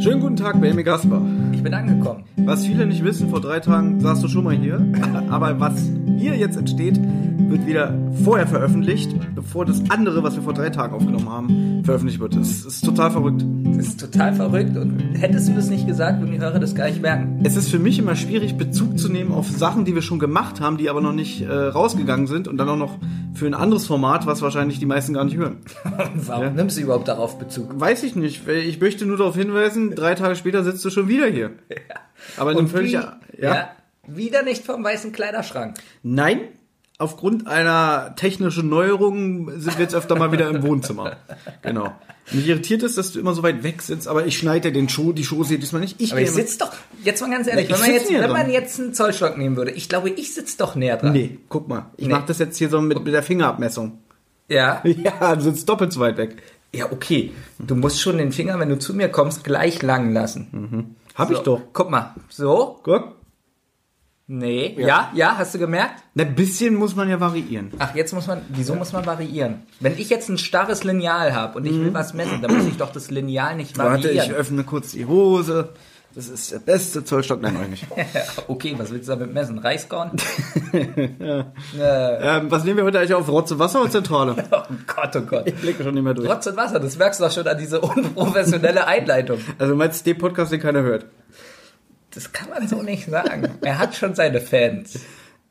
Schönen guten Tag, Baby Gasper. Ich bin angekommen. Was viele nicht wissen, vor drei Tagen saßt du schon mal hier. Aber was hier jetzt entsteht, wird wieder vorher veröffentlicht, bevor das andere, was wir vor drei Tagen aufgenommen haben, veröffentlicht wird. Das ist total verrückt. Das ist total verrückt und hättest du das nicht gesagt, würden die Hörer das gar nicht merken. Es ist für mich immer schwierig, Bezug zu nehmen auf Sachen, die wir schon gemacht haben, die aber noch nicht äh, rausgegangen sind und dann auch noch für ein anderes Format, was wahrscheinlich die meisten gar nicht hören. Warum Ja. nimmst du überhaupt darauf Bezug? Weiß ich nicht. Ich möchte nur darauf hinweisen, drei Tage später sitzt du schon wieder hier. Aber in einem völlig... Ja? ja, wieder nicht vom weißen Kleiderschrank. Nein, aufgrund einer technischen Neuerung sind wir jetzt öfter mal wieder im Wohnzimmer. Genau. Mich irritiert es, dass du immer so weit weg sitzt, aber ich schneide dir den Schuh, die Schuhe sieht diesmal nicht. Ich Aber ich sitze doch, jetzt mal ganz ehrlich, Na, wenn, man sitz jetzt, wenn man jetzt einen Zollstock nehmen würde, ich glaube, ich sitze doch näher dran. Nee, guck mal. Ich Nee. mach das jetzt hier so mit, mit der Fingerabmessung. Ja? Ja, du sitzt doppelt so weit weg. Ja, okay. Du musst schon den Finger, wenn du zu mir kommst, gleich lang lassen. Hab so. ich doch. Guck mal. So? Guck. Nee. Ja. ja, hast du gemerkt? Ein bisschen muss man ja variieren. Ach, jetzt muss man, wieso muss man variieren? Wenn ich jetzt ein starres Lineal habe und ich will was messen, dann muss ich doch das Lineal nicht Warte, ich variieren. öffne kurz die Hose. Das ist der beste Zollstock. Nein, eigentlich. okay, was willst du damit messen? Reiskorn? ähm, was nehmen wir heute eigentlich auf? Rotze, Wasser oder Zentrale? Oh Gott, oh Gott. Ich blicke schon nicht mehr durch. Rotz und Wasser, das merkst du doch schon an diese unprofessionelle Einleitung. Also meinst du den Podcast, den keiner hört? Das kann man so nicht sagen. Er hat schon seine Fans.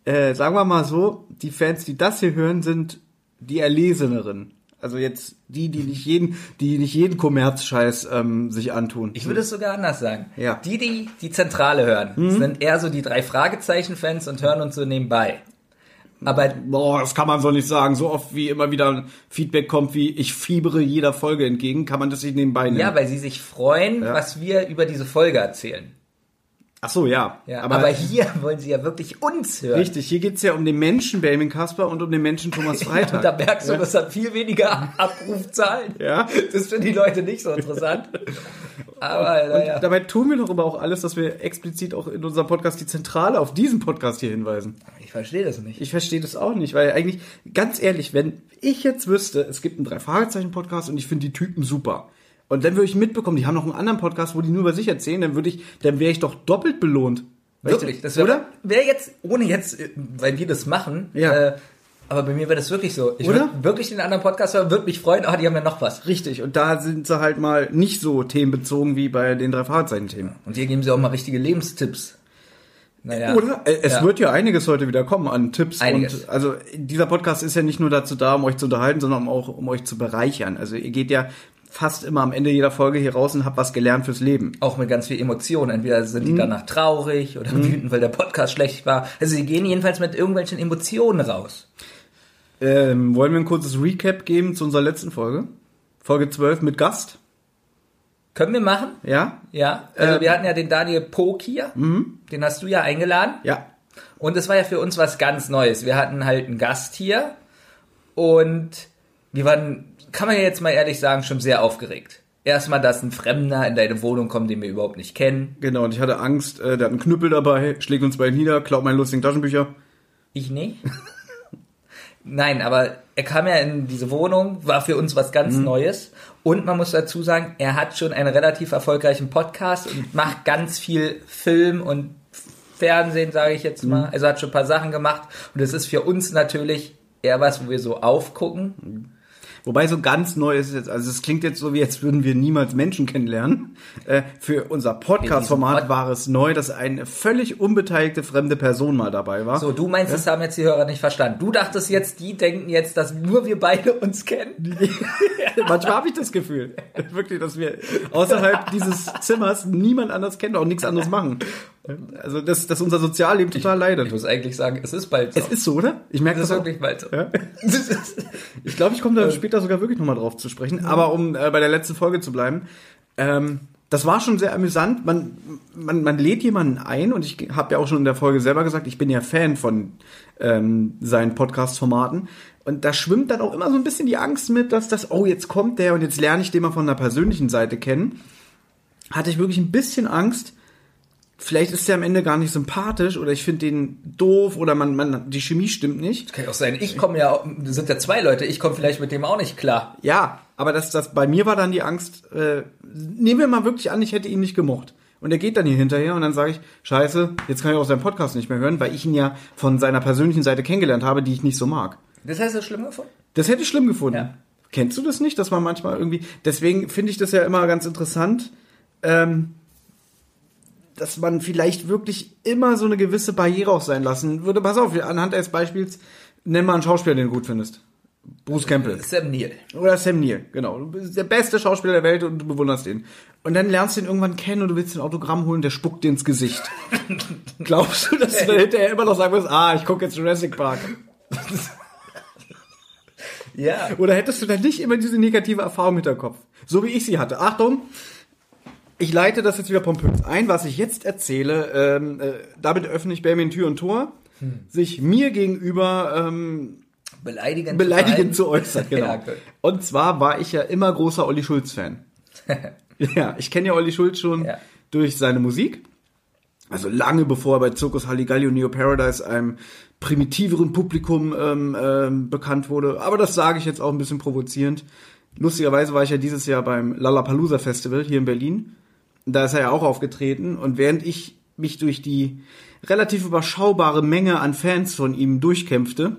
äh, sagen wir mal so, die Fans, die das hier hören, sind die Erleseneren. Also jetzt die, die nicht jeden, die nicht jeden Kommerzscheiß ähm, sich antun. Ich würde es sogar anders sagen. Ja. Mhm. Die, die die Zentrale hören, sind eher so die drei Fragezeichen-Fans und hören uns so nebenbei. Aber Boah, das kann man so nicht sagen. So oft wie immer wieder ein Feedback kommt, wie ich fiebere jeder Folge entgegen, kann man das nicht nebenbei nehmen. ja, weil sie sich freuen, Ja. was wir über diese Folge erzählen. Ach so, ja. Ja, aber, hier wollen sie ja wirklich uns hören. richtig, hier geht's ja um den Menschen Benjamin Kasper und um den Menschen Thomas Freitag. Und da merkst du, das hat viel weniger Abrufzahlen. Ja. Das finden die Leute nicht so interessant. Aber Und naja. dabei tun wir doch aber auch alles, dass wir explizit auch in unserem Podcast die Zentrale auf diesen Podcast hier hinweisen. Ich verstehe das nicht. Ich verstehe das auch nicht, weil eigentlich, ganz ehrlich, wenn ich jetzt wüsste, es gibt einen Drei-Fragezeichen-Podcast und ich finde die Typen super. Und dann würde ich mitbekommen, die haben noch einen anderen Podcast, wo die nur über sich erzählen, dann würde ich, dann wäre ich doch doppelt belohnt. Wirklich, das wäre Oder? wär jetzt, ohne jetzt, äh, weil wir das machen, Ja. äh, aber bei mir wäre das wirklich so. Ich Oder? würde wirklich den anderen Podcast hören, würde mich freuen, ah, die haben ja noch was. Richtig, und da sind sie halt mal nicht so themenbezogen wie bei den Drei-Fragezeichen-Themen. Und hier geben sie auch mal richtige Lebenstipps. Naja. Oder? Es Ja. wird ja einiges heute wieder kommen an Tipps. Einiges. Und also dieser Podcast ist ja nicht nur dazu da, um euch zu unterhalten, sondern auch um euch zu bereichern. Also ihr geht ja fast immer am Ende jeder Folge hier raus und habt was gelernt fürs Leben. Auch mit ganz viel Emotionen. Entweder sind Mhm. die danach traurig oder wütend, weil der Podcast schlecht war. Also sie gehen jedenfalls mit irgendwelchen Emotionen raus. Ähm, wollen wir ein kurzes Recap geben zu unserer letzten Folge? Folge 12 mit Gast. Können wir machen? Ja? Ja. Also Ähm. wir hatten ja den Daniel Pog hier. Den hast du ja eingeladen. Ja. Und es war ja für uns was ganz Neues. Wir hatten halt einen Gast hier und wir waren, kann man ja jetzt mal ehrlich sagen, schon sehr aufgeregt. Erstmal, dass ein Fremder in deine Wohnung kommt, den wir überhaupt nicht kennen. Genau, und ich hatte Angst, äh, der hat einen Knüppel dabei, schlägt uns beide nieder, klaut meine lustigen Taschenbücher. Ich nicht. Nein, aber er kam ja in diese Wohnung, war für uns was ganz Neues. Und man muss dazu sagen, er hat schon einen relativ erfolgreichen Podcast und macht ganz viel Film und Fernsehen, sage ich jetzt mal. Also hat schon ein paar Sachen gemacht. Und es ist für uns natürlich eher was, wo wir so aufgucken. Wobei so ganz neu ist es jetzt, also es klingt jetzt so, wie jetzt würden wir niemals Menschen kennenlernen. Äh, für unser Podcast-Format Pod- war es neu, dass eine völlig unbeteiligte fremde Person mal dabei war. So, du meinst, das haben jetzt die Hörer nicht verstanden. Du dachtest jetzt, die denken jetzt, dass nur wir beide uns kennen. Manchmal habe ich das Gefühl, wirklich, dass wir außerhalb dieses Zimmers niemand anders kennen, auch nichts anderes machen. Also, dass, dass unser Sozialleben total Ich leidet. muss eigentlich sagen, es ist bald so. Es ist so, oder? Ich merke Es ist das auch. wirklich bald so. Ja? Ich glaube, ich komme da später sogar wirklich nochmal drauf zu sprechen. Aber um äh, bei der letzten Folge zu bleiben, ähm, das war schon sehr amüsant. Man, man, man lädt jemanden ein und ich habe ja auch schon in der Folge selber gesagt, ich bin ja Fan von ähm, seinen Podcast-Formaten. Und da schwimmt dann auch immer so ein bisschen die Angst mit, dass das, oh, jetzt kommt der und jetzt lerne ich den mal von der persönlichen Seite kennen. Hatte ich wirklich ein bisschen Angst, vielleicht ist der am Ende gar nicht sympathisch oder ich finde den doof oder man, man, die Chemie stimmt nicht. Kann ja auch sein. Ich komme ja, das sind ja zwei Leute, ich komme vielleicht mit dem auch nicht klar. Ja, Aber das, das bei mir war dann die Angst, äh, nehmen wir mal wirklich an, ich hätte ihn nicht gemocht. Und er geht dann hier hinterher und dann sage ich, scheiße, jetzt kann ich auch seinen Podcast nicht mehr hören, weil ich ihn ja von seiner persönlichen Seite kennengelernt habe, die ich nicht so mag. Das hast du schlimm gefunden? Das hätte ich schlimm gefunden. Ja. Kennst du das nicht, dass man manchmal irgendwie, deswegen finde ich das ja immer ganz interessant, ähm, dass man vielleicht wirklich immer so eine gewisse Barriere auch sein lassen würde. Pass auf, anhand eines Beispiels, nenn mal einen Schauspieler, den du gut findest. Bruce Campbell. Sam Neill. Oder Sam Neill, genau. Du bist der beste Schauspieler der Welt und du bewunderst ihn. Und dann lernst du ihn irgendwann kennen und du willst ein Autogramm holen, der spuckt dir ins Gesicht. Glaubst du, dass du hinterher immer noch sagen wirst, ah, ich gucke jetzt Jurassic Park? Ja. Oder hättest du dann nicht immer diese negative Erfahrung mit der Kopf? So wie ich sie hatte. Achtung! Ich leite das jetzt wieder pompös ein, was ich jetzt erzähle. Ähm, äh, damit öffne ich Benjamin Tür und Tor, sich mir gegenüber ähm, Beleidigend. beleidigend zu zu äußern. Genau. Ja. Und zwar war ich ja immer großer Olli Schulz-Fan. ja, ich kenne ja Olli Schulz schon Ja. durch seine Musik. Also lange bevor er bei Zirkus Halligalli und Neo Paradise einem primitiveren Publikum ähm, ähm, bekannt wurde. Aber das sage ich jetzt auch ein bisschen provozierend. Lustigerweise war ich ja dieses Jahr beim Lollapalooza Festival hier in Berlin. Da ist er ja auch aufgetreten. Und während ich mich durch die relativ überschaubare Menge an Fans von ihm durchkämpfte,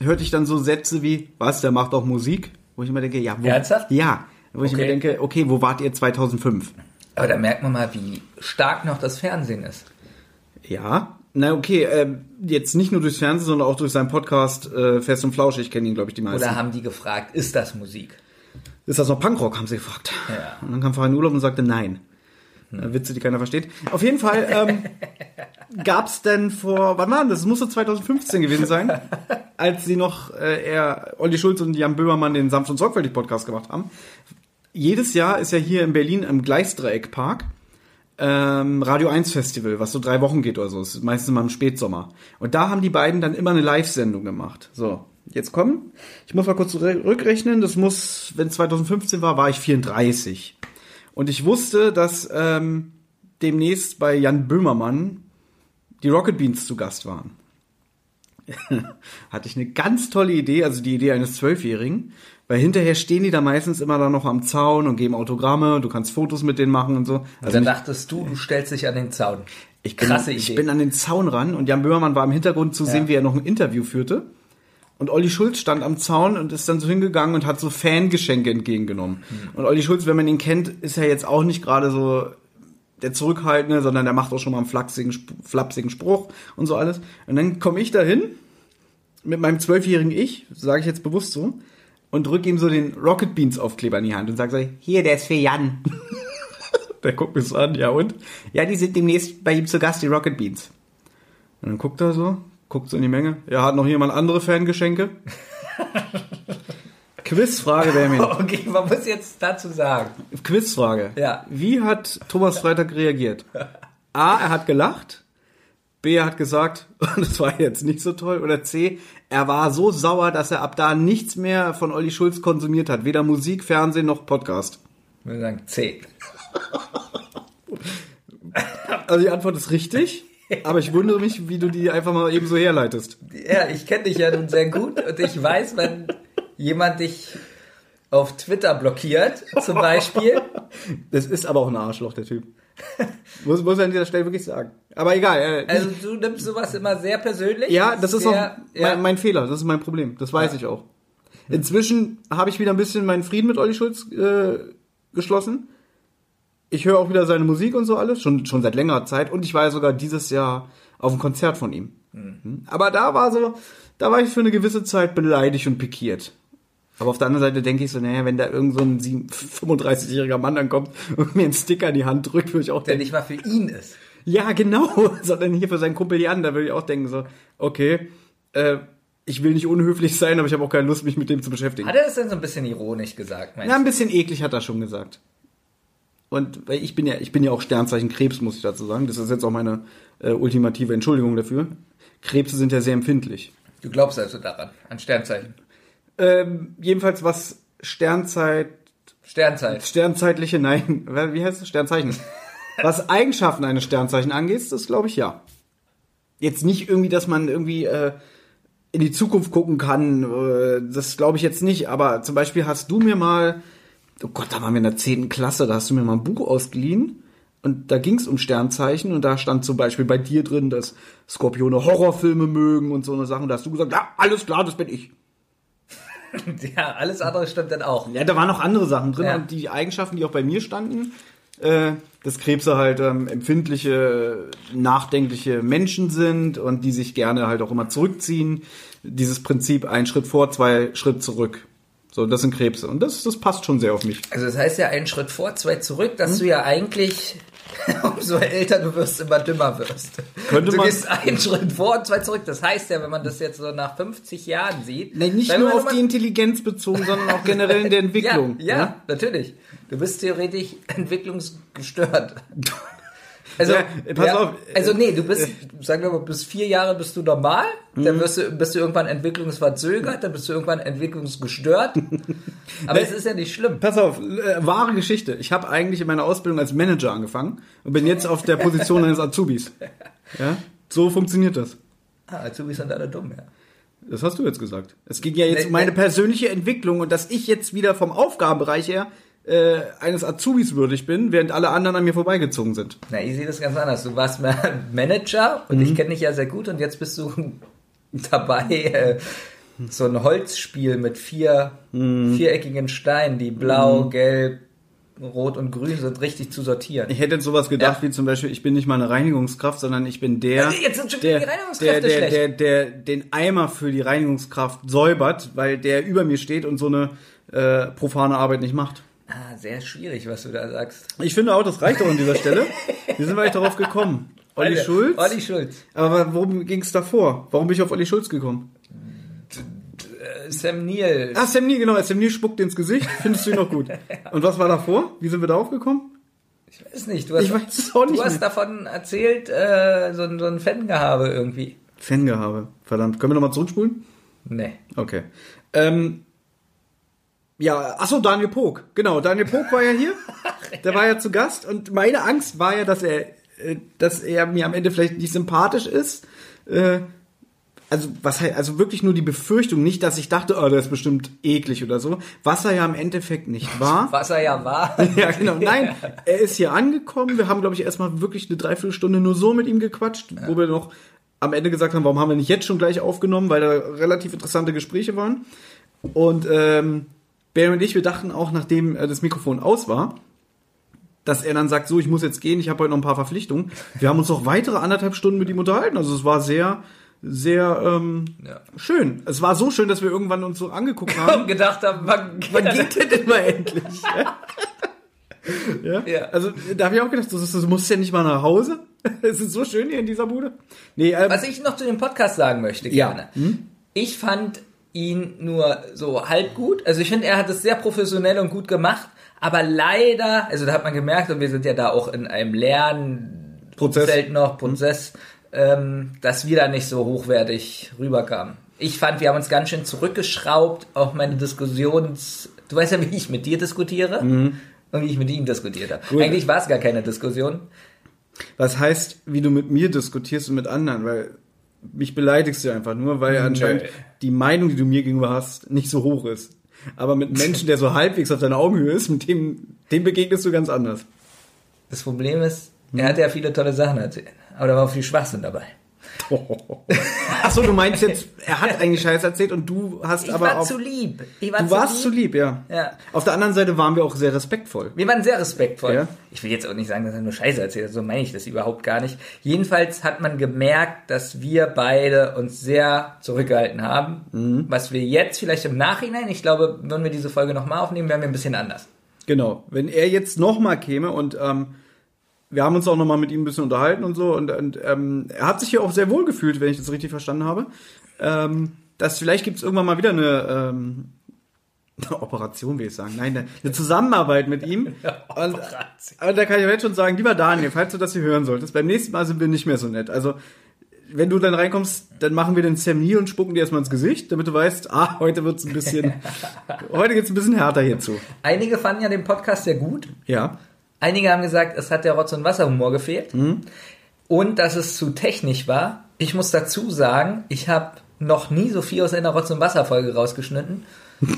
hörte ich dann so Sätze wie, was, der macht auch Musik? Wo ich immer denke, ja, wo, Ernsthaft? Ja. Wo ich Okay. mir denke, okay, wo wart ihr 2005? Aber da merkt man mal, wie stark noch das Fernsehen ist. Ja, na okay, ähm, jetzt nicht nur durchs Fernsehen, sondern auch durch seinen Podcast äh, Fest und Flauschig. Ich kenne ihn, glaube ich, die meisten. Oder haben die gefragt, ist das Musik? Ist das noch Punkrock, haben sie gefragt. Ja. Und dann kam Farin Urlaub und sagte nein. Äh, Witze, die keiner versteht. Auf jeden Fall ähm, gab's denn vor, wann war das? Es musste 2015 gewesen sein, als sie noch, äh, er, Olli Schulz und Jan Böhmermann den Sanft und Sorgfältig Podcast gemacht haben. Jedes Jahr ist ja hier in Berlin im Gleisdreieckpark ähm, Radio 1 Festival, was so drei Wochen geht oder so. Das ist meistens mal im Spätsommer. Und da haben die beiden dann immer eine Live-Sendung gemacht. So, jetzt kommen. Ich muss mal kurz rückrechnen. Das muss, wenn 2015 war, war ich 34. Und ich wusste, dass ähm, demnächst bei Jan Böhmermann die Rocket Beans zu Gast waren. Hatte ich eine ganz tolle Idee, also die Idee eines Zwölfjährigen, weil hinterher stehen die da meistens immer dann noch am Zaun und geben Autogramme, du kannst Fotos mit denen machen und so. Also Dann dachtest du, du stellst dich an den Zaun. ich bin, Krasse ich Idee. bin an den Zaun ran und Jan Böhmermann war im Hintergrund zu sehen, Ja. wie er noch ein Interview führte. Und Olli Schulz stand am Zaun und ist dann so hingegangen und hat so Fangeschenke entgegengenommen. Hm. Und Olli Schulz, wenn man ihn kennt, ist er jetzt auch nicht gerade so der Zurückhaltende, sondern der macht auch schon mal einen flachsigen, Sp- flapsigen Spruch und so alles. Und dann komme ich dahin mit meinem zwölfjährigen Ich, sage ich jetzt bewusst so, und drücke ihm so den Rocket Beans Aufkleber in die Hand und sage so, hier, der ist für Jan. der guckt mich so an, ja und? Ja, die sind demnächst bei ihm zu Gast, die Rocket Beans. Und dann guckt er so, guckt so in die Menge. Ja, hat noch jemand andere Fangeschenke? Quizfrage, Benjamin. Okay, man muss jetzt dazu sagen. Quizfrage. Ja. Wie hat Thomas Freitag reagiert? A, er hat gelacht. B, er hat gesagt, das war jetzt nicht so toll. Oder C, er war so sauer, dass er ab da nichts mehr von Olli Schulz konsumiert hat. Weder Musik, Fernsehen noch Podcast. Ich würde sagen C. Also die Antwort ist richtig. Aber ich wundere mich, wie du die einfach mal eben so herleitest. Ja, ich kenne dich ja nun sehr gut und ich weiß, wenn jemand dich auf Twitter blockiert, zum Beispiel, Das ist aber auch ein Arschloch, der Typ. muss, muss er an dieser Stelle wirklich sagen. Aber egal. Äh, also du nimmst sowas immer sehr persönlich. ja, das ist auch sehr, mein, ja, mein Fehler. Das ist mein Problem. Das weiß Ja. ich auch. Inzwischen habe ich wieder ein bisschen meinen Frieden mit Olli Schulz äh, geschlossen. Ich höre auch wieder seine Musik und so alles, schon, schon seit längerer Zeit. Und ich war ja sogar dieses Jahr auf einem Konzert von ihm. Mhm. Aber da war so, da war ich für eine gewisse Zeit beleidigt und pikiert. Aber auf der anderen Seite denke ich so, naja, wenn da irgend so ein sieben- 35-jähriger Mann ankommt und mir einen Sticker in die Hand drückt, würde ich auch der denken, nicht mal für ihn ist. ja, genau, sondern hier für seinen Kumpel Jan, da würde ich auch denken so, okay, äh, ich will nicht unhöflich sein, aber ich habe auch keine Lust, mich mit dem zu beschäftigen. Hat er das denn so ein bisschen ironisch gesagt? meinst Ja, ein bisschen eklig hat er schon gesagt. Und weil ich bin ja, ich bin ja auch Sternzeichen Krebs, muss ich dazu sagen. Das ist jetzt auch meine äh, ultimative Entschuldigung dafür. Krebse sind ja sehr empfindlich. Du glaubst also daran, an Sternzeichen. Ähm, jedenfalls was Sternzeit, Sternzeit. Sternzeitliche, nein, wie heißt es? Sternzeichen. was Eigenschaften eines Sternzeichen angeht, das glaube ich ja. Jetzt nicht irgendwie, dass man irgendwie äh, in die Zukunft gucken kann, äh, das glaube ich jetzt nicht. Aber zum Beispiel hast du mir mal, oh Gott, da waren wir in der zehnten Klasse, da hast du mir mal ein Buch ausgeliehen. Und da ging es um Sternzeichen und da stand zum Beispiel bei dir drin, dass Skorpione Horrorfilme mögen und so eine Sachen. Da hast du gesagt, ja, alles klar, das bin ich. Ja, alles andere stimmt dann auch. Ja, da waren noch andere Sachen drin Ja. und die Eigenschaften, die auch bei mir standen, äh, dass Krebse halt ähm, empfindliche, nachdenkliche Menschen sind und die sich gerne halt auch immer zurückziehen. Dieses Prinzip ein Schritt vor, zwei Schritt zurück. So, das sind Krebse und das, das passt schon sehr auf mich. Also das heißt ja einen Schritt vor, zwei zurück, dass du ja eigentlich, umso älter du wirst, immer dümmer wirst. Könnte du man- gehst einen Schritt vor und zwei zurück. Das heißt ja, wenn man das jetzt so nach 50 Jahren sieht. Nee, nicht nur auf die Intelligenz bezogen, sondern auch generell in der Entwicklung. Ja, ja, natürlich. Du bist theoretisch entwicklungsgestört. Also, Ja, pass ja, auf. also nee, du bist, sagen wir mal, bis vier Jahre bist du normal, dann Mhm. wirst du, bist du irgendwann entwicklungsverzögert, dann bist du irgendwann entwicklungsgestört. Aber es ist ja nicht schlimm. Pass auf, äh, wahre Geschichte. Ich habe eigentlich in meiner Ausbildung als Manager angefangen und bin jetzt auf der Position eines Azubis. Ja? So funktioniert das. Ah, Azubis sind alle dumm, ja. Das hast du jetzt gesagt. Es ging ja jetzt Nee, um meine nee. persönliche Entwicklung und dass ich jetzt wieder vom Aufgabenbereich her äh, eines Azubis würdig bin, während alle anderen an mir vorbeigezogen sind. Na, ich sehe das ganz anders. Du warst mal Manager und Mhm. ich kenne dich ja sehr gut und jetzt bist du dabei, äh, so ein Holzspiel mit vier Mhm. viereckigen Steinen, die blau, gelb, rot und grün sind, richtig zu sortieren. Ich hätte jetzt sowas gedacht Ja. wie zum Beispiel, ich bin nicht mal eine Reinigungskraft, sondern ich bin der, Also jetzt sind schon der, die Reinigungskräfte der, der, der, der den Eimer für die Reinigungskraft säubert, weil der über mir steht und so eine äh, profane Arbeit nicht macht. Sehr schwierig, was du da sagst. Ich finde auch, das reicht auch an dieser Stelle. Wie sind wir eigentlich darauf gekommen? Olli Alter, Schulz? Olli Schulz. Aber worum ging es davor? Warum bin ich auf Olli Schulz gekommen? Sam Neill. Ah, Sam Neill, genau. Sam Neill spuckt ins Gesicht. Findest du ihn noch gut? Und was war davor? Wie sind wir darauf gekommen? Ich weiß nicht. Du hast, Ich weiß es auch nicht Du hast mehr. davon erzählt, äh, so, ein- so ein Fangehabe irgendwie. Fangehabe. Verdammt. Können wir nochmal zurückspulen? Nee. Okay. Ähm, ja, achso, Daniel Pog. Genau, Daniel Pog war ja hier. Der war ja zu Gast und meine Angst war ja, dass er, äh, dass er mir am Ende vielleicht nicht sympathisch ist. Äh, also was also wirklich nur die Befürchtung, nicht, dass ich dachte, oh, der ist bestimmt eklig oder so, was er ja im Endeffekt nicht war. Was er ja war. Ja, genau. Nein, er ist hier angekommen. Wir haben, glaube ich, erstmal wirklich eine Dreiviertelstunde nur so mit ihm gequatscht, wo wir noch am Ende gesagt haben, warum haben wir nicht jetzt schon gleich aufgenommen, weil da relativ interessante Gespräche waren. Und ähm, Barry und ich, wir dachten auch, nachdem äh, das Mikrofon aus war, dass er dann sagt, so, ich muss jetzt gehen, ich habe heute noch ein paar Verpflichtungen. Wir haben uns noch weitere anderthalb Stunden mit ihm unterhalten. Also es war sehr, sehr ähm, Ja. schön. Es war so schön, dass wir irgendwann uns so angeguckt haben. Und gedacht haben, wann geht Wann geht der denn mal endlich? ja? Ja. Also da habe ich auch gedacht, du, du musst ja nicht mal nach Hause. Es ist so schön hier in dieser Bude. Nee, ähm, Was ich noch zu dem Podcast sagen möchte, Ja. gerne. Ich fand ihn nur so halb gut. Also ich finde, er hat es sehr professionell und gut gemacht. Aber leider, also da hat man gemerkt, und wir sind ja da auch in einem Prozess. Lernfeld noch, Prozess, ähm, dass wir da nicht so hochwertig rüberkamen. Ich fand, wir haben uns ganz schön zurückgeschraubt, auch meine Diskussions... Du weißt ja, wie ich mit dir diskutiere und wie ich mit ihm diskutiert habe. Gut. Eigentlich war es gar keine Diskussion. was heißt, wie du mit mir diskutierst und mit anderen? Weil mich beleidigst du einfach nur, weil anscheinend die Meinung, die du mir gegenüber hast, nicht so hoch ist. Aber mit einem Menschen, der so halbwegs auf deiner Augenhöhe ist, mit dem, dem begegnest du ganz anders. Das Problem ist, er hat ja viele tolle Sachen erzählt. Aber da war auch viel Schwachsinn dabei. Achso, du meinst jetzt, er hat eigentlich Scheiß erzählt und du hast Ich aber war auf, zu lieb. Ich war Du warst zu lieb, ja. Ja. Auf der anderen Seite waren wir auch sehr respektvoll. Wir waren sehr respektvoll. Ja. Ich will jetzt auch nicht sagen, dass er nur Scheiße erzählt. So meine ich das überhaupt gar nicht. Jedenfalls hat man gemerkt, dass wir beide uns sehr zurückgehalten haben. Mhm. Was wir jetzt vielleicht im Nachhinein, ich glaube, wenn wir diese Folge nochmal aufnehmen, wären wir ein bisschen anders. Genau. Wenn er jetzt nochmal käme und ähm, wir haben uns auch nochmal mit ihm ein bisschen unterhalten und so und, und ähm, er hat sich hier auch sehr wohl gefühlt, wenn ich das richtig verstanden habe. Ähm, dass vielleicht gibt es irgendwann mal wieder eine, ähm, eine Operation, will ich sagen. Nein, eine, eine Zusammenarbeit mit ihm. Und, aber da kann ich jetzt schon sagen, lieber Daniel, falls du das hier hören solltest, beim nächsten Mal sind wir nicht mehr so nett. Also wenn du dann reinkommst, dann machen wir den Sam Neill und spucken dir erstmal ins Gesicht, damit du weißt, ah, heute wird's ein bisschen, heute geht's ein bisschen härter hierzu. Einige fanden ja den Podcast sehr gut. Ja. Einige haben gesagt, es hat der Rotz- und Wasserhumor gefehlt. Und dass es zu technisch war. Ich muss dazu sagen, ich habe noch nie so viel aus einer Rotz- und Wasser-Folge rausgeschnitten.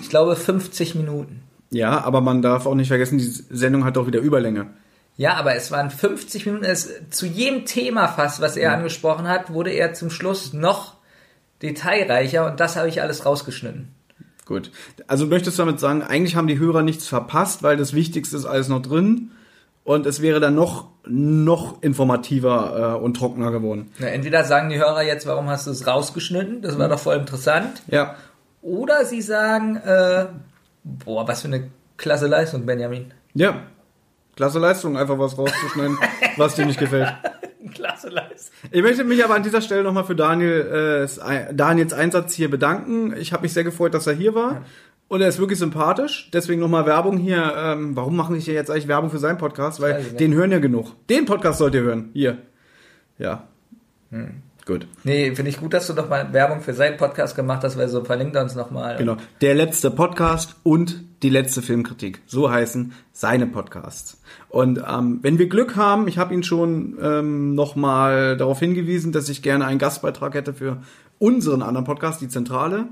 Ich glaube 50 Minuten. Ja, aber man darf auch nicht vergessen, die Sendung hat auch wieder Überlänge. Ja, aber es waren 50 Minuten. Es, zu jedem Thema fast, was er angesprochen hat, wurde er zum Schluss noch detailreicher und das habe ich alles rausgeschnitten. Gut. Also möchtest du damit sagen, eigentlich haben die Hörer nichts verpasst, weil das Wichtigste ist alles noch drin und es wäre dann noch, noch informativer äh, und trockener geworden. Na, entweder sagen die Hörer jetzt, warum hast du es rausgeschnitten? Das war doch voll interessant. Ja. Oder sie sagen, äh, boah, was für eine klasse Leistung, Benjamin. Ja. Klasse Leistung, einfach was rauszuschneiden, was dir nicht gefällt. Klasse Leistung. Ich möchte mich aber an dieser Stelle nochmal für Daniel, äh, Daniels Einsatz hier bedanken. Ich habe mich sehr gefreut, dass er hier war. Und er ist wirklich sympathisch. Deswegen nochmal Werbung hier. Ähm, warum mache ich hier jetzt eigentlich Werbung für seinen Podcast? Weil ich nicht. den hören ja genug. Den Podcast sollt ihr hören. Hier. Ja. Gut. Nee, finde ich gut, dass du doch mal Werbung für seinen Podcast gemacht hast, weil so verlinkt er uns nochmal. Genau. Der letzte Podcast und die letzte Filmkritik. So heißen seine Podcasts. Und ähm, wenn wir Glück haben, ich habe ihn schon ähm, nochmal darauf hingewiesen, dass ich gerne einen Gastbeitrag hätte für unseren anderen Podcast, die Zentrale.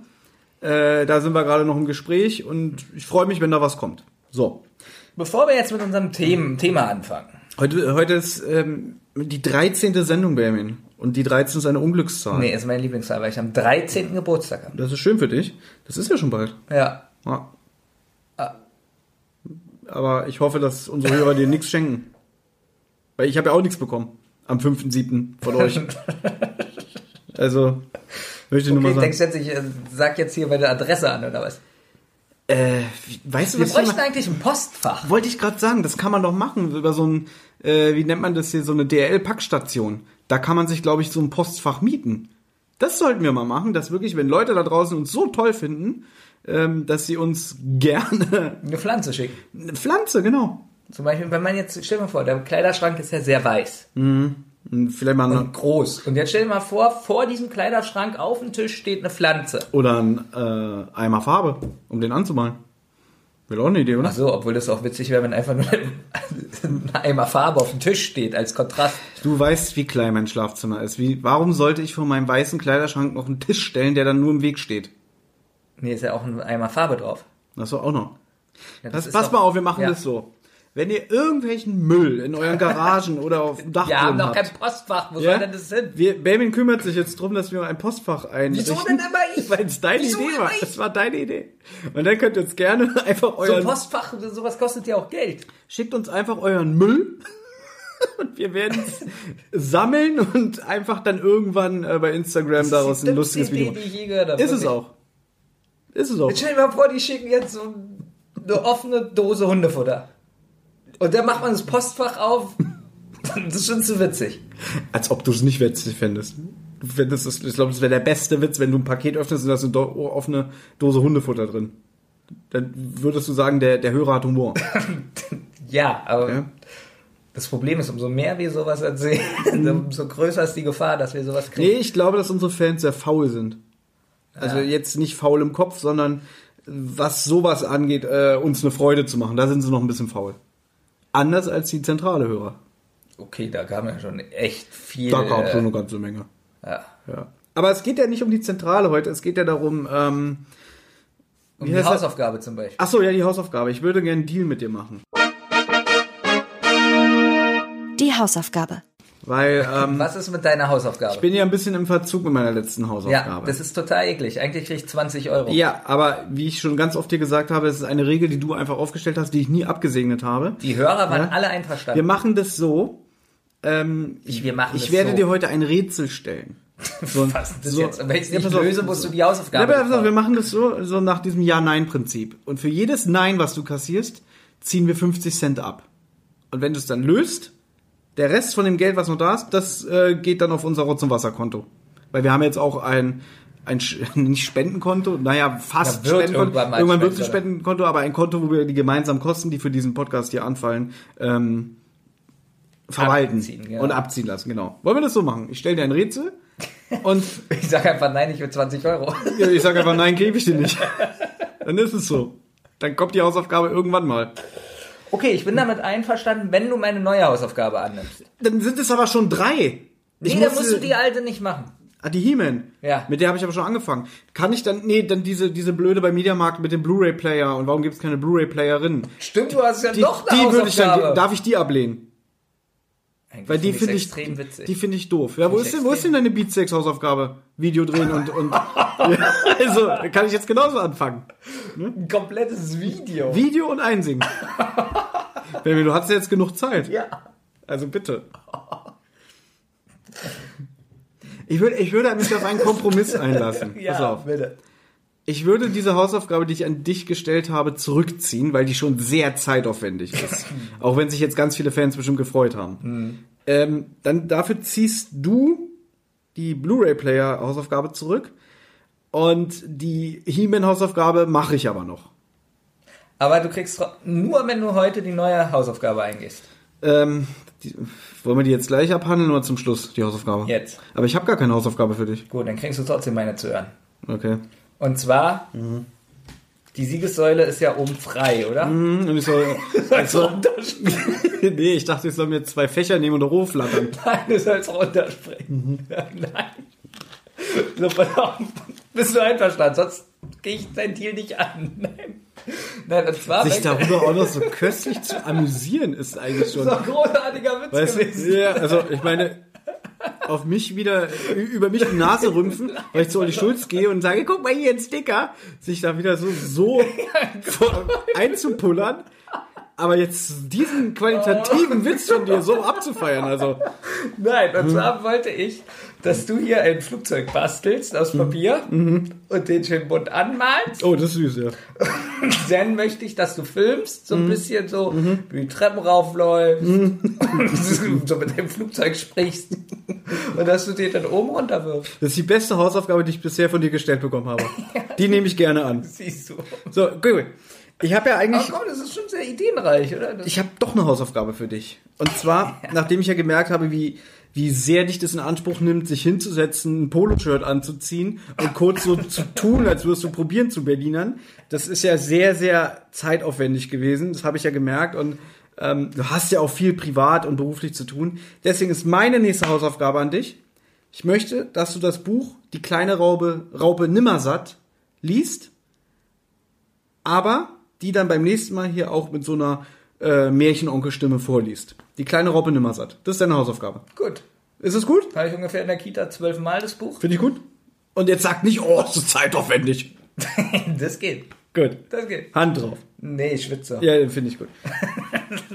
Äh, da sind wir gerade noch im Gespräch und ich freue mich, wenn da was kommt. So. Bevor wir jetzt mit unserem Themen, Thema anfangen. Heute, heute ist ähm, die 13. Sendung, Benjamin. Und die 13 ist eine Unglückszahl. Nee, ist mein Lieblingszahl, weil ich am 13. Geburtstag habe. Das ist schön für dich. Das ist ja schon bald. Ja. Ja. Ah. Aber ich hoffe, dass unsere Hörer dir nichts schenken. Weil ich habe ja auch nichts bekommen. Am 5.7. von euch. Also, möchte ich nur Okay, mal denkst sagen. du jetzt, ich äh, sag jetzt hier meine Adresse an oder was? Äh, weißt du, Wir was bräuchten mal, eigentlich ein Postfach. wollte ich gerade sagen, das kann man doch machen über so ein, äh, wie nennt man das hier, so eine DRL-Packstation. Da kann man sich, glaube ich, so ein Postfach mieten. Das sollten wir mal machen, dass wirklich, wenn Leute da draußen uns so toll finden, ähm, dass sie uns gerne Eine Pflanze schicken. eine Pflanze, genau. Zum Beispiel, wenn man jetzt, stell dir mal vor, der Kleiderschrank ist ja sehr weiß Und vielleicht mal und groß. Und jetzt stell dir mal vor, vor diesem Kleiderschrank auf dem Tisch steht eine Pflanze. oder ein äh, Eimer Farbe, um den anzumalen. Wäre auch eine Idee, oder? Ach so, obwohl das auch witzig wäre, wenn einfach nur ein Eimer Farbe auf dem Tisch steht als Kontrast. Du weißt, wie klein mein Schlafzimmer ist. Wie, warum sollte ich vor meinem weißen Kleiderschrank noch einen Tisch stellen, der dann nur im Weg steht? Nee, ist ja auch ein Eimer Farbe drauf. Das war auch noch. Ja, Das, ist pass mal auf, wir machen ja. das so. Wenn ihr irgendwelchen Müll in euren Garagen oder auf dem Dach Wir haben drin doch kein habt, Postfach. Wo ja, soll denn das hin? wir, Bamin kümmert sich jetzt drum, dass wir ein Postfach einrichten. Wieso denn immer ich? Weil es deine Wieso Idee war. ich? Es war deine Idee. Und dann könnt ihr jetzt gerne einfach So ein euren, Postfach, sowas kostet ja auch Geld. schickt uns einfach euren Müll und wir werden es sammeln und einfach dann irgendwann äh, bei Instagram daraus ein lustiges Video die machen. ich je gehört habe. Ist es Wirklich. auch. Ist es auch. Jetzt stell dir mal vor, die schicken jetzt so eine offene Dose Hundefutter. Und dann macht man das Postfach auf. Das ist schon zu witzig. Als ob du es nicht witzig fändest. Du fändest es, ich glaube, das wäre der beste Witz, wenn du ein Paket öffnest und da ist eine do offene Dose Hundefutter drin. Dann würdest du sagen, der, der Hörer hat Humor. Ja, aber Ja? das Problem ist, umso mehr wir sowas erzählen, umso größer ist die Gefahr, dass wir sowas kriegen. Nee, ich glaube, dass unsere Fans sehr faul sind. Also Ja. jetzt nicht faul im Kopf, sondern was sowas angeht, äh, uns eine Freude zu machen. Da sind sie noch ein bisschen faul. Anders als die zentrale Hörer. Okay, da kam ja schon echt viel. Da gab es äh, schon eine ganze Menge. ja. Ja. Aber es geht ja nicht um die Zentrale heute, es geht ja darum, ähm, Um die heißt das? Hausaufgabe zum Beispiel. ach so, ja, die Hausaufgabe. Ich würde gerne einen Deal mit dir machen. Die Hausaufgabe. Weil, ähm, Was ist mit deiner Hausaufgabe? ich bin ja ein bisschen im Verzug mit meiner letzten Hausaufgabe. ja, das ist total eklig. Eigentlich krieg ich 20 Euro. Ja, aber wie ich schon ganz oft dir gesagt habe, es ist eine Regel, die du einfach aufgestellt hast, die ich nie abgesegnet habe. Die Hörer waren Ja. alle Wir einverstanden. machen das so. Ähm, Ich- wir machen ich werde so. dir heute ein Rätsel stellen. So, ein- Was ist das so- jetzt? Wenn ich es Ja, nicht auf. löse, musst du die Ja, Hausaufgabe aber pass auf, wir machen das so, so nach diesem Ja-Nein-Prinzip. Und für jedes Nein, was du kassierst, ziehen wir 50 Cent ab. Und wenn du es dann löst, der Rest von dem Geld, was noch da ist, das äh, geht dann auf unser Rotz- und Wasserkonto. Weil wir haben jetzt auch ein, ein nicht Spendenkonto, naja, fast Ja, wird Spendenkonto. irgendwann Irgendwann wird es ein Spenden- Spendenkonto, aber ein Konto, wo wir die gemeinsamen Kosten, die für diesen Podcast hier anfallen, ähm, verwalten Abziehen, ja. und abziehen lassen, genau. Wollen wir das so machen? Ich stelle dir ein Rätsel und Ich sage einfach nein, ich will 20 Euro. ja, ich sage einfach, nein, gebe ich dir nicht. Dann ist es so. Dann kommt die Hausaufgabe irgendwann mal. Okay, ich bin damit einverstanden, wenn du meine neue Hausaufgabe annimmst. Dann sind es aber schon drei. Ich Nee, dann muss- musst du die alte nicht machen. Ah, die He-Man. Ja. Mit der habe ich aber schon angefangen. Kann ich dann, nee, dann diese, diese blöde bei Mediamarkt mit dem Blu-ray-Player und warum gibt es keine Blu-ray-Playerin? Stimmt, du hast ja Die, doch eine die würde ich dann, Hausaufgabe. darf ich die ablehnen? Eigentlich Weil die finde ich, extrem witzig. die finde ich doof. Ja, wo ist denn, wo ist denn deine Beatsex Hausaufgabe? Video drehen und, und, ja, also, kann ich jetzt genauso anfangen. ein komplettes Video. Video und einsingen. Baby, du hast jetzt genug Zeit. Ja. Also bitte. Ich würde, ich würde mich auf einen Kompromiss einlassen. Ja, Pass auf. bitte. Ich würde diese Hausaufgabe, die ich an dich gestellt habe, zurückziehen, weil die schon sehr zeitaufwendig ist. Auch wenn sich jetzt ganz viele Fans bestimmt gefreut haben. Ähm, dann dafür ziehst du die Blu-ray-Player-Hausaufgabe zurück. Und die He-Man-Hausaufgabe mache ich aber noch. Aber du kriegst nur, wenn du heute die neue Hausaufgabe eingehst. Ähm, die, wollen wir die jetzt gleich abhandeln oder zum Schluss, die Hausaufgabe? Jetzt. Aber ich habe gar keine Hausaufgabe für dich. Gut, dann kriegst du trotzdem meine zu hören. Okay. Und zwar, Mhm. die Siegessäule ist ja oben frei, oder? Hm, Und ich soll, runterspringen. nee, ich dachte, ich soll mir zwei Fächer nehmen und hochflattern. Nein, du sollst runterspringen. Mhm. Nein. So, pass auf. Bist du einverstanden? Sonst gehe ich dein Deal nicht an. Nein. Nein, und zwar Sich darüber auch noch so köstlich zu amüsieren, ist eigentlich schon. so ein großartiger Witz Weißt gewesen. ja, also ich meine, auf mich wieder, über mich die Nase rümpfen, weil ich zu Olli Schulz gehe und sage, guck mal hier ein Sticker, sich da wieder so, so einzupullern. Aber jetzt diesen qualitativen Witz von dir so abzufeiern, also. Nein, und zwar wollte ich, dass du hier ein Flugzeug bastelst aus Papier Mhm. und den schön bunt anmalst. Oh, das ist süß, ja. Und dann möchte ich, dass du filmst, so ein Mhm. bisschen so, wie die Treppen raufläufst, und so mit dem Flugzeug sprichst und dass du den dann oben runter wirfst. Das ist die beste Hausaufgabe, die ich bisher von dir gestellt bekommen habe. Die nehme ich gerne an. Siehst du. So, gut. Ich habe ja eigentlich, komm, das ist schon sehr ideenreich, oder? Das ich habe doch eine Hausaufgabe für dich. Und zwar, nachdem ich ja gemerkt habe, wie, wie sehr dich das in Anspruch nimmt, sich hinzusetzen, ein Poloshirt anzuziehen und kurz so zu tun, als würdest du probieren zu Berlinern. Das ist ja sehr, sehr zeitaufwendig gewesen. Das habe ich ja gemerkt. Und ähm, du hast ja auch viel privat und beruflich zu tun. Deswegen ist meine nächste Hausaufgabe an dich. Ich möchte, dass du das Buch Die kleine Raupe, Raupe Nimmersatt liest, aber die dann beim nächsten Mal hier auch mit so einer äh, Märchenonkelstimme vorliest. Die kleine Raupe Nimmersatt. Das ist deine Hausaufgabe. gut. Ist es gut? Habe ich ungefähr in der Kita zwölfmal das Buch? Finde ich gut? Und jetzt sag nicht, oh, es ist zeitaufwendig. das geht. Gut. Das geht. Hand drauf. Nee, ich schwitze. Ja, finde ich gut.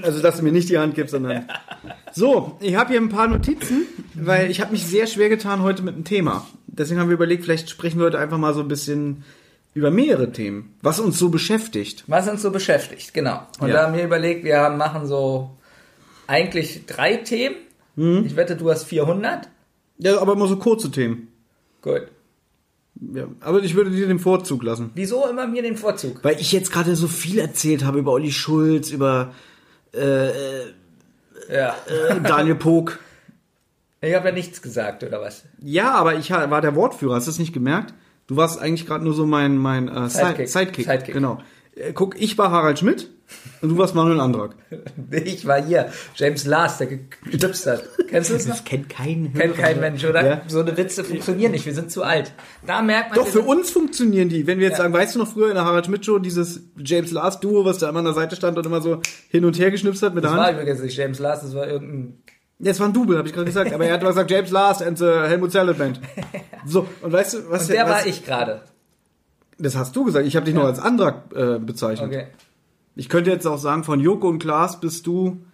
Also, dass du mir nicht die Hand gibst, sondern... So, ich habe hier ein paar Notizen, weil ich habe mich sehr schwer getan heute mit dem Thema. Deswegen haben wir überlegt, vielleicht sprechen wir heute einfach mal so ein bisschen über mehrere Themen, was uns so beschäftigt. Was uns so beschäftigt, genau. Und Ja. da haben wir überlegt, wir machen so eigentlich drei Themen. Hm? Ich wette, du hast 400. Ja, aber immer so kurze Themen. Gut. Ja, aber ich würde dir den Vorzug lassen. Wieso immer mir den Vorzug? Weil ich jetzt gerade so viel erzählt habe über Olli Schulz, über Ja. äh, Daniel Pog. Ich habe ja nichts gesagt, oder was? Ja, aber ich war der Wortführer, hast du es nicht gemerkt? Du warst eigentlich gerade nur so mein, mein äh, Sidekick. Sidekick. Sidekick. Sidekick. Genau. Äh, guck, ich war Harald Schmidt und du warst Manuel Andrak. Ich war hier, James Last, der geknipst hat. Kennst du das noch? kennt kein Kennt kein Mensch, oder? Ja. So eine Witze funktionieren nicht, wir sind zu alt. Da merkt man... Doch, für uns funktionieren die. Wenn wir jetzt Ja. sagen, weißt du noch früher in der Harald Schmidt Show, dieses James Last Duo, was da immer an der Seite stand und immer so hin und her geschnipst hat mit der Das war Hand? übrigens nicht James Last, das war irgendein... Ja, es war ein Double, habe ich gerade gesagt. Aber er hat mal gesagt, James Last and the Helmut Salad Band. So, und weißt du, was Und der was, war ich gerade. Das hast du gesagt. Ich habe dich noch als Andrak äh, bezeichnet. Okay. Ich könnte jetzt auch sagen, von Joko und Klaas bist du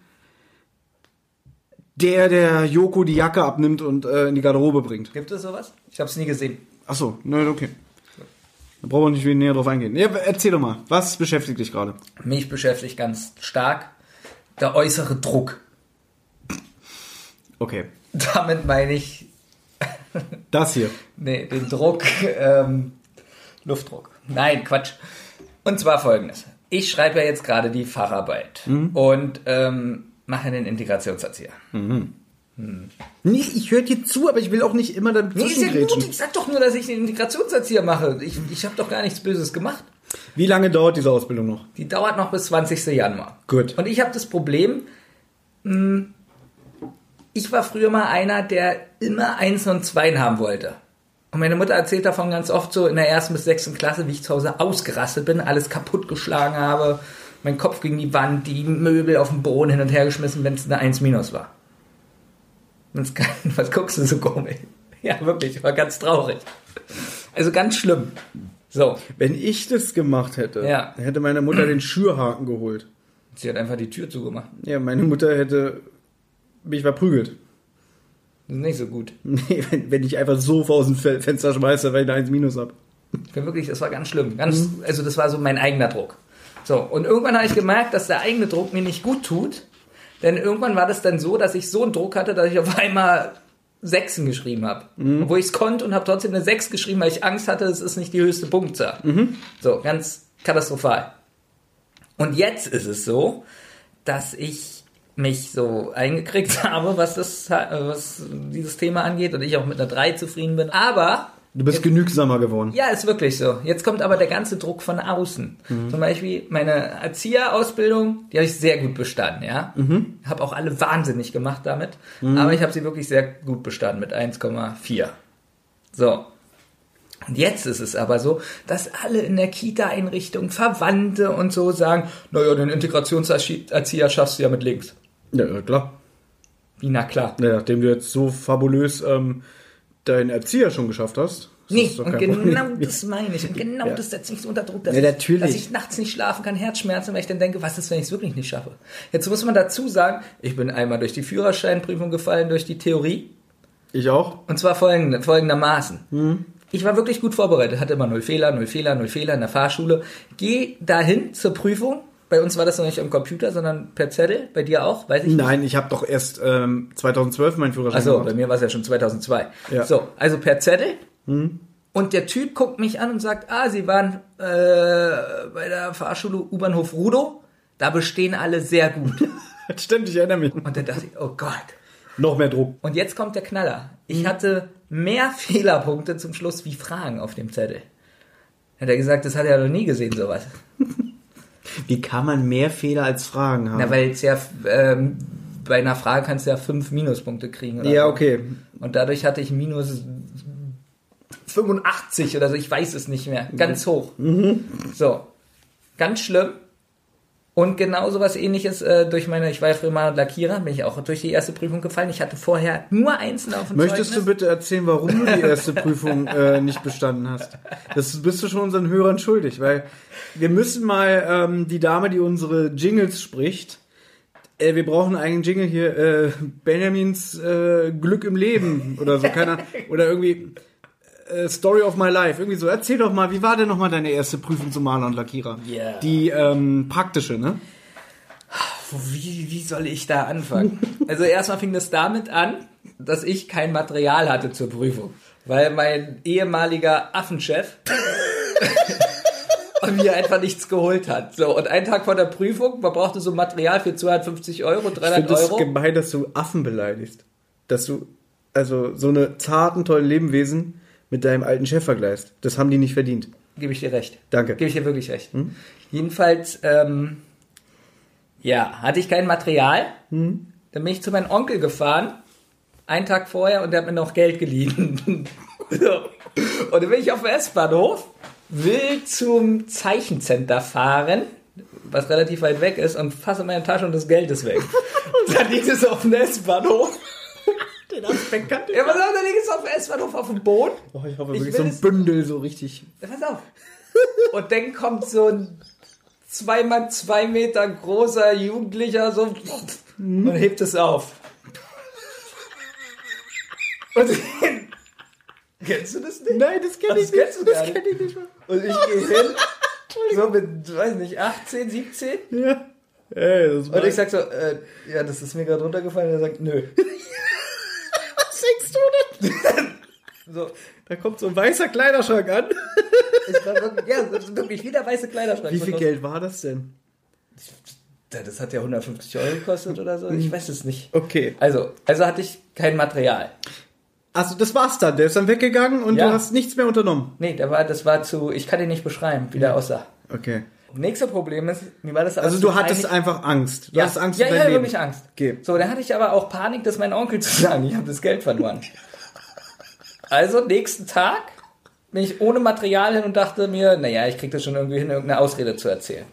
der, der Joko die Jacke abnimmt und äh, in die Garderobe bringt. Gibt es sowas? Ich habe es nie gesehen. Ach so, ne, okay. Da brauchen wir nicht näher drauf eingehen. Ja, erzähl doch mal, was beschäftigt dich gerade? Mich beschäftigt ganz stark der äußere Druck. Okay. Damit meine ich, Das hier. nee, den Druck, ähm, Luftdruck. Nein, Quatsch. Und zwar folgendes. Ich schreibe ja jetzt gerade die Facharbeit und ähm, mache einen Integrationserzieher. Nee, ich höre dir zu, aber ich will auch nicht immer Nee, ist ja gut. Ich sag doch nur, dass ich einen Integrationserzieher mache. Ich, ich habe doch gar nichts Böses gemacht. Wie lange dauert diese Ausbildung noch? Die dauert noch bis 20. Januar. Gut. Und ich habe das Problem, mh, ich war früher mal einer, der immer Eins und Zweien haben wollte. Und meine Mutter erzählt davon ganz oft so in der ersten bis sechsten Klasse, wie ich zu Hause ausgerastet bin, alles kaputtgeschlagen habe, mein Kopf gegen die Wand, die Möbel auf den Boden hin und her geschmissen, wenn es eine 1 minus war. Kein, was guckst du so komisch? Ja, wirklich, war ganz traurig. Also ganz schlimm. So, Wenn ich das gemacht hätte, Ja. hätte meine Mutter den Schürhaken geholt. sie hat einfach die Tür zugemacht. Ja, meine Mutter hätte mich verprügelt. Das ist nicht so gut. Nee, wenn, wenn ich einfach so aus dem Fe- Fenster schmeiße, weil ich eine 1 minus hab. Ich bin wirklich, das war ganz schlimm. Ganz, also das war so mein eigener Druck. So, und irgendwann habe ich gemerkt, dass der eigene Druck mir nicht gut tut. Denn irgendwann war das dann so, dass ich so einen Druck hatte, dass ich auf einmal Sechsen geschrieben habe. Obwohl ich es konnte und habe trotzdem eine Sechs geschrieben, weil ich Angst hatte, es ist nicht die höchste Punktzahl. So, ganz katastrophal. Und jetzt ist es so, dass ich mich so eingekriegt habe, was das, was dieses Thema angeht und ich auch mit einer 3 zufrieden bin. Aber Du bist genügsamer geworden. ja, ist wirklich so. Jetzt kommt aber der ganze Druck von außen. Zum Beispiel meine Erzieherausbildung, die habe ich sehr gut bestanden, ja. Habe auch alle wahnsinnig gemacht damit, aber ich habe sie wirklich sehr gut bestanden mit 1,4. So. Und jetzt ist es aber so, dass alle in der Kita-Einrichtung, Verwandte und so sagen, naja, den Integrationserzieher schaffst du ja mit links. Ja, ja, klar. Wie, na klar. Ja, nachdem du jetzt so fabulös ähm, deinen Erzieher schon geschafft hast. Nee, und genau Problem. das meine ich. Und genau Ja. das setzt mich so unter Druck, dass, Ja, ich, dass ich nachts nicht schlafen kann, Herzschmerzen, weil ich dann denke, was ist, wenn ich es wirklich nicht schaffe? Jetzt muss man dazu sagen, ich bin einmal durch die Führerscheinprüfung gefallen, durch die Theorie. Ich auch. Und zwar folgende, folgendermaßen. Mhm. Ich war wirklich gut vorbereitet, hatte immer null Fehler, null Fehler, null Fehler in der Fahrschule. Geh dahin zur Prüfung. Bei uns war das noch nicht am Computer, sondern per Zettel. Bei dir auch, weiß ich nicht. Nein, ich habe doch erst ähm, 2012 meinen Führerschein Achso, bei gemacht. mir war es ja schon 2002. Ja. So, also per Zettel. Und der Typ guckt mich an und sagt, ah, Sie waren äh, bei der Fahrschule U-Bahnhof Rudow. Da bestehen alle sehr gut. Stimmt, ich erinnere mich. Und dann dachte ich, oh Gott. Noch mehr Druck. Und jetzt kommt der Knaller. Ich hatte mehr Fehlerpunkte zum Schluss wie Fragen auf dem Zettel. Hat er gesagt, das hat er noch nie gesehen, sowas. Wie kann man mehr Fehler als Fragen haben? Na, weil es ja, ähm, bei einer Frage kannst du ja fünf Minuspunkte kriegen. Oder ja, so. okay. Und dadurch hatte ich minus 85 oder so, ich weiß es nicht mehr. Ganz hoch. So. Ganz schlimm. Und genau so was ähnliches äh, durch meine, ich war ja früher mal Lackierer, bin ich auch durch die erste Prüfung gefallen. Ich hatte vorher nur Einsen auf dem Möchtest du Zeugnis. bitte erzählen, warum du die erste Prüfung äh, nicht bestanden hast? Das bist du schon unseren Hörern schuldig, weil wir müssen mal ähm, die Dame, die unsere Jingles spricht, äh, wir brauchen einen Jingle hier, äh, Benjamins äh, Glück im Leben oder so, keiner oder irgendwie äh, Story of my life, irgendwie so. Erzähl doch mal, wie war denn nochmal deine erste Prüfung zum Maler und Lackierer? Ja. Die ähm, praktische, ne? Wie, wie soll ich da anfangen? Also erstmal fing das damit an, dass ich kein Material hatte zur Prüfung. Weil mein ehemaliger Affenchef mir einfach nichts geholt hat. So, und einen Tag vor der Prüfung, man brauchte so Material für 250 Euro, Ich 300 finde es Euro. gemein, dass du Affen beleidigst. Dass du, also, so eine zarten, tollen Lebewesen mit deinem alten Chef vergleichst. Das haben die nicht verdient. Gebe ich dir recht. Danke. Gebe ich dir wirklich recht. Jedenfalls, ähm, ja, hatte ich kein Material. Dann bin ich zu meinem Onkel gefahren, einen Tag vorher, und der hat mir noch Geld geliehen. so. Und dann bin ich auf dem S-Bahnhof, will zum Zeichencenter fahren, was relativ weit weg ist, und fasse meine Tasche und das Geld ist weg. dann liegt es auf dem S-Bahnhof. Den Aspekt kannte Ja, pass auf, dann liegt es auf dem S-Bahnhof auf dem Boden. Oh, ich hoffe Ich wirklich so ein es- Bündel so richtig. Ja, pass auf. Und dann kommt so ein zweimal zwei Meter großer Jugendlicher so und hebt es auf. Und kennst du das nicht? Nein, das kenn Ach, ich das nicht. kennst du gar das nicht. kenn ich nicht mal. Und ich gehe hin, so mit, weiß nicht, 18, 17. Ja. Ey, das Und ich sag so, äh, ja, das ist mir gerade runtergefallen. Und er sagt, nö. Singst du denn? So, Da kommt so ein weißer Kleiderschrank an. es war wirklich, ja, ist wirklich wie der weiße Kleiderschrank. Wie viel Geld war das denn? Das hat ja 150 Euro gekostet oder so. Ich weiß es nicht. Okay. Also, also hatte ich kein Material. Also das war's dann. Der ist dann weggegangen und Ja. du hast nichts mehr unternommen. Nee, der war, das war zu, ich kann dir nicht beschreiben, wie der aussah. Okay. Nächste Problem ist, mir war das aber Also du hattest einfach Angst. Du ja, hast Angst ja, um ja, Leben. wirklich Angst. Okay. So, dann hatte ich aber auch Panik, das meinem Onkel zu sagen, ich habe das Geld verloren. Also, nächsten Tag bin ich ohne Material hin und dachte mir, naja, ich krieg das schon irgendwie hin, irgendeine Ausrede zu erzählen.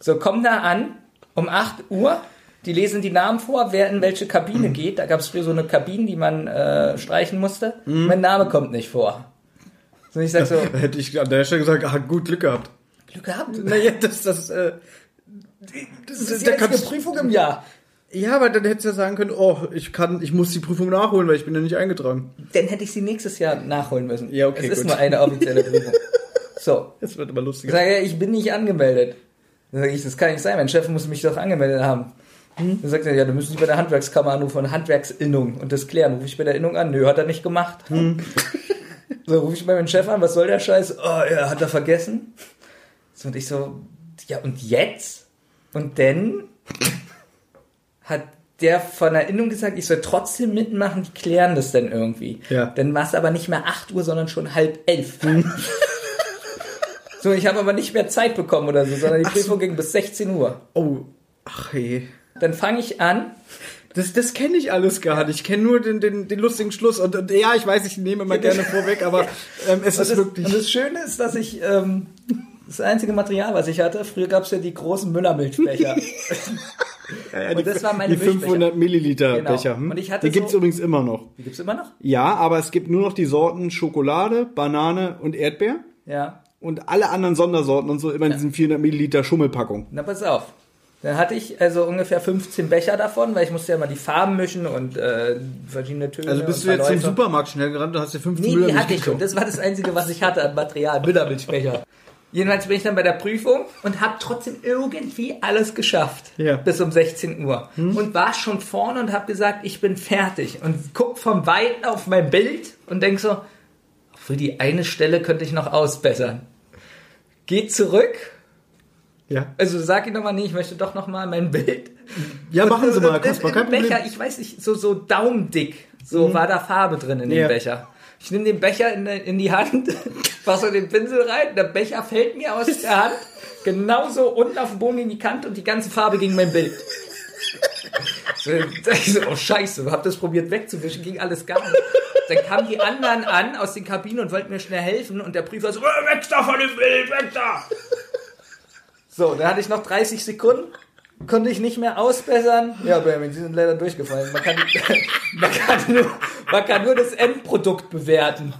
So, komm da an, um 8 Uhr, die lesen die Namen vor, wer in welche Kabine geht. Da gab es früher so eine Kabine, die man äh, streichen musste. Mein Name kommt nicht vor. So, ich sag so, Da hätte ich an der Stelle gesagt, ah, gut Glück gehabt. Glück gehabt. Naja, das, das, äh, Das ist die da einzige kannst- Prüfung im Jahr. ja, aber dann hättest du ja sagen können, oh, ich kann, ich muss die Prüfung nachholen, weil ich bin ja nicht eingetragen. Dann hätte ich sie nächstes Jahr nachholen müssen. Ja, okay, Es ist gut. nur eine offizielle Prüfung. So, Das wird immer ich lustiger. sage, ich bin nicht angemeldet. Dann sage ich, das kann nicht sein, mein Chef muss mich doch angemeldet haben. Dann sagt er, ja, dann müssen Sie bei der Handwerkskammer anrufen, Handwerksinnung und das klären. Rufe ich bei der Innung an? Nö, hat er nicht gemacht. So, rufe ich bei meinem Chef an, was soll der Scheiß? Oh, ja, hat er vergessen. So, und ich so, ja, und jetzt? Und dann hat der von der Innung gesagt, ich soll trotzdem mitmachen, die klären das dann irgendwie. Ja. Dann war es aber nicht mehr 8 Uhr, sondern schon halb elf. so, ich habe aber nicht mehr Zeit bekommen oder so, sondern die Prüfung ging bis 16 Uhr. Oh, ach hey. Dann fange ich an, Das, das kenne ich alles gar nicht. Ich kenne nur den, den, den lustigen Schluss. Und, und ja, ich weiß, ich nehme immer gerne vorweg, aber ähm, es Und ist das, wirklich. und das Schöne ist, dass ich ähm, das einzige Material, was ich hatte, früher gab es ja die großen Müllermilchbecher. Ja, ja, und das war meine die 500 Milliliter Genau. Becher. Hm? Und ich hatte die gibt's so- übrigens immer noch. Die gibt's immer noch? Ja, aber es gibt nur noch die Sorten Schokolade, Banane und Erdbeer. Ja. Und alle anderen Sondersorten und so immer in diesen 400 Milliliter Schummelpackung. Na, pass auf. Dann hatte ich also ungefähr 15 Becher davon, weil ich musste ja mal die Farben mischen und äh, verschiedene Töne. Also bist und du jetzt zum Verläufe. Supermarkt schnell gerannt und hast dir 15 Nee, die hatte ich schon. Das war das Einzige, was ich hatte an Material. Müllermilchbecher. Jedenfalls bin ich dann bei der Prüfung und habe trotzdem irgendwie alles geschafft. Ja. Bis um 16 Uhr. Und war schon vorne und habe gesagt, ich bin fertig. Und guck vom Weiten auf mein Bild und denk so, für die eine Stelle könnte ich noch ausbessern. Geh zurück. Ja, Also sag ich nochmal, nee, ich möchte doch nochmal mein Bild. ja machen Sie mal, und kein im Problem. Becher, ich weiß nicht, so, so daumendick, so war da Farbe drin in dem Ja. Becher. Ich nehme den Becher in, in die Hand, fasse den Pinsel rein, der Becher fällt mir aus der Hand, genauso unten auf dem Boden in die Kante und die ganze Farbe gegen mein Bild. So, oh scheiße, hab das probiert wegzuwischen, ging alles gar nicht. Dann kamen die anderen an aus den Kabinen und wollten mir schnell helfen und der Prüfer so, "Äh, weg da von dem Bild, weg da! So, da hatte ich noch 30 Sekunden, konnte ich nicht mehr ausbessern. Ja, Benjamin, Sie sind leider durchgefallen. Man kann, man kann, nur, man kann nur das Endprodukt bewerten.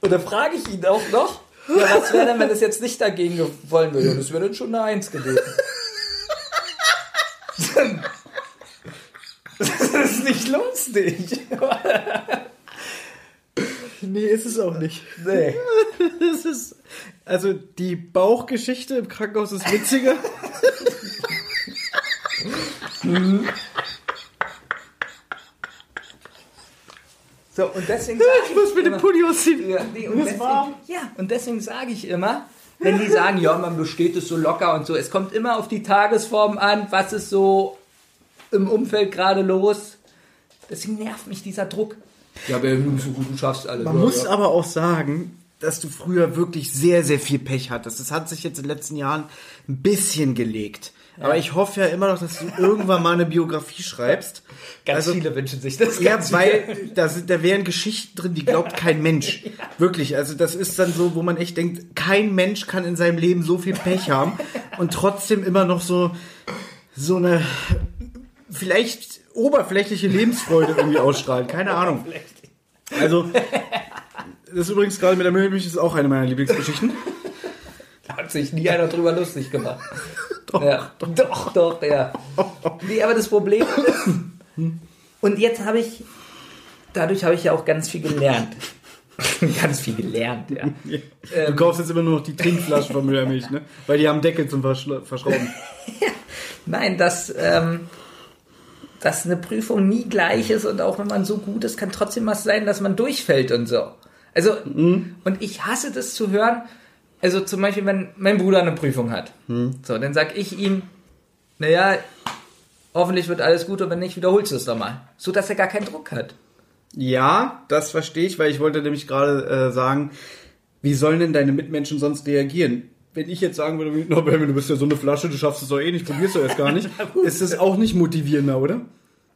Und da frage ich ihn auch noch, ja, was wäre denn, wenn es jetzt nicht dagegen wollen würde? Das wäre dann schon eine Eins gewesen. Das ist nicht lustig. Nee, ist es auch nicht. Nee. Das ist, also die Bauchgeschichte im Krankenhaus ist witziger. So, und deswegen sage Ich muss mir den Pulli ausziehen. Ja, nee, und deswegen, ja, und deswegen sage ich immer, wenn die sagen, ja, man besteht es so locker und so, es kommt immer auf die Tagesform an, was ist so im Umfeld gerade los. Deswegen nervt mich dieser Druck. Ja, aber du schaffst alles. Man muss aber auch sagen, dass du früher wirklich sehr, sehr viel Pech hattest. Das hat sich jetzt in den letzten Jahren ein bisschen gelegt. Aber ich hoffe ja immer noch, dass du irgendwann mal eine Biografie schreibst. Ganz also- viele wünschen sich das. Ja, ganz weil da, sind, da wären Geschichten drin, die glaubt kein Mensch. Wirklich, also das ist dann so, wo man echt denkt, kein Mensch kann in seinem Leben so viel Pech haben und trotzdem immer noch so, so eine vielleicht oberflächliche Lebensfreude irgendwie ausstrahlen. Keine Ahnung. Also, das ist übrigens gerade mit der Müllmilch ist auch eine meiner Lieblingsgeschichten. Da hat sich nie einer drüber lustig gemacht. doch, ja. doch, doch, ja. Nee, aber das Problem ist, und jetzt habe ich, dadurch habe ich ja auch ganz viel gelernt. ganz viel gelernt, ja. Du kaufst jetzt immer nur noch die Trinkflaschen von Müllermilch, ne? Weil die haben Deckel zum Verschrauben. Nein, dass, ähm, dass eine Prüfung nie gleich ist und auch wenn man so gut ist, kann trotzdem was sein, dass man durchfällt und so. Also, und ich hasse das zu hören. Also zum Beispiel, wenn mein Bruder eine Prüfung hat. So, dann sag ich ihm, naja, hoffentlich wird alles gut und wenn nicht, wiederholst du es doch mal. So, dass er gar keinen Druck hat. Ja, das verstehe ich, weil ich wollte nämlich gerade äh, sagen, wie sollen denn deine Mitmenschen sonst reagieren? Wenn ich jetzt sagen würde, no, Benjamin, du bist ja so eine Flasche, du schaffst es doch eh nicht, probierst du erst gar nicht, ist das auch nicht motivierender, oder?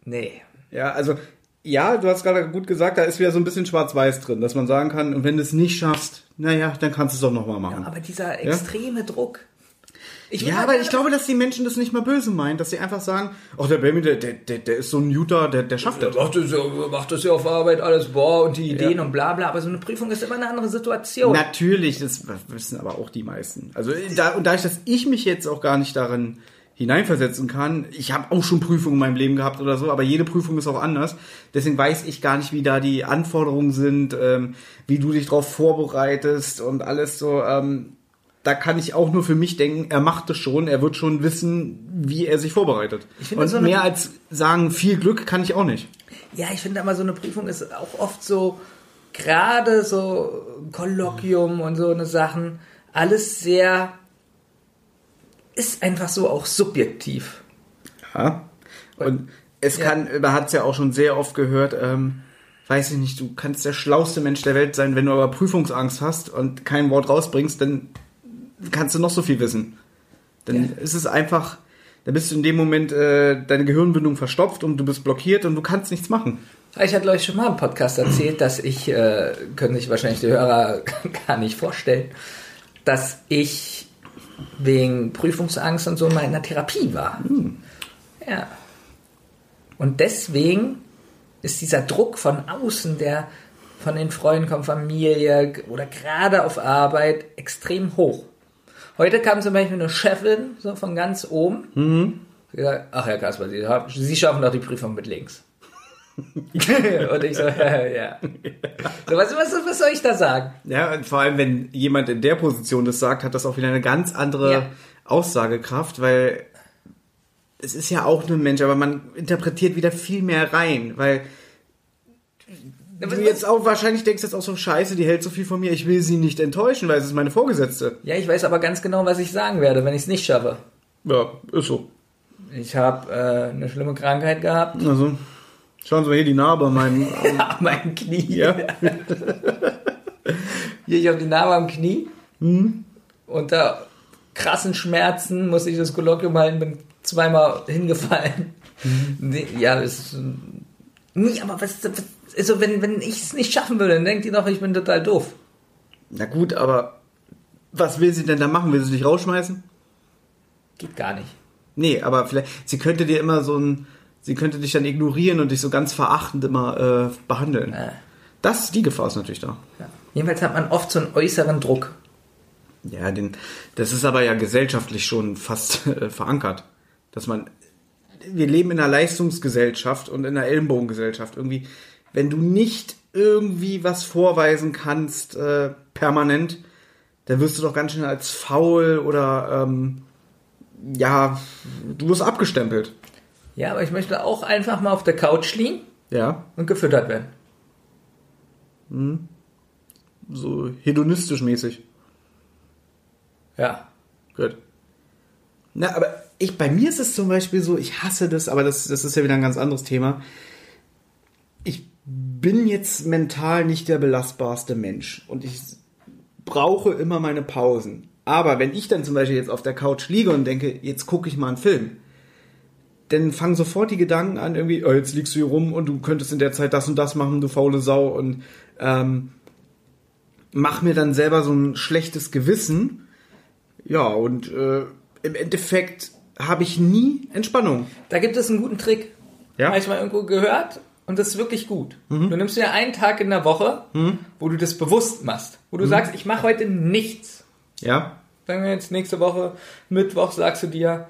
Nee. Ja, also ja, du hast gerade gut gesagt, da ist wieder so ein bisschen schwarz-weiß drin, dass man sagen kann, und wenn du es nicht schaffst, naja, dann kannst du es doch nochmal machen. Aber dieser extreme Druck. Ja, halt aber gerne- ich glaube, dass die Menschen das nicht mal böse meinen, dass sie einfach sagen, ach, der Baby, der, der, der, der ist so ein Juter, der, der schafft das. macht das, ja, macht das ja auf Arbeit alles, boah, und die Ideen und bla bla, aber so eine Prüfung ist immer eine andere Situation. Natürlich, das wissen aber auch die meisten. Also da, und dadurch, dass ich mich jetzt auch gar nicht darin hineinversetzen kann, ich habe auch schon Prüfungen in meinem Leben gehabt oder so, aber jede Prüfung ist auch anders. Deswegen weiß ich gar nicht, wie da die Anforderungen sind, ähm, wie du dich darauf vorbereitest und alles so. Ähm, da kann ich auch nur für mich denken, er macht es schon, er wird schon wissen, wie er sich vorbereitet. Und so mehr als sagen, viel Glück kann ich auch nicht. Ja, ich finde aber so eine Prüfung ist auch oft so, gerade so Kolloquium und so eine Sachen, alles sehr, ist einfach so auch subjektiv. Ja. Und es Ja. kann, man hat es ja auch schon sehr oft gehört, ähm, weiß ich nicht, du kannst der schlauste Mensch der Welt sein, wenn du aber Prüfungsangst hast und kein Wort rausbringst, dann kannst du noch so viel wissen. Dann ist es einfach, da bist du in dem Moment, äh, deine Gehirnbindung verstopft und du bist blockiert und du kannst nichts machen. Ich hatte euch schon mal im Podcast erzählt, dass ich, äh, können sich wahrscheinlich die Hörer gar nicht vorstellen, dass ich wegen Prüfungsangst und so mal in der Therapie war. Ja. Und deswegen ist dieser Druck von außen, der von den Freunden kommt, Familie oder gerade auf Arbeit, extrem hoch. Heute kam zum Beispiel eine Chefin so von ganz oben. Mhm. Gesagt, ach Herr Kasper, Sie, Sie schaffen doch die Prüfung mit links. und ich so, ja, ja. So, was, was, was soll ich da sagen? Ja, und vor allem, wenn jemand in der Position das sagt, hat das auch wieder eine ganz andere Ja. Aussagekraft, weil es ist ja auch nur ein Mensch, aber man interpretiert wieder viel mehr rein, weil du jetzt auch wahrscheinlich denkst jetzt auch so, scheiße, die hält so viel von mir, ich will sie nicht enttäuschen, weil es ist meine Vorgesetzte. Ja, ich weiß aber ganz genau, was ich sagen werde, wenn ich es nicht schaffe. Ja, ist so. Ich habe äh, eine schlimme Krankheit gehabt. Also, schauen Sie mal hier die Narbe an meinem. An meinem Knie. Ja. Hier, ich habe die Narbe am Knie. Unter krassen Schmerzen musste ich das Kolloquium halten, bin zweimal hingefallen. Nee, Ja, das ist. Nee, aber was, was also wenn, wenn ich es nicht schaffen würde, dann denkt ihr doch, ich bin total doof. Na gut, aber was will sie denn da machen? Will sie dich rausschmeißen? Geht gar nicht. Nee, aber vielleicht, sie könnte dir immer so ein, sie könnte dich dann ignorieren und dich so ganz verachtend immer äh, behandeln. Äh, Das, die Gefahr ist natürlich da. ja. Jedenfalls hat man oft so einen äußeren Druck. Ja, den, das ist aber ja gesellschaftlich schon fast äh, verankert, dass man, wir leben in einer Leistungsgesellschaft und in einer Ellenbogengesellschaft. Irgendwie, wenn du nicht irgendwie was vorweisen kannst äh, permanent, dann wirst du doch ganz schnell als faul oder ähm, ja, du wirst abgestempelt. Ja, aber ich möchte auch einfach mal auf der Couch liegen Ja, und gefüttert werden. so hedonistisch mäßig. Ja. Gut. Na, aber ich, bei mir ist es zum Beispiel so, ich hasse das, aber das, das ist ja wieder ein ganz anderes Thema. Ich bin jetzt mental nicht der belastbarste Mensch und ich brauche immer meine Pausen. Aber wenn ich dann zum Beispiel jetzt auf der Couch liege und denke, jetzt gucke ich mal einen Film, dann fangen sofort die Gedanken an, irgendwie, oh, jetzt liegst du hier rum und du könntest in der Zeit das und das machen, du faule Sau und ähm, mach mir dann selber so ein schlechtes Gewissen. Ja, und äh, im Endeffekt habe ich nie Entspannung. Da gibt es einen guten Trick. Ja? Habe ich mal irgendwo gehört und das ist wirklich gut. Du nimmst dir einen Tag in der Woche, wo du das bewusst machst. Wo du sagst, ich mache heute nichts. Ja? Sagen wir jetzt nächste Woche, Mittwoch, sagst du dir,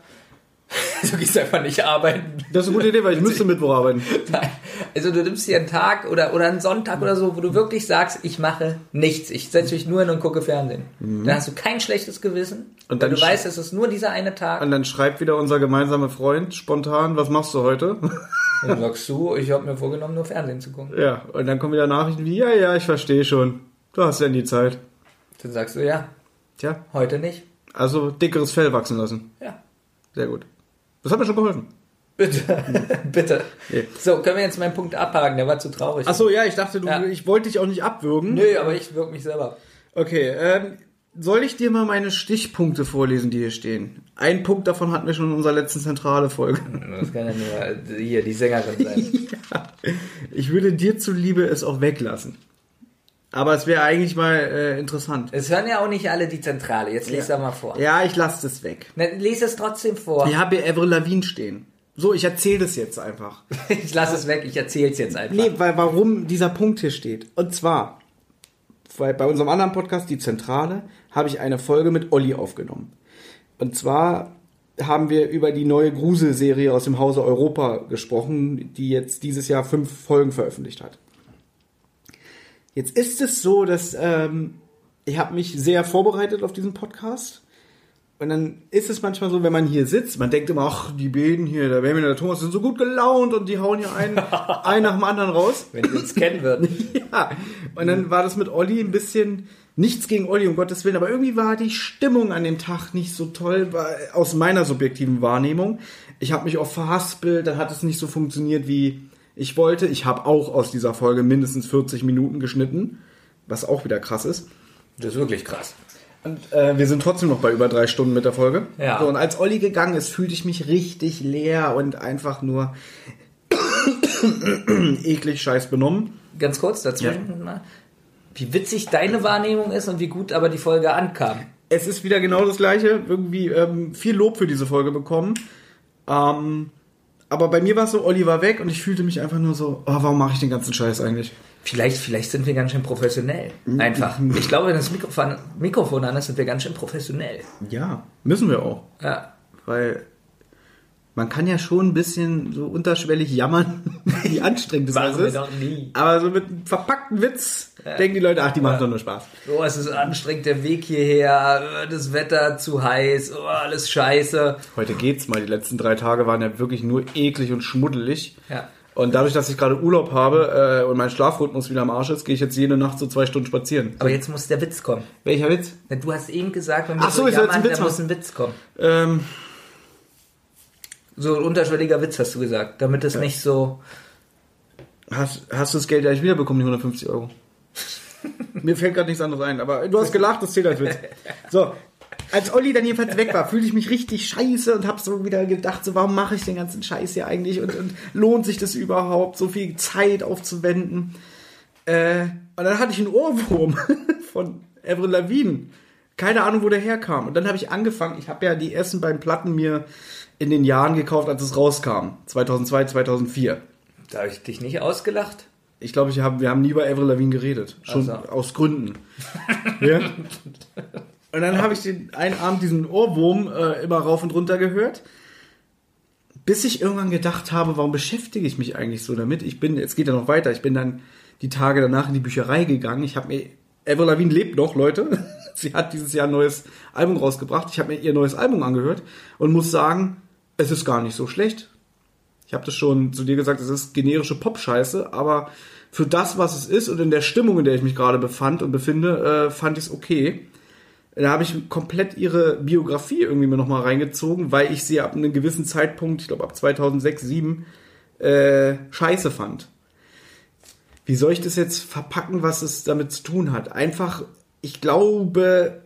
du gehst einfach nicht arbeiten. Das ist eine gute Idee, weil ich müsste Mittwoch arbeiten. Nein. Also du nimmst dir einen Tag oder, oder einen Sonntag oder so, wo du wirklich sagst, ich mache nichts. Ich setze mich nur hin und gucke Fernsehen. Dann hast du kein schlechtes Gewissen. Und dann du weißt, es ist nur dieser eine Tag. Und dann schreibt wieder unser gemeinsamer Freund spontan, was machst du heute? Und dann sagst du, ich habe mir vorgenommen, nur Fernsehen zu gucken. ja, und dann kommen wieder Nachrichten wie, ja, ja, ich verstehe schon. Du hast ja nie Zeit. Dann sagst du, ja, Tja, heute nicht. also dickeres Fell wachsen lassen. Ja. Sehr gut. Das hat mir schon geholfen. Bitte, bitte. Nee. So, können wir jetzt meinen Punkt abhaken, der war zu traurig. Achso, ja, ich dachte, du, Ja. ich wollte dich auch nicht abwürgen. Nö, aber ich wirke mich selber. Okay, ähm, Soll ich dir mal meine Stichpunkte vorlesen, die hier stehen? Ein Punkt davon hatten wir schon in unserer letzten zentrale Folge. Das kann ja nur hier die Sängerin sein. ja. Ich würde dir zuliebe es auch weglassen. Aber es wäre eigentlich mal äh, interessant. Es hören ja auch nicht alle die Zentrale. Jetzt lese ja. mal vor. Ja, ich lasse das weg. Na, lese es trotzdem vor. Ich habe hier Avril Lavigne stehen. So, ich erzähle das jetzt einfach. ich lasse es weg, ich erzähle es jetzt einfach. Nee, weil warum dieser Punkt hier steht. Und zwar, weil bei unserem anderen Podcast, die Zentrale, habe ich eine Folge mit Olli aufgenommen. Und zwar haben wir über die neue Gruselserie aus dem Hause Europa gesprochen, die jetzt dieses Jahr fünf Folgen veröffentlicht hat. Jetzt ist es so, dass ähm, ich habe mich sehr vorbereitet auf diesen Podcast. Und dann ist es manchmal so, wenn man hier sitzt, man denkt immer, ach, die beiden hier, der Benjamin und der Thomas sind so gut gelaunt und die hauen hier einen, einen nach dem anderen raus. Wenn die uns kennen würden. ja. Und dann war das mit Olli ein bisschen, nichts gegen Olli, um Gottes Willen, aber irgendwie war die Stimmung an dem Tag nicht so toll, aus meiner subjektiven Wahrnehmung. Ich habe mich oft verhaspelt, dann hat es nicht so funktioniert, wie ich wollte. Ich habe auch aus dieser Folge mindestens 40 Minuten geschnitten, was auch wieder krass ist. Das ist wirklich krass. Und äh, wir sind trotzdem noch bei über drei Stunden mit der Folge. Ja. So, und als Olli gegangen ist, fühlte ich mich richtig leer und einfach nur eklig scheiß benommen. Ganz kurz dazwischen mal. Wie witzig deine Wahrnehmung ist und wie gut aber die Folge ankam. Es ist wieder genau das gleiche. Irgendwie ähm, viel Lob für diese Folge bekommen. Ähm, aber bei mir war es so, Olli war weg und ich fühlte mich einfach nur so, oh, warum mache ich den ganzen Scheiß eigentlich? Vielleicht, vielleicht sind wir ganz schön professionell. Einfach. Ich glaube, wenn das Mikrofon, Mikrofon an ist, sind wir ganz schön professionell. Ja, müssen wir auch. Ja. Weil man kann ja schon ein bisschen so unterschwellig jammern, wie anstrengend das ist. doch nie. Aber so mit einem verpackten Witz denken die Leute, ach, die machen doch nur Spaß. Oh, es ist anstrengend, der Weg hierher, das Wetter zu heiß, oh, alles scheiße. Heute geht's mal. Die letzten drei Tage waren ja wirklich nur eklig und schmuddelig. Ja. Und dadurch, dass ich gerade Urlaub habe äh, und mein Schlafrhythmus wieder am Arsch ist, gehe ich jetzt jede Nacht so zwei Stunden spazieren. Aber jetzt muss der Witz kommen. Welcher Witz? Du hast eben gesagt, wenn wir Ach so, ich soll jetzt einen Witz da muss ein Witz kommen. Ähm, So ein unterschwelliger Witz hast du gesagt, damit es nicht so... hast, hast du das Geld eigentlich wiederbekommen, die 150 Euro? Mir fällt gerade nichts anderes ein, aber du hast gelacht, das zählt als Witz. So, als Olli dann jedenfalls weg war, fühlte ich mich richtig scheiße und habe so wieder gedacht, so warum mache ich den ganzen Scheiß hier eigentlich und, und lohnt sich das überhaupt, so viel Zeit aufzuwenden? Äh, und dann hatte ich einen Ohrwurm von Avril Lavigne. Keine Ahnung, wo der herkam. Und dann habe ich angefangen, ich habe ja die ersten beiden Platten mir in den Jahren gekauft, als es rauskam. 2002, 2004. Da habe ich dich nicht ausgelacht. Ich glaube, ich hab, wir haben nie über Avril Lavigne geredet. Schon Ach so. aus Gründen. ja? Und dann habe ich den einen Abend diesen Ohrwurm äh, immer rauf und runter gehört. Bis ich irgendwann gedacht habe, warum beschäftige ich mich eigentlich so damit? Ich bin, jetzt geht ja noch weiter, ich bin dann die Tage danach in die Bücherei gegangen. Ich habe mir, Avril Lavigne lebt noch, Leute. Sie hat dieses Jahr ein neues Album rausgebracht. Ich habe mir ihr neues Album angehört und muss sagen, es ist gar nicht so schlecht. Ich habe das schon zu dir gesagt, es ist generische Pop-Scheiße, aber für das, was es ist und in der Stimmung, in der ich mich gerade befand und befinde, äh, fand ich es okay. Da habe ich komplett ihre Biografie irgendwie mir nochmal reingezogen, weil ich sie ab einem gewissen Zeitpunkt, ich glaube ab 2006, 2007, äh, scheiße fand. Wie soll ich das jetzt verpacken, was es damit zu tun hat? Einfach, ich glaube,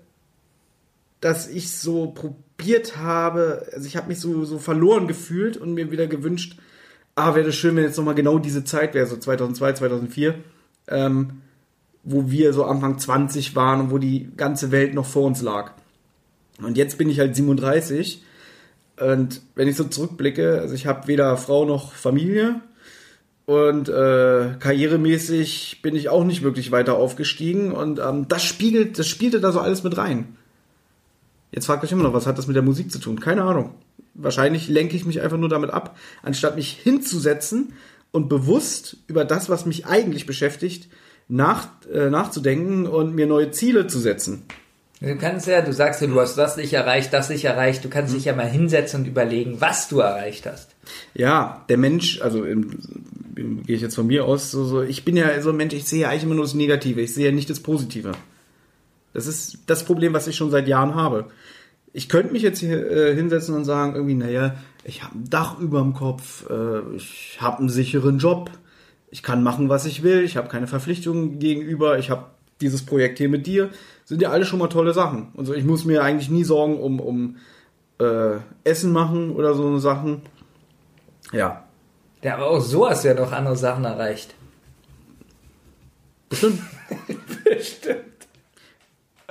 dass ich so probiert habe, also ich habe mich so, so verloren gefühlt und mir wieder gewünscht, ah, wäre das schön, wenn jetzt nochmal genau diese Zeit wäre, so 2002, 2004, ähm, wo wir so Anfang 20 waren und wo die ganze Welt noch vor uns lag. Und jetzt bin ich halt 37 und wenn ich so zurückblicke, also ich habe weder Frau noch Familie und äh, karrieremäßig bin ich auch nicht wirklich weiter aufgestiegen und ähm, das spiegelt, das spielte da so alles mit rein. Jetzt fragt euch immer noch, was hat das mit der Musik zu tun? Keine Ahnung. Wahrscheinlich lenke ich mich einfach nur damit ab, anstatt mich hinzusetzen und bewusst über das, was mich eigentlich beschäftigt, nach, äh, nachzudenken und mir neue Ziele zu setzen. Du kannst ja, du sagst ja, du hast das nicht erreicht, das nicht erreicht. Du kannst dich ja mal hinsetzen und überlegen, was du erreicht hast. Ja, der Mensch, also im, im, gehe ich jetzt von mir aus, so, so, ich bin ja so ein Mensch, ich sehe ja eigentlich immer nur das Negative, ich sehe ja nicht das Positive. Das ist das Problem, was ich schon seit Jahren habe. Ich könnte mich jetzt hier äh, hinsetzen und sagen, irgendwie, naja, ich habe ein Dach über dem Kopf, äh, ich habe einen sicheren Job, ich kann machen, was ich will, ich habe keine Verpflichtungen gegenüber, ich habe dieses Projekt hier mit dir. sind ja alle schon mal tolle Sachen. Also ich muss mir eigentlich nie Sorgen um, um äh, Essen machen oder so Sachen. Ja. Ja, aber auch so hast du ja noch andere Sachen erreicht. Bestimmt. Bestimmt.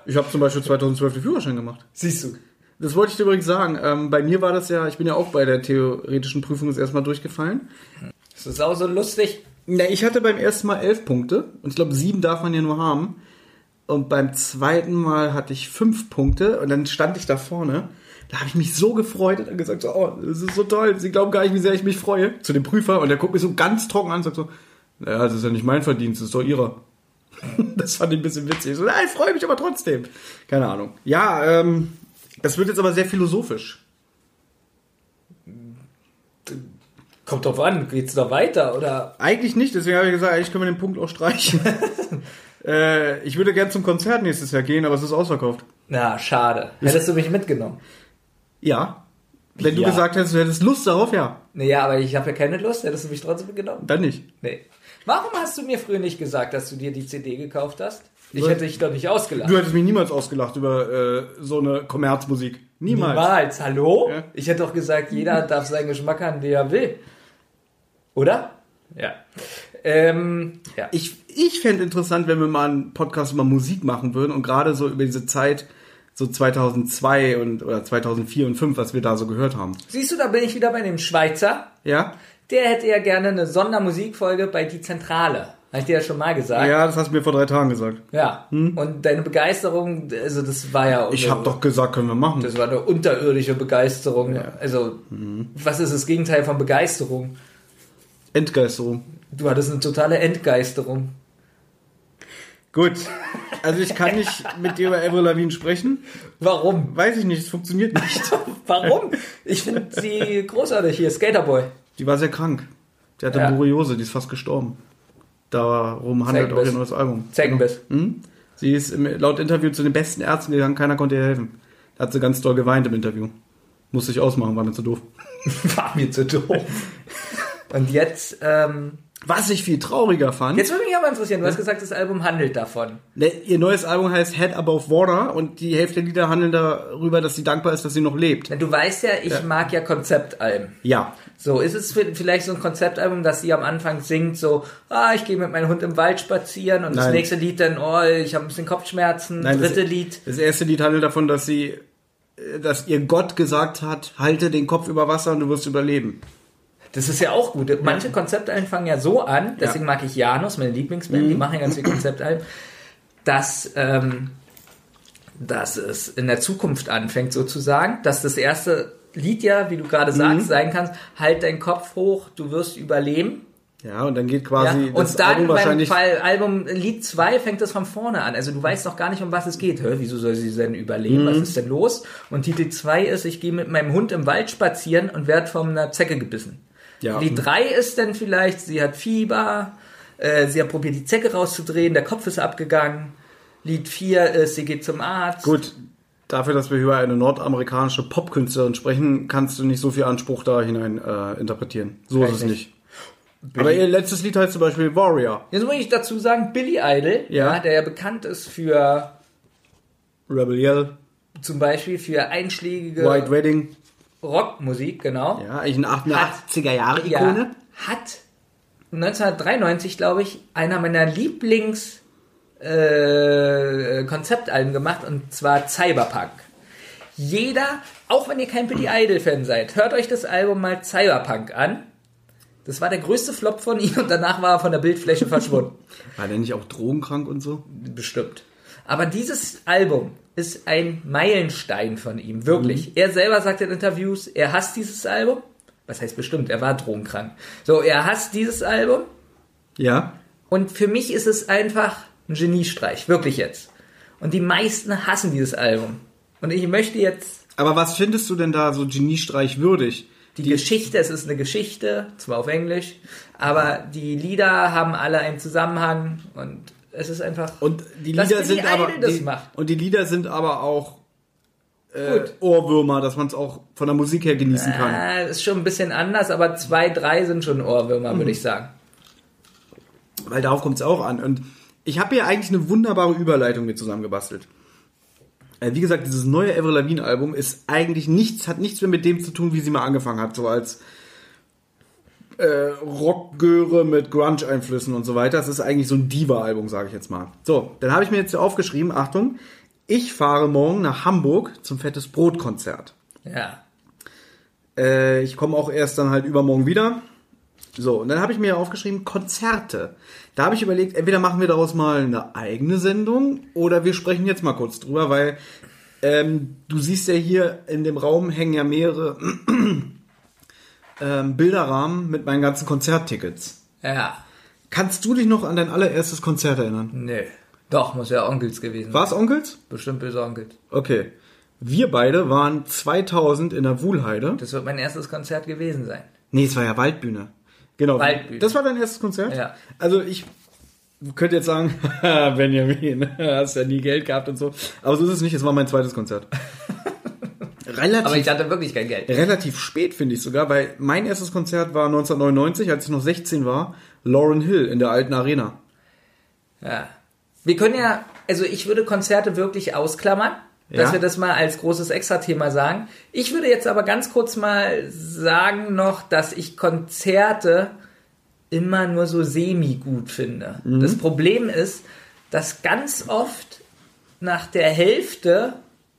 Ich habe zum Beispiel 2012 den Führerschein gemacht. Siehst du. Das wollte ich dir übrigens sagen. Ähm, bei mir war das ja, ich bin ja auch bei der theoretischen Prüfung jetzt erstmal durchgefallen. Das ist auch so lustig. Na, ich hatte beim ersten Mal elf Punkte und ich glaube, sieben darf man ja nur haben. Und beim zweiten Mal hatte ich fünf Punkte und dann stand ich da vorne. Da habe ich mich so gefreut und dann gesagt, so, oh, das ist so toll. Sie glauben gar nicht, wie sehr ich mich freue. Zu dem Prüfer und der guckt mich so ganz trocken an und sagt so, naja, das ist ja nicht mein Verdienst, das ist doch ihrer. das fand ich ein bisschen witzig. Ich so, nein, ich freue mich aber trotzdem. Keine Ahnung. Ja, ähm, das wird jetzt aber sehr philosophisch. Kommt drauf an, geht's noch weiter oder? Eigentlich nicht, deswegen habe ich gesagt, eigentlich können wir den Punkt auch streichen. äh, ich würde gern zum Konzert nächstes Jahr gehen, aber es ist ausverkauft. Na, schade. Hättest du mich mitgenommen? Ja. Wenn du Ja. gesagt hättest, du hättest Lust darauf, ja. Naja, aber ich habe ja keine Lust. Hättest du mich trotzdem mitgenommen? Dann nicht. Nee. Warum hast du mir früher nicht gesagt, dass du dir die CD gekauft hast? Ich hätte dich doch nicht ausgelacht. Du hättest mich niemals ausgelacht über äh, so eine Kommerzmusik. Niemals. Niemals. Hallo? Ja. Ich hätte doch gesagt, jeder darf seinen Geschmack haben, wie er will. Oder? Ja. Ähm, ja. Ich, ich fände interessant, wenn wir mal einen Podcast über Musik machen würden und gerade so über diese Zeit, so 2002 und oder 2004 und 2005, was wir da so gehört haben. Siehst du, da bin ich wieder bei dem Schweizer. Ja? Der hätte ja gerne eine Sondermusikfolge bei Die Zentrale. Habe ich dir ja schon mal gesagt. Ja, das hast du mir vor drei Tagen gesagt. Ja. Und deine Begeisterung, also das war ja. Ich habe doch gesagt, können wir machen. Das war eine unterirdische Begeisterung. Also, Mhm. was ist das Gegenteil von Begeisterung? Entgeisterung. Du hattest eine totale Entgeisterung. Gut. Also ich kann nicht mit dir über Avril Lavigne sprechen. Warum? Weiß ich nicht, es funktioniert nicht. Warum? Ich finde sie großartig hier, Skaterboy. Die war sehr krank. Die hatte Ja. Borreliose, die ist fast gestorben. Darum handelt auch Zeckenbiss. ihr neues Album. Zeckenbiss. Hm? Sie ist im, laut Interview zu den besten Ärzten gegangen, keiner konnte ihr helfen. Da hat sie ganz doll geweint im Interview. Musste ich ausmachen, war mir zu doof. War mir zu doof. Und jetzt, ähm, Was ich viel trauriger fand, jetzt würde mich aber interessieren, du hast gesagt, das Album handelt davon. ne, ihr neues Album heißt Head Above Water und die Hälfte der Lieder handeln darüber, dass sie dankbar ist, dass sie noch lebt. Du weißt ja, ich mag ja Konzeptalben. Ja. So, ist es vielleicht so ein Konzeptalbum, dass sie am Anfang singt so, ah, ich gehe mit meinem Hund im Wald spazieren und das Nein. nächste Lied dann, oh, ich habe ein bisschen Kopfschmerzen, Nein, das- dritte Lied. Das erste Lied handelt davon, dass sie, äh, dass ihr Gott gesagt hat, halte den Kopf über Wasser und du wirst überleben. Das ist ja auch gut. Manche Konzeptalben fangen ja so an, deswegen mag ich Janus, meine Lieblingsband, Mhm. die machen ja ganz viele Konzeptalben, dass, ähm, dass es in der Zukunft anfängt sozusagen, dass das erste Lied ja, wie du gerade Mhm. sagst, sein kann, halt deinen Kopf hoch, du wirst überleben. Ja, und dann geht Ja, quasi das und dann Album beim wahrscheinlich. Fall Album Lied 2 fängt das von vorne an. Also du weißt noch gar nicht, um was es geht. Hä, wieso soll sie denn überleben? Mhm. Was ist denn los? Und Titel 2 ist, ich gehe mit meinem Hund im Wald spazieren und werde von einer Zecke gebissen. Ja. Lied 3 ist dann vielleicht, sie hat Fieber, äh, sie hat probiert, die Zecke rauszudrehen, der Kopf ist abgegangen. Lied 4 ist, sie geht zum Arzt. Gut, dafür, dass wir über eine nordamerikanische Popkünstlerin sprechen, kannst du nicht so viel Anspruch da hinein äh, interpretieren. So ist es nicht. Aber ihr letztes Lied heißt zum Beispiel Warrior. Jetzt muss ich dazu sagen, Billy Idol, Ja. ja, der ja bekannt ist für Rebel Yell, zum Beispiel für einschlägige White Wedding. Rockmusik, genau. Ja, eigentlich eine 80er Jahre Ja, Ikone. hat 1993, glaube ich, einer meiner Lieblings äh, Konzeptalben gemacht und zwar Cyberpunk. Jeder, auch wenn ihr kein Billy Idol Fan seid, hört euch das Album mal Cyberpunk an. Das war der größte Flop von ihm und danach war er von der Bildfläche verschwunden. War der nicht auch drogenkrank und so? Bestimmt. Aber dieses Album ist ein Meilenstein von ihm, wirklich. Er selber sagt in Interviews, er hasst dieses Album. Was heißt bestimmt, er war drogenkrank. So, er hasst dieses Album Ja. und für mich ist es einfach ein Geniestreich, wirklich jetzt. Und die meisten hassen dieses Album. Und ich möchte jetzt Aber was findest du denn da so Geniestreich würdig? die, Geschichte, es ist eine Geschichte, zwar auf Englisch, aber die Lieder haben alle einen Zusammenhang und es ist einfach. Und die Lieder sind aber Idol das die, macht. und die Lieder sind aber auch äh, Gut. Ohrwürmer, dass man es auch von der Musik her genießen kann. Äh, ist schon ein bisschen anders, aber zwei, drei sind schon Ohrwürmer, würde ich sagen. Weil darauf kommt es auch an. Und ich habe hier eigentlich eine wunderbare Überleitung mit zusammengebastelt. Äh, wie gesagt, dieses neue Avril Lavigne Album ist eigentlich nichts, hat nichts mehr mit dem zu tun, wie sie mal angefangen hat, so als äh, Rockgöre mit Grunge-Einflüssen und so weiter. Es ist eigentlich so ein Diva-Album, sage ich jetzt mal. So, dann habe ich mir jetzt hier aufgeschrieben, Achtung, ich fahre morgen nach Hamburg zum Fettes Brot-Konzert. Ja. Äh, ich komme auch erst dann halt übermorgen wieder. So, und dann habe ich mir aufgeschrieben, Konzerte. Da habe ich überlegt, entweder machen wir daraus mal eine eigene Sendung oder wir sprechen jetzt mal kurz drüber, weil ähm, du siehst ja hier in dem Raum hängen ja mehrere ähm, Bilderrahmen mit meinen ganzen Konzerttickets. Ja. Kannst du dich noch an dein allererstes Konzert erinnern? Nö. Doch, muss ja Onkels gewesen War es Onkels? Bestimmt böse Onkels. Okay. Wir beide waren 2000 in der Wuhlheide. Das wird mein erstes Konzert gewesen sein. Nee, es war ja Waldbühne. Genau. Waldbühne. Das war dein erstes Konzert? Ja. Also ich könnte jetzt sagen, "Haha, Benjamin, hast ja nie Geld gehabt und so. Aber so ist es nicht, es war mein zweites Konzert. Relativ, Aber ich hatte wirklich kein Geld. relativ spät, finde ich sogar, weil mein erstes Konzert war 1999, als ich noch 16 war, Lauren Hill in der alten Arena. Ja. Wir können ja, also ich würde Konzerte wirklich ausklammern, dass Ja. wir das mal als großes Extra-Thema sagen. Ich würde jetzt aber ganz kurz mal sagen noch, dass ich Konzerte immer nur so semi-gut finde. Mhm. Das Problem ist, dass ganz oft nach der Hälfte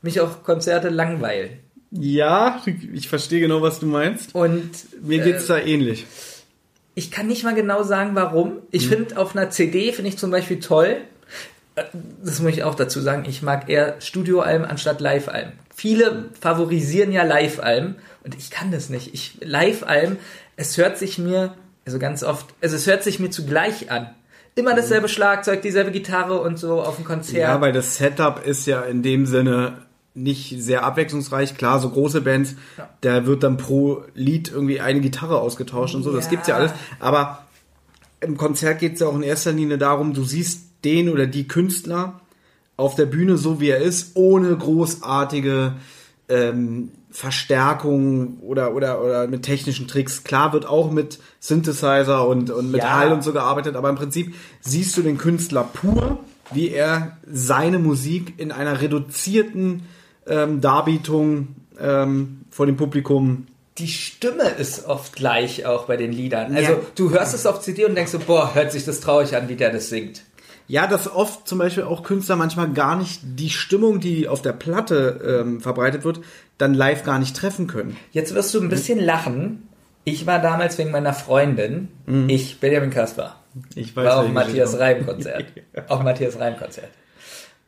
mich auch Konzerte langweilen. Ja, ich verstehe genau, was du meinst. Und Mir geht's da ähnlich. Ich kann nicht mal genau sagen, warum. Mhm. Ich finde auf einer CD finde ich zum Beispiel toll. äh, Das muss ich auch dazu sagen. Ich mag eher Studioalben anstatt Live-Alben. Viele favorisieren ja Live-Alben und ich kann das nicht. Ich Live-Alben, es hört sich mir also ganz oft, also es hört sich mir zugleich an. Immer dasselbe Schlagzeug, dieselbe Gitarre und so auf dem Konzert. Mhm. Ja, weil das Setup ist ja in dem Sinne nicht sehr abwechslungsreich. Klar, so große Bands, Ja. da wird dann pro Lied irgendwie eine Gitarre ausgetauscht und so. Das Ja. gibt's ja alles. Aber im Konzert geht's ja auch in erster Linie darum, du siehst den oder die Künstler auf der Bühne so wie er ist, ohne großartige ähm, Verstärkung oder, oder, oder mit technischen Tricks. Klar wird auch mit Synthesizer und, und mit Ja. Hall und so gearbeitet, aber im Prinzip siehst du den Künstler pur, wie er seine Musik in einer reduzierten ähm, Darbietung ähm, vor dem Publikum. die Stimme ist oft gleich auch bei den Liedern. Also Ja. du hörst es auf CD und denkst so, boah, hört sich das traurig an, wie der das singt. Ja, dass oft zum Beispiel auch Künstler manchmal gar nicht die Stimmung, die auf der Platte ähm, verbreitet wird, dann live gar nicht treffen können. Jetzt wirst du ein bisschen lachen. Ich war damals wegen meiner Freundin, ich, Benjamin Kasper, Ich war auf Matthias. Reim Konzert. auf Matthias Reim Konzert.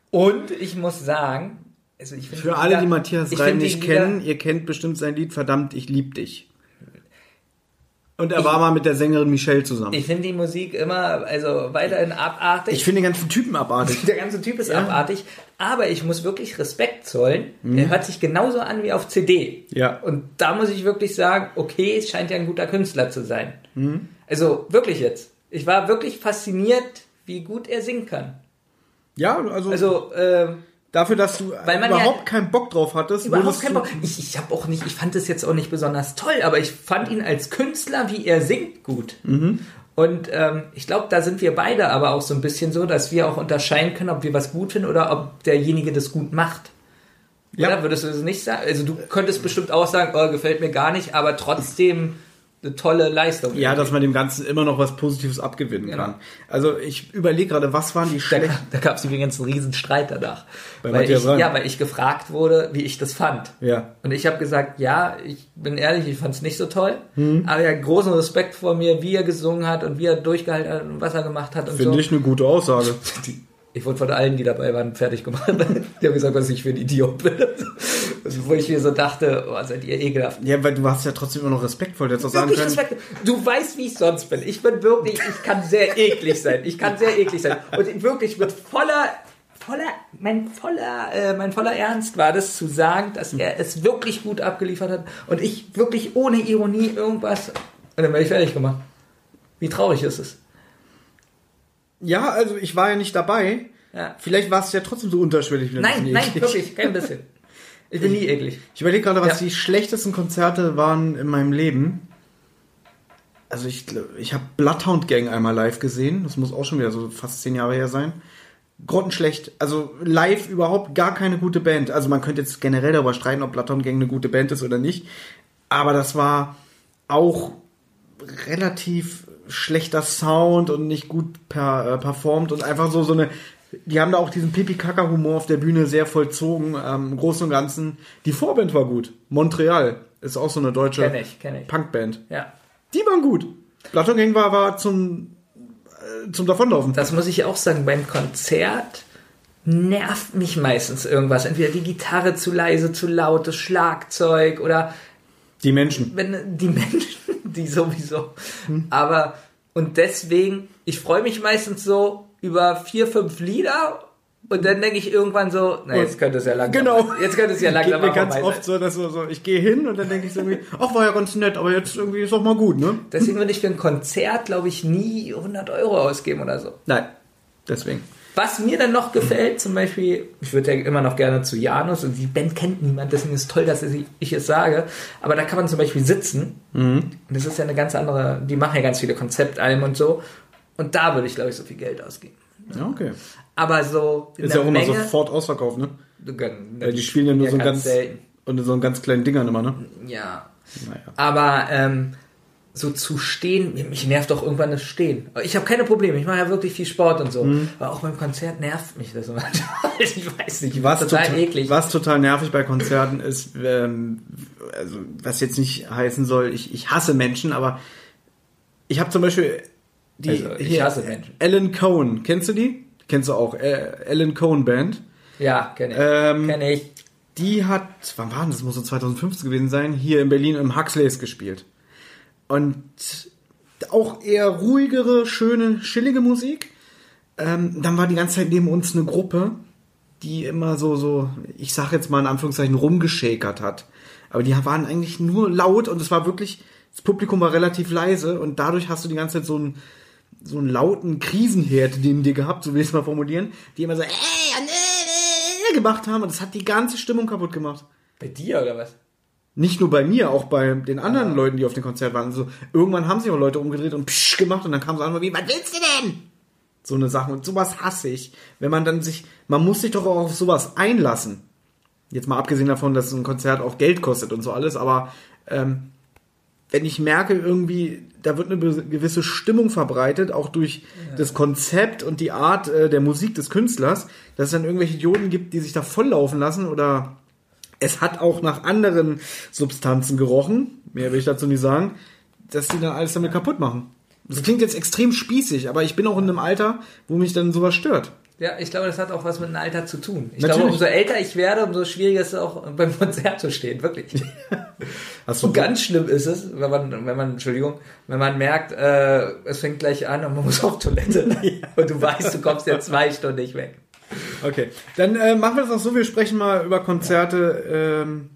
Und ich muss sagen, also ich finde Für alle, die Matthias Reim find nicht kennen, ihr kennt bestimmt sein Lied Verdammt, ich lieb dich. Und er Ich- war mal mit der Sängerin Michelle zusammen. Ich finde die Musik immer, also weiterhin abartig. Ich finde den ganzen Typen abartig. der ganze Typ ist Ja. abartig, aber ich muss wirklich Respekt zollen. Er hört sich genauso an wie auf CD. Mhm. Ja. Und da muss ich wirklich sagen, okay, es scheint ja ein guter Künstler zu sein. Mhm. Also wirklich jetzt. Ich war wirklich fasziniert, wie gut er singen kann. Ja, also, Also äh, dafür, dass du Weil man überhaupt ja- keinen Bock drauf hattest. überhaupt würdest kein du- Bock. Ich, ich habe auch nicht, ich fand es jetzt auch nicht besonders toll, aber ich fand ihn als Künstler, wie er singt, gut. Mhm. Und ähm, ich glaube, da sind wir beide aber auch so ein bisschen so, dass wir auch unterscheiden können, ob wir was gut finden oder ob derjenige das gut macht. Ja. Oder würdest du das nicht sagen? Also du könntest bestimmt auch sagen, oh, gefällt mir gar nicht, aber trotzdem eine tolle Leistung. Ja, dass man dem Ganzen immer noch was Positives abgewinnen Genau. kann. Also ich überlege gerade, was waren die Da, schlechten... da gab es übrigens einen riesen Streit danach. Bei weil ich, ja, weil ich gefragt wurde, wie ich das fand. Ja. Und ich habe gesagt, ja, ich bin ehrlich, ich fand es nicht so toll. Hm. Aber er hat großen Respekt vor mir, wie er gesungen hat und wie er durchgehalten hat und was er gemacht hat und Finde so. ich eine gute Aussage. Ich wurde von allen, die dabei waren, fertig gemacht. Die haben gesagt, was ich für ein Idiot bin. Also, wo ich mir so dachte, oh, seid ihr ekelhaft. Ja, weil du hast ja trotzdem immer noch Respekt vor. Du hättest auch sagen können, Respekt. Du weißt, wie ich sonst bin. Ich bin wirklich, ich kann sehr eklig sein. Ich kann sehr eklig sein. Und wirklich mit voller, voller, mein voller, äh, mein voller Ernst war das zu sagen, dass er es wirklich gut abgeliefert hat und ich wirklich ohne Ironie irgendwas. Und dann werde ich fertig gemacht. Wie traurig ist es? Ja, also ich war ja nicht dabei. Ja. Vielleicht war es ja trotzdem so unterschwellig. Nein, nein, eklig. wirklich, kein bisschen. Ich bin nie eklig. Ich überlege gerade, was Ja. die schlechtesten Konzerte waren in meinem Leben. Also ich, ich habe Bloodhound Gang einmal live gesehen. Das muss auch schon wieder so fast zehn Jahre her sein. grottenschlecht. Also live überhaupt gar keine gute Band. Also man könnte jetzt generell darüber streiten, ob Platon Gang eine gute Band ist oder nicht. Aber das war auch relativ schlechter Sound und nicht gut per, äh, performt und einfach so so eine die haben da auch diesen Pipi-Kaka-Humor auf der Bühne sehr vollzogen. Ähm, Im Großen und Ganzen. Die Vorband war gut. Montreal ist auch so eine deutsche Kenn ich, kenn ich. Punkband. Ja. Die waren gut. Platon Gang war, war zum, äh, zum Davonlaufen. Das muss ich auch sagen, beim Konzert nervt mich meistens irgendwas. Entweder die Gitarre zu leise, zu laut, das Schlagzeug oder Die Menschen. wenn die Menschen, die sowieso. Aber und deswegen, ich freue mich meistens so über vier, fünf Lieder und dann denke ich irgendwann so, na jetzt könnte es ja langsam. Genau. Jetzt könnte es ja langsam Geht mir ganz oft sein. so, dass so, so ich gehe hin und dann denke ich so irgendwie, ach, war ja ganz nett, aber jetzt irgendwie ist auch mal gut, ne? Deswegen würde ich für ein Konzert, glaube ich, nie 100 Euro ausgeben oder so. Nein. Deswegen. Was mir dann noch gefällt, zum Beispiel, ich würde ja immer noch gerne zu Janus und die Band kennt niemand, deswegen ist es toll, dass ich es sage, aber da kann man zum Beispiel sitzen und das ist ja eine ganz andere, die machen ja ganz viele Konzeptalben und so und da würde ich, glaube ich, so viel Geld ausgeben. Ja, okay. Aber so in Ist ja auch immer Menge, sofort ausverkauft, ne? Gönn- Weil die spielen ja nur so ganz ganz, und in so einen ganz kleinen Dingern immer, ne? Ja. Naja. Aber ähm, so zu stehen, mich nervt doch irgendwann das Stehen. Ich habe keine Probleme, ich mache ja wirklich viel Sport und so. Mhm. Aber auch beim Konzert nervt mich das manchmal. ich weiß nicht, Was total, total, eklig. was total nervig bei Konzerten ist, ähm, also was jetzt nicht heißen soll, ich, ich hasse Menschen, aber ich habe zum Beispiel die Also, ich hier, hasse Menschen. Alan Cohen, kennst du die? Kennst du auch? Äh, Alan Cohen Band. Ja, kenne ich. Ähm, kenne ich. Die hat, wann war denn das? Muss so 2015 gewesen sein, hier in Berlin im Huxleys gespielt. Und auch eher ruhigere, schöne, chillige Musik. Ähm, dann war die ganze Zeit neben uns eine Gruppe, die immer so, so, ich sag jetzt mal in Anführungszeichen, rumgeschakert hat. Aber die waren eigentlich nur laut und es war wirklich, das Publikum war relativ leise und dadurch hast du die ganze Zeit so einen, so einen lauten Krisenherd neben dir gehabt, so will ich es mal formulieren, die immer so, ey, gemacht haben und das hat die ganze Stimmung kaputt gemacht. Bei dir oder was? Nicht nur bei mir, auch bei den anderen Leuten, die auf dem Konzert waren. So, irgendwann haben sich auch Leute umgedreht und psch gemacht und dann kam so an, wie, was willst du denn? So eine Sache. Und sowas hasse ich. Wenn man dann sich, man muss sich doch auch auf sowas einlassen. Jetzt mal abgesehen davon, dass ein Konzert auch Geld kostet und so alles, aber ähm, wenn ich merke, irgendwie, da wird eine gewisse Stimmung verbreitet, auch durch das Konzept und die Art äh, der Musik des Künstlers, dass es dann irgendwelche Idioten gibt, die sich da volllaufen lassen oder es hat auch nach anderen Substanzen gerochen, mehr will ich dazu nicht sagen, dass die dann alles damit kaputt machen. Das klingt jetzt extrem spießig, aber ich bin auch in einem Alter, wo mich dann sowas stört. Ja, ich glaube, das hat auch was mit dem Alter zu tun. Ich Natürlich. glaube, umso älter ich werde, umso schwieriger ist es auch beim Konzert zu stehen, wirklich. Hast du Und ganz schlimm ist es, wenn man, wenn man, Entschuldigung, wenn man merkt, äh, es fängt gleich an und man muss auf Toilette. Und du weißt, du kommst ja zwei Stunden nicht weg. Okay, dann äh, machen wir das auch so, wir sprechen mal über Konzerte ähm,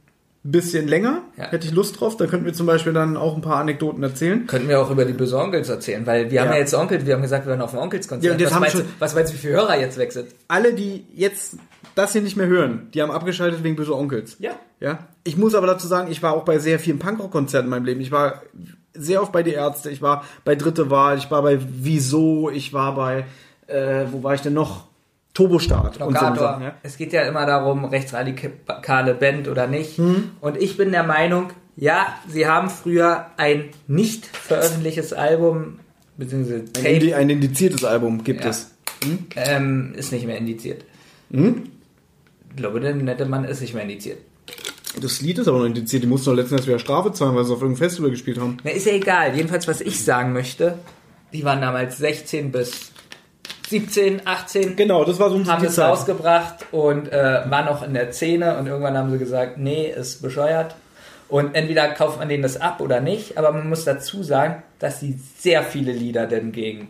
bisschen länger. Ja. Hätte ich Lust drauf. Da könnten wir zum Beispiel dann auch ein paar Anekdoten erzählen. Könnten wir auch über die böse Onkels erzählen, weil wir haben Ja. ja jetzt Onkels, wir haben gesagt, wir werden auf ein Onkelskonzert. Ja, und jetzt was, haben meinst du, schon- was meinst du, wie viele Hörer jetzt weg sind? Alle, die jetzt das hier nicht mehr hören, die haben abgeschaltet wegen böse Onkels. Ja. Ja. Ich muss aber dazu sagen, ich war auch bei sehr vielen Punkrock-Konzerten in meinem Leben. Ich war sehr oft bei die Ärzte, ich war bei Dritte Wahl, ich war bei Wieso, ich war bei, äh, wo war ich denn noch? Turbostart und so Lokator. Sachen, ja. Es geht ja immer darum, rechtsradikale Band oder nicht. Hm. Und ich bin der Meinung, ja, sie haben früher ein nicht veröffentlichtes Album, beziehungsweise Ein, Tape, indi ein indiziertes Album gibt Ja. es. ähm, ist nicht mehr indiziert. Hm? Ich glaube, der nette Mann ist nicht mehr indiziert. Das Lied ist aber noch indiziert. Die mussten doch letztens wieder Strafe zahlen, weil sie auf irgendeinem Festival gespielt haben. Na, ist ja egal. Jedenfalls, was ich sagen möchte, die waren damals 16 bis 17, 18, Genau, das war so um haben es rausgebracht und äh, waren noch in der Szene und irgendwann haben sie gesagt, nee, ist bescheuert. Und entweder kauft man denen das ab oder nicht, aber man muss dazu sagen, dass sie sehr viele Lieder denn gegen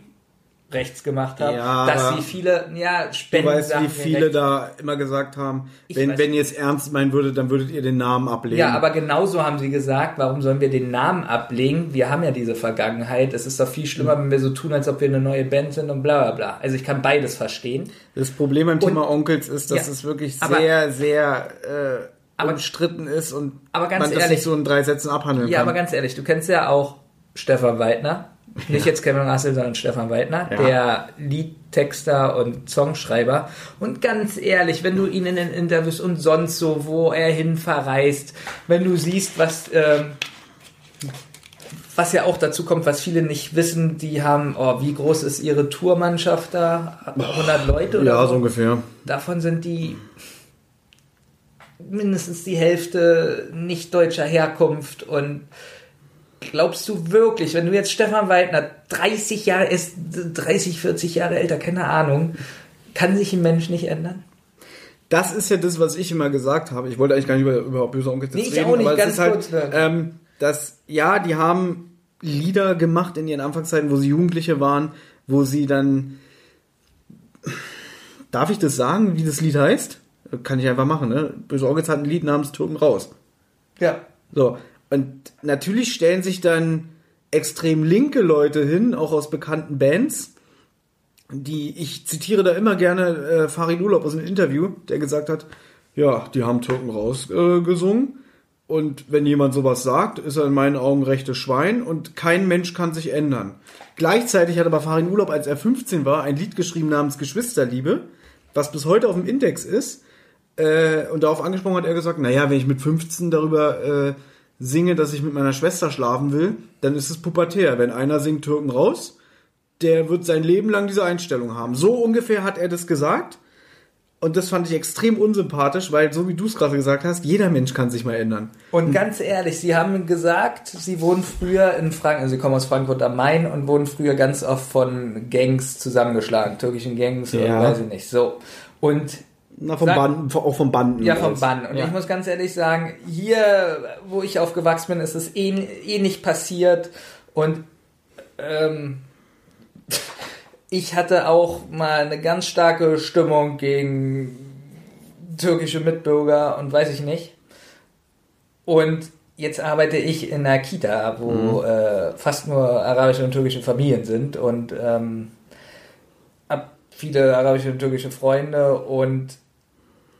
rechts gemacht haben, Ja, dass sie viele, ja, Du Spenden weißt, wie viele da immer gesagt haben, Ich wenn, wenn ihr es ernst meinen würdet, dann würdet ihr den Namen ablehnen. Ja, aber genauso haben sie gesagt, warum sollen wir den Namen ablegen? Wir haben ja diese Vergangenheit. Es ist doch viel schlimmer, wenn wir so tun, als ob wir eine neue Band sind und bla bla bla. Also ich kann beides verstehen. Das Problem beim Und- Thema Onkels ist, dass Ja, es wirklich sehr, sehr äh, Aber- umstritten ist und Aber ganz man das ehrlich- nicht so in drei Sätzen abhandeln Ja, kann. aber ganz ehrlich, du kennst ja auch Stefan Weidner. Nicht jetzt Kevin Russell, sondern Stefan Weidner, Ja. der Lied Texter und Songschreiber. Und ganz ehrlich, wenn du ihn in den Interviews und sonst so, wo er hin verreist, wenn du siehst, was, ähm, was ja auch dazu kommt, was viele nicht wissen, die haben, oh, wie groß ist ihre Tourmannschaft da? 100 Leute oder Ja, so ungefähr. Davon sind die mindestens die Hälfte nicht deutscher Herkunft und glaubst du wirklich, wenn du jetzt Stefan Weidner 30 Jahre ist, 30, 40 Jahre älter, keine Ahnung, kann sich ein Mensch nicht ändern? Das ist ja das, was ich immer gesagt habe. Ich wollte eigentlich gar nicht über, über böse Onkels Nee, ich reden, auch nicht, ganz halt, kurz, ne? ähm, dass, ja, die haben Lieder gemacht in ihren Anfangszeiten, wo sie Jugendliche waren, wo sie dann, darf ich das sagen, wie das Lied heißt? Kann ich einfach machen, ne? Böse Onkels hat ein Lied namens Türken raus. Ja. So. Und natürlich stellen sich dann extrem linke Leute hin, auch aus bekannten Bands, die, ich zitiere da immer gerne äh, Farid Urlaub aus einem Interview, der gesagt hat, ja, die haben Türken rausgesungen. Äh, und wenn jemand sowas sagt, ist er in meinen Augen rechtes Schwein und kein Mensch kann sich ändern. Gleichzeitig hat aber Farin Urlaub, als er 15 war, ein Lied geschrieben namens Geschwisterliebe, was bis heute auf dem Index ist. Äh, und darauf angesprochen hat er gesagt, naja, wenn ich mit 15 darüber äh, singe, dass ich mit meiner Schwester schlafen will, dann ist es pubertär. Wenn einer singt Türken raus, der wird sein Leben lang diese Einstellung haben. So ungefähr hat er das gesagt. Und das fand ich extrem unsympathisch, weil, so wie du es gerade gesagt hast, jeder Mensch kann sich mal ändern. Und ganz ehrlich, Sie haben gesagt, Sie wurden früher in Frankfurt, also Sie kommen aus Frankfurt am Main und wurden früher ganz oft von Gangs zusammengeschlagen, türkischen Gangs oder Ja. weiß ich nicht. So. Und Na, vom Banden, auch vom Banden. Ja, vom. Bann. Und Ja. ich muss ganz ehrlich sagen, hier, wo ich aufgewachsen bin, ist es eh, eh nicht passiert. Und ähm, ich hatte auch mal eine ganz starke Stimmung gegen türkische Mitbürger und weiß ich nicht. Und jetzt arbeite ich in einer Kita, wo äh, fast nur arabische und türkische Familien sind und ähm, hab viele arabische und türkische Freunde und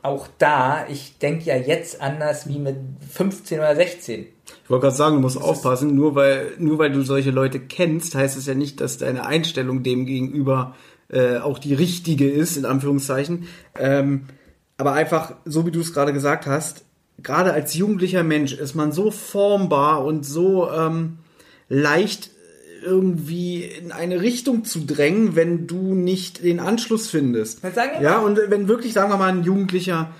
auch da, ich denke ja jetzt anders wie mit 15 oder 16. Ich wollte gerade sagen, du musst aufpassen, nur weil, nur weil du solche Leute kennst, heißt es ja nicht, dass deine Einstellung dem gegenüber äh, auch die richtige ist, in Anführungszeichen. Ähm, aber einfach, so wie du es gerade gesagt hast, gerade als jugendlicher Mensch ist man so formbar und so ähm, leicht irgendwie in eine Richtung zu drängen, wenn du nicht den Anschluss findest. Ja, und wenn wirklich, sagen wir mal, ein Jugendlicher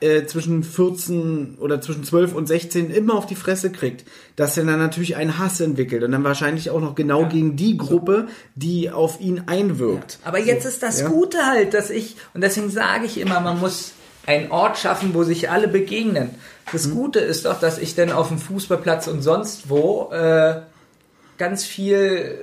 äh, zwischen 14 oder zwischen 12 und 16 immer auf die Fresse kriegt, dass er dann natürlich einen Hass entwickelt und dann wahrscheinlich auch noch genau gegen die Gruppe, die auf ihn einwirkt. Aber jetzt ist das ja. Gute halt, dass ich, und deswegen sage ich immer, man muss einen Ort schaffen, wo sich alle begegnen. Das Mhm. Gute ist doch, dass ich dann auf dem Fußballplatz und sonst wo äh, ganz viel äh,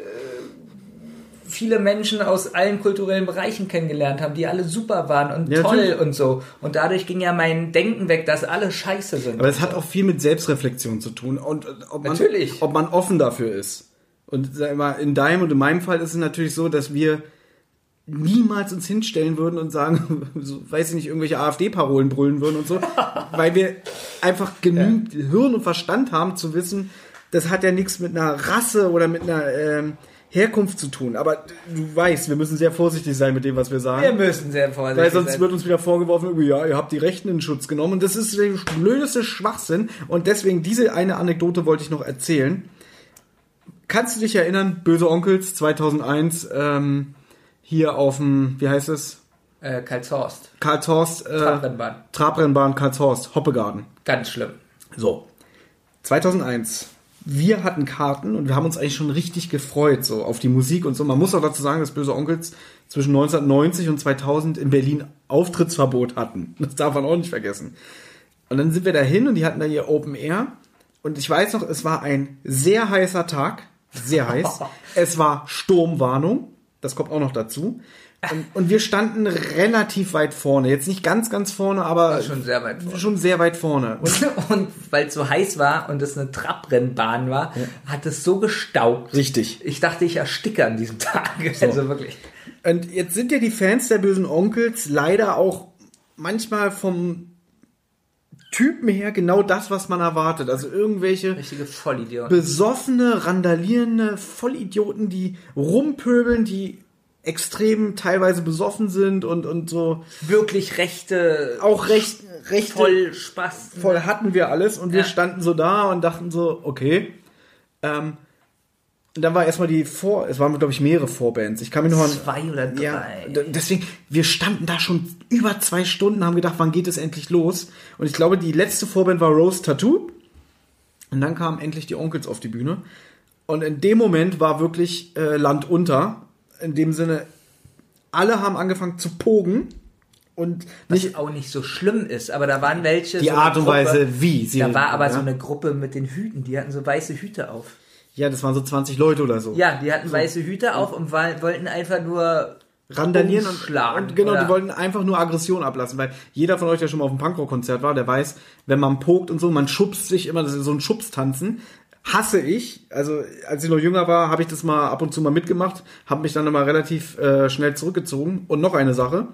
viele Menschen aus allen kulturellen Bereichen kennengelernt haben, die alle super waren und Ja, toll natürlich. und so. Und dadurch ging ja mein Denken weg, dass alle scheiße sind. Aber es hat auch viel mit Selbstreflexion zu tun und äh, ob man, Natürlich. ob man offen dafür ist. Und sag mal, in deinem und in meinem Fall ist es natürlich so, dass wir niemals uns hinstellen würden und sagen, so, weiß ich nicht, irgendwelche AfD-Parolen brüllen würden und so, weil wir einfach genügend Hirn und Verstand haben zu wissen, das hat ja nichts mit einer Rasse oder mit einer ähm, Herkunft zu tun. Aber du weißt, wir müssen sehr vorsichtig sein mit dem, was wir sagen. wir müssen sehr vorsichtig Weil sonst sein. wird uns wieder vorgeworfen, ja, ihr habt die Rechten in Schutz genommen. Und das ist der blödeste Schwachsinn. Und deswegen, diese eine Anekdote wollte ich noch erzählen. Kannst du dich erinnern, Böse Onkels 2001, ähm, hier auf dem, wie heißt es? äh, Karlshorst, Karlshorst, äh, Trabrennbahn. Trabrennbahn Karlshorst, Hoppegarten. Ganz schlimm. So. 2001. Wir hatten Karten und wir haben uns eigentlich schon richtig gefreut, so auf die Musik und so. Man muss auch dazu sagen, dass Böse Onkels zwischen 1990 und 2000 in Berlin Auftrittsverbot hatten. Das darf man auch nicht vergessen. Und dann sind wir dahin und die hatten da ihr Open Air. Und ich weiß noch, es war ein sehr heißer Tag. Sehr heiß. es war Sturmwarnung. Das kommt auch noch dazu. Und, und wir standen relativ weit vorne. Jetzt nicht ganz, ganz vorne, aber Schon sehr weit vorne. schon sehr weit vorne. Und Und weil es so heiß war und es eine Trabrennbahn war, hat es so gestaubt. Richtig. Ich dachte, ich ersticke an diesem Tag. Also wirklich. Und jetzt sind ja die Fans der bösen Onkels leider auch manchmal vom Typen her genau das, was man erwartet. Also irgendwelche Richtige Vollidiot. besoffene, randalierende Vollidioten, die rumpöbeln, die extrem teilweise besoffen sind und, und so Wirklich rechte, auch recht, recht voll Spaß. voll hatten wir alles und wir Ja. standen so da und dachten so, okay. Ähm, und dann war erstmal die Vor, es waren glaube ich mehrere Vorbands. Ich kann mich noch an Zwei oder drei. ja, deswegen, wir standen da schon über zwei Stunden, haben gedacht, wann geht es endlich los? Und ich glaube, die letzte Vorband war Rose Tattoo. Und dann kamen endlich die Onkels auf die Bühne. Und in dem Moment war wirklich äh, Land unter. In dem Sinne, alle haben angefangen zu pogen. Und Was nicht auch nicht so schlimm ist, aber da waren welche. die so Art und Gruppe- Weise, wie sie. Da war aber ja. so eine Gruppe mit den Hüten, die hatten so weiße Hüte auf. Ja, das waren so 20 Leute oder so. Ja, die hatten weiße Hüte auf und war, wollten einfach nur randalieren und, umschlagen. und genau, oder- die wollten einfach nur Aggression ablassen, weil jeder von euch, der schon mal auf einem Punkrock-Konzert war, der weiß, wenn man pokt und so, man schubst sich immer, das ist so ein Schubstanzen, hasse ich. Also als ich noch jünger war, habe ich das mal ab und zu mal mitgemacht, habe mich dann immer relativ äh, schnell zurückgezogen. Und noch eine Sache,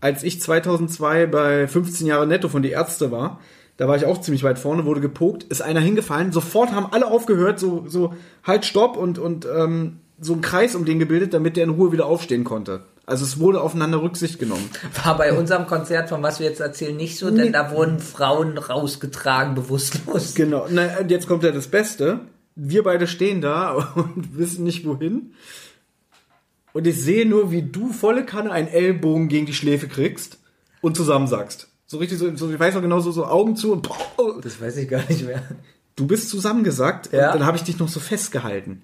als ich 2002 bei 15 Jahre Netto von die Ärzte war, da war ich auch ziemlich weit vorne, wurde gepokt, ist einer hingefallen, sofort haben alle aufgehört, so, so halt, stopp und, und ähm, so einen Kreis um den gebildet, damit der in Ruhe wieder aufstehen konnte. Also es wurde aufeinander Rücksicht genommen. War bei unserem Konzert, von was wir jetzt erzählen, nicht so, denn Nee. da wurden Frauen rausgetragen, bewusstlos. Genau. Na, und jetzt kommt ja das Beste. Wir beide stehen da und wissen nicht wohin. Und ich sehe nur, wie du volle Kanne einen Ellbogen gegen die Schläfe kriegst und zusammensackst. So richtig so, so ich weiß noch genau so, so Augen zu und pow, Das weiß ich gar nicht mehr. du bist zusammengesackt Ja. und dann habe ich dich noch so festgehalten.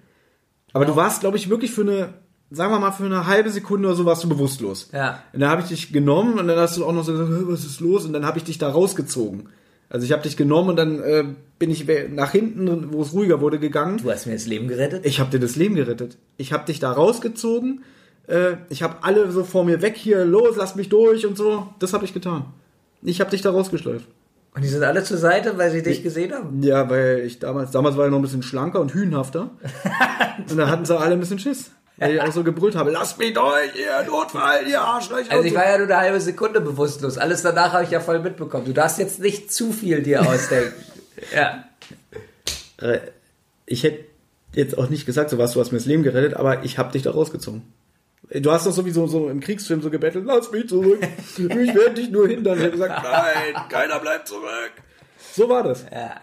Aber du warst, glaube ich, wirklich für eine, sagen wir mal, für eine halbe Sekunde oder so warst du bewusstlos. Ja. Und dann habe ich dich genommen und dann hast du auch noch so gesagt, "Hä, was ist los? Und dann habe ich dich da rausgezogen. Also ich habe dich genommen und dann äh, bin ich nach hinten, wo es ruhiger wurde, gegangen. Du hast mir das Leben gerettet. Ich habe dir das Leben gerettet. Ich habe dich da rausgezogen. Äh, ich habe alle so vor mir weg hier, los, lass mich durch und so. Das habe ich getan. Ich habe dich da rausgeschleift. Und die sind alle zur Seite, weil sie dich gesehen haben. Ja, weil ich damals, damals war ich noch ein bisschen schlanker und hühnhafter. und da hatten sie alle ein bisschen Schiss. Weil ich auch so gebrüllt habe, lasst mich durch, ihr Notfall, ihr Arschlöcher. Also ich war ja nur eine halbe Sekunde bewusstlos. Alles danach habe ich ja voll mitbekommen. Du darfst jetzt nicht zu viel dir ausdenken. ja. Äh, ich hätte jetzt auch nicht gesagt, so was, du hast mir das Leben gerettet, aber ich habe dich da rausgezogen. Du hast doch sowieso so im Kriegsfilm so gebettelt, lass mich zurück, ich werde dich nur hindern. Ich habe gesagt, nein, keiner bleibt zurück. So war das. Ja.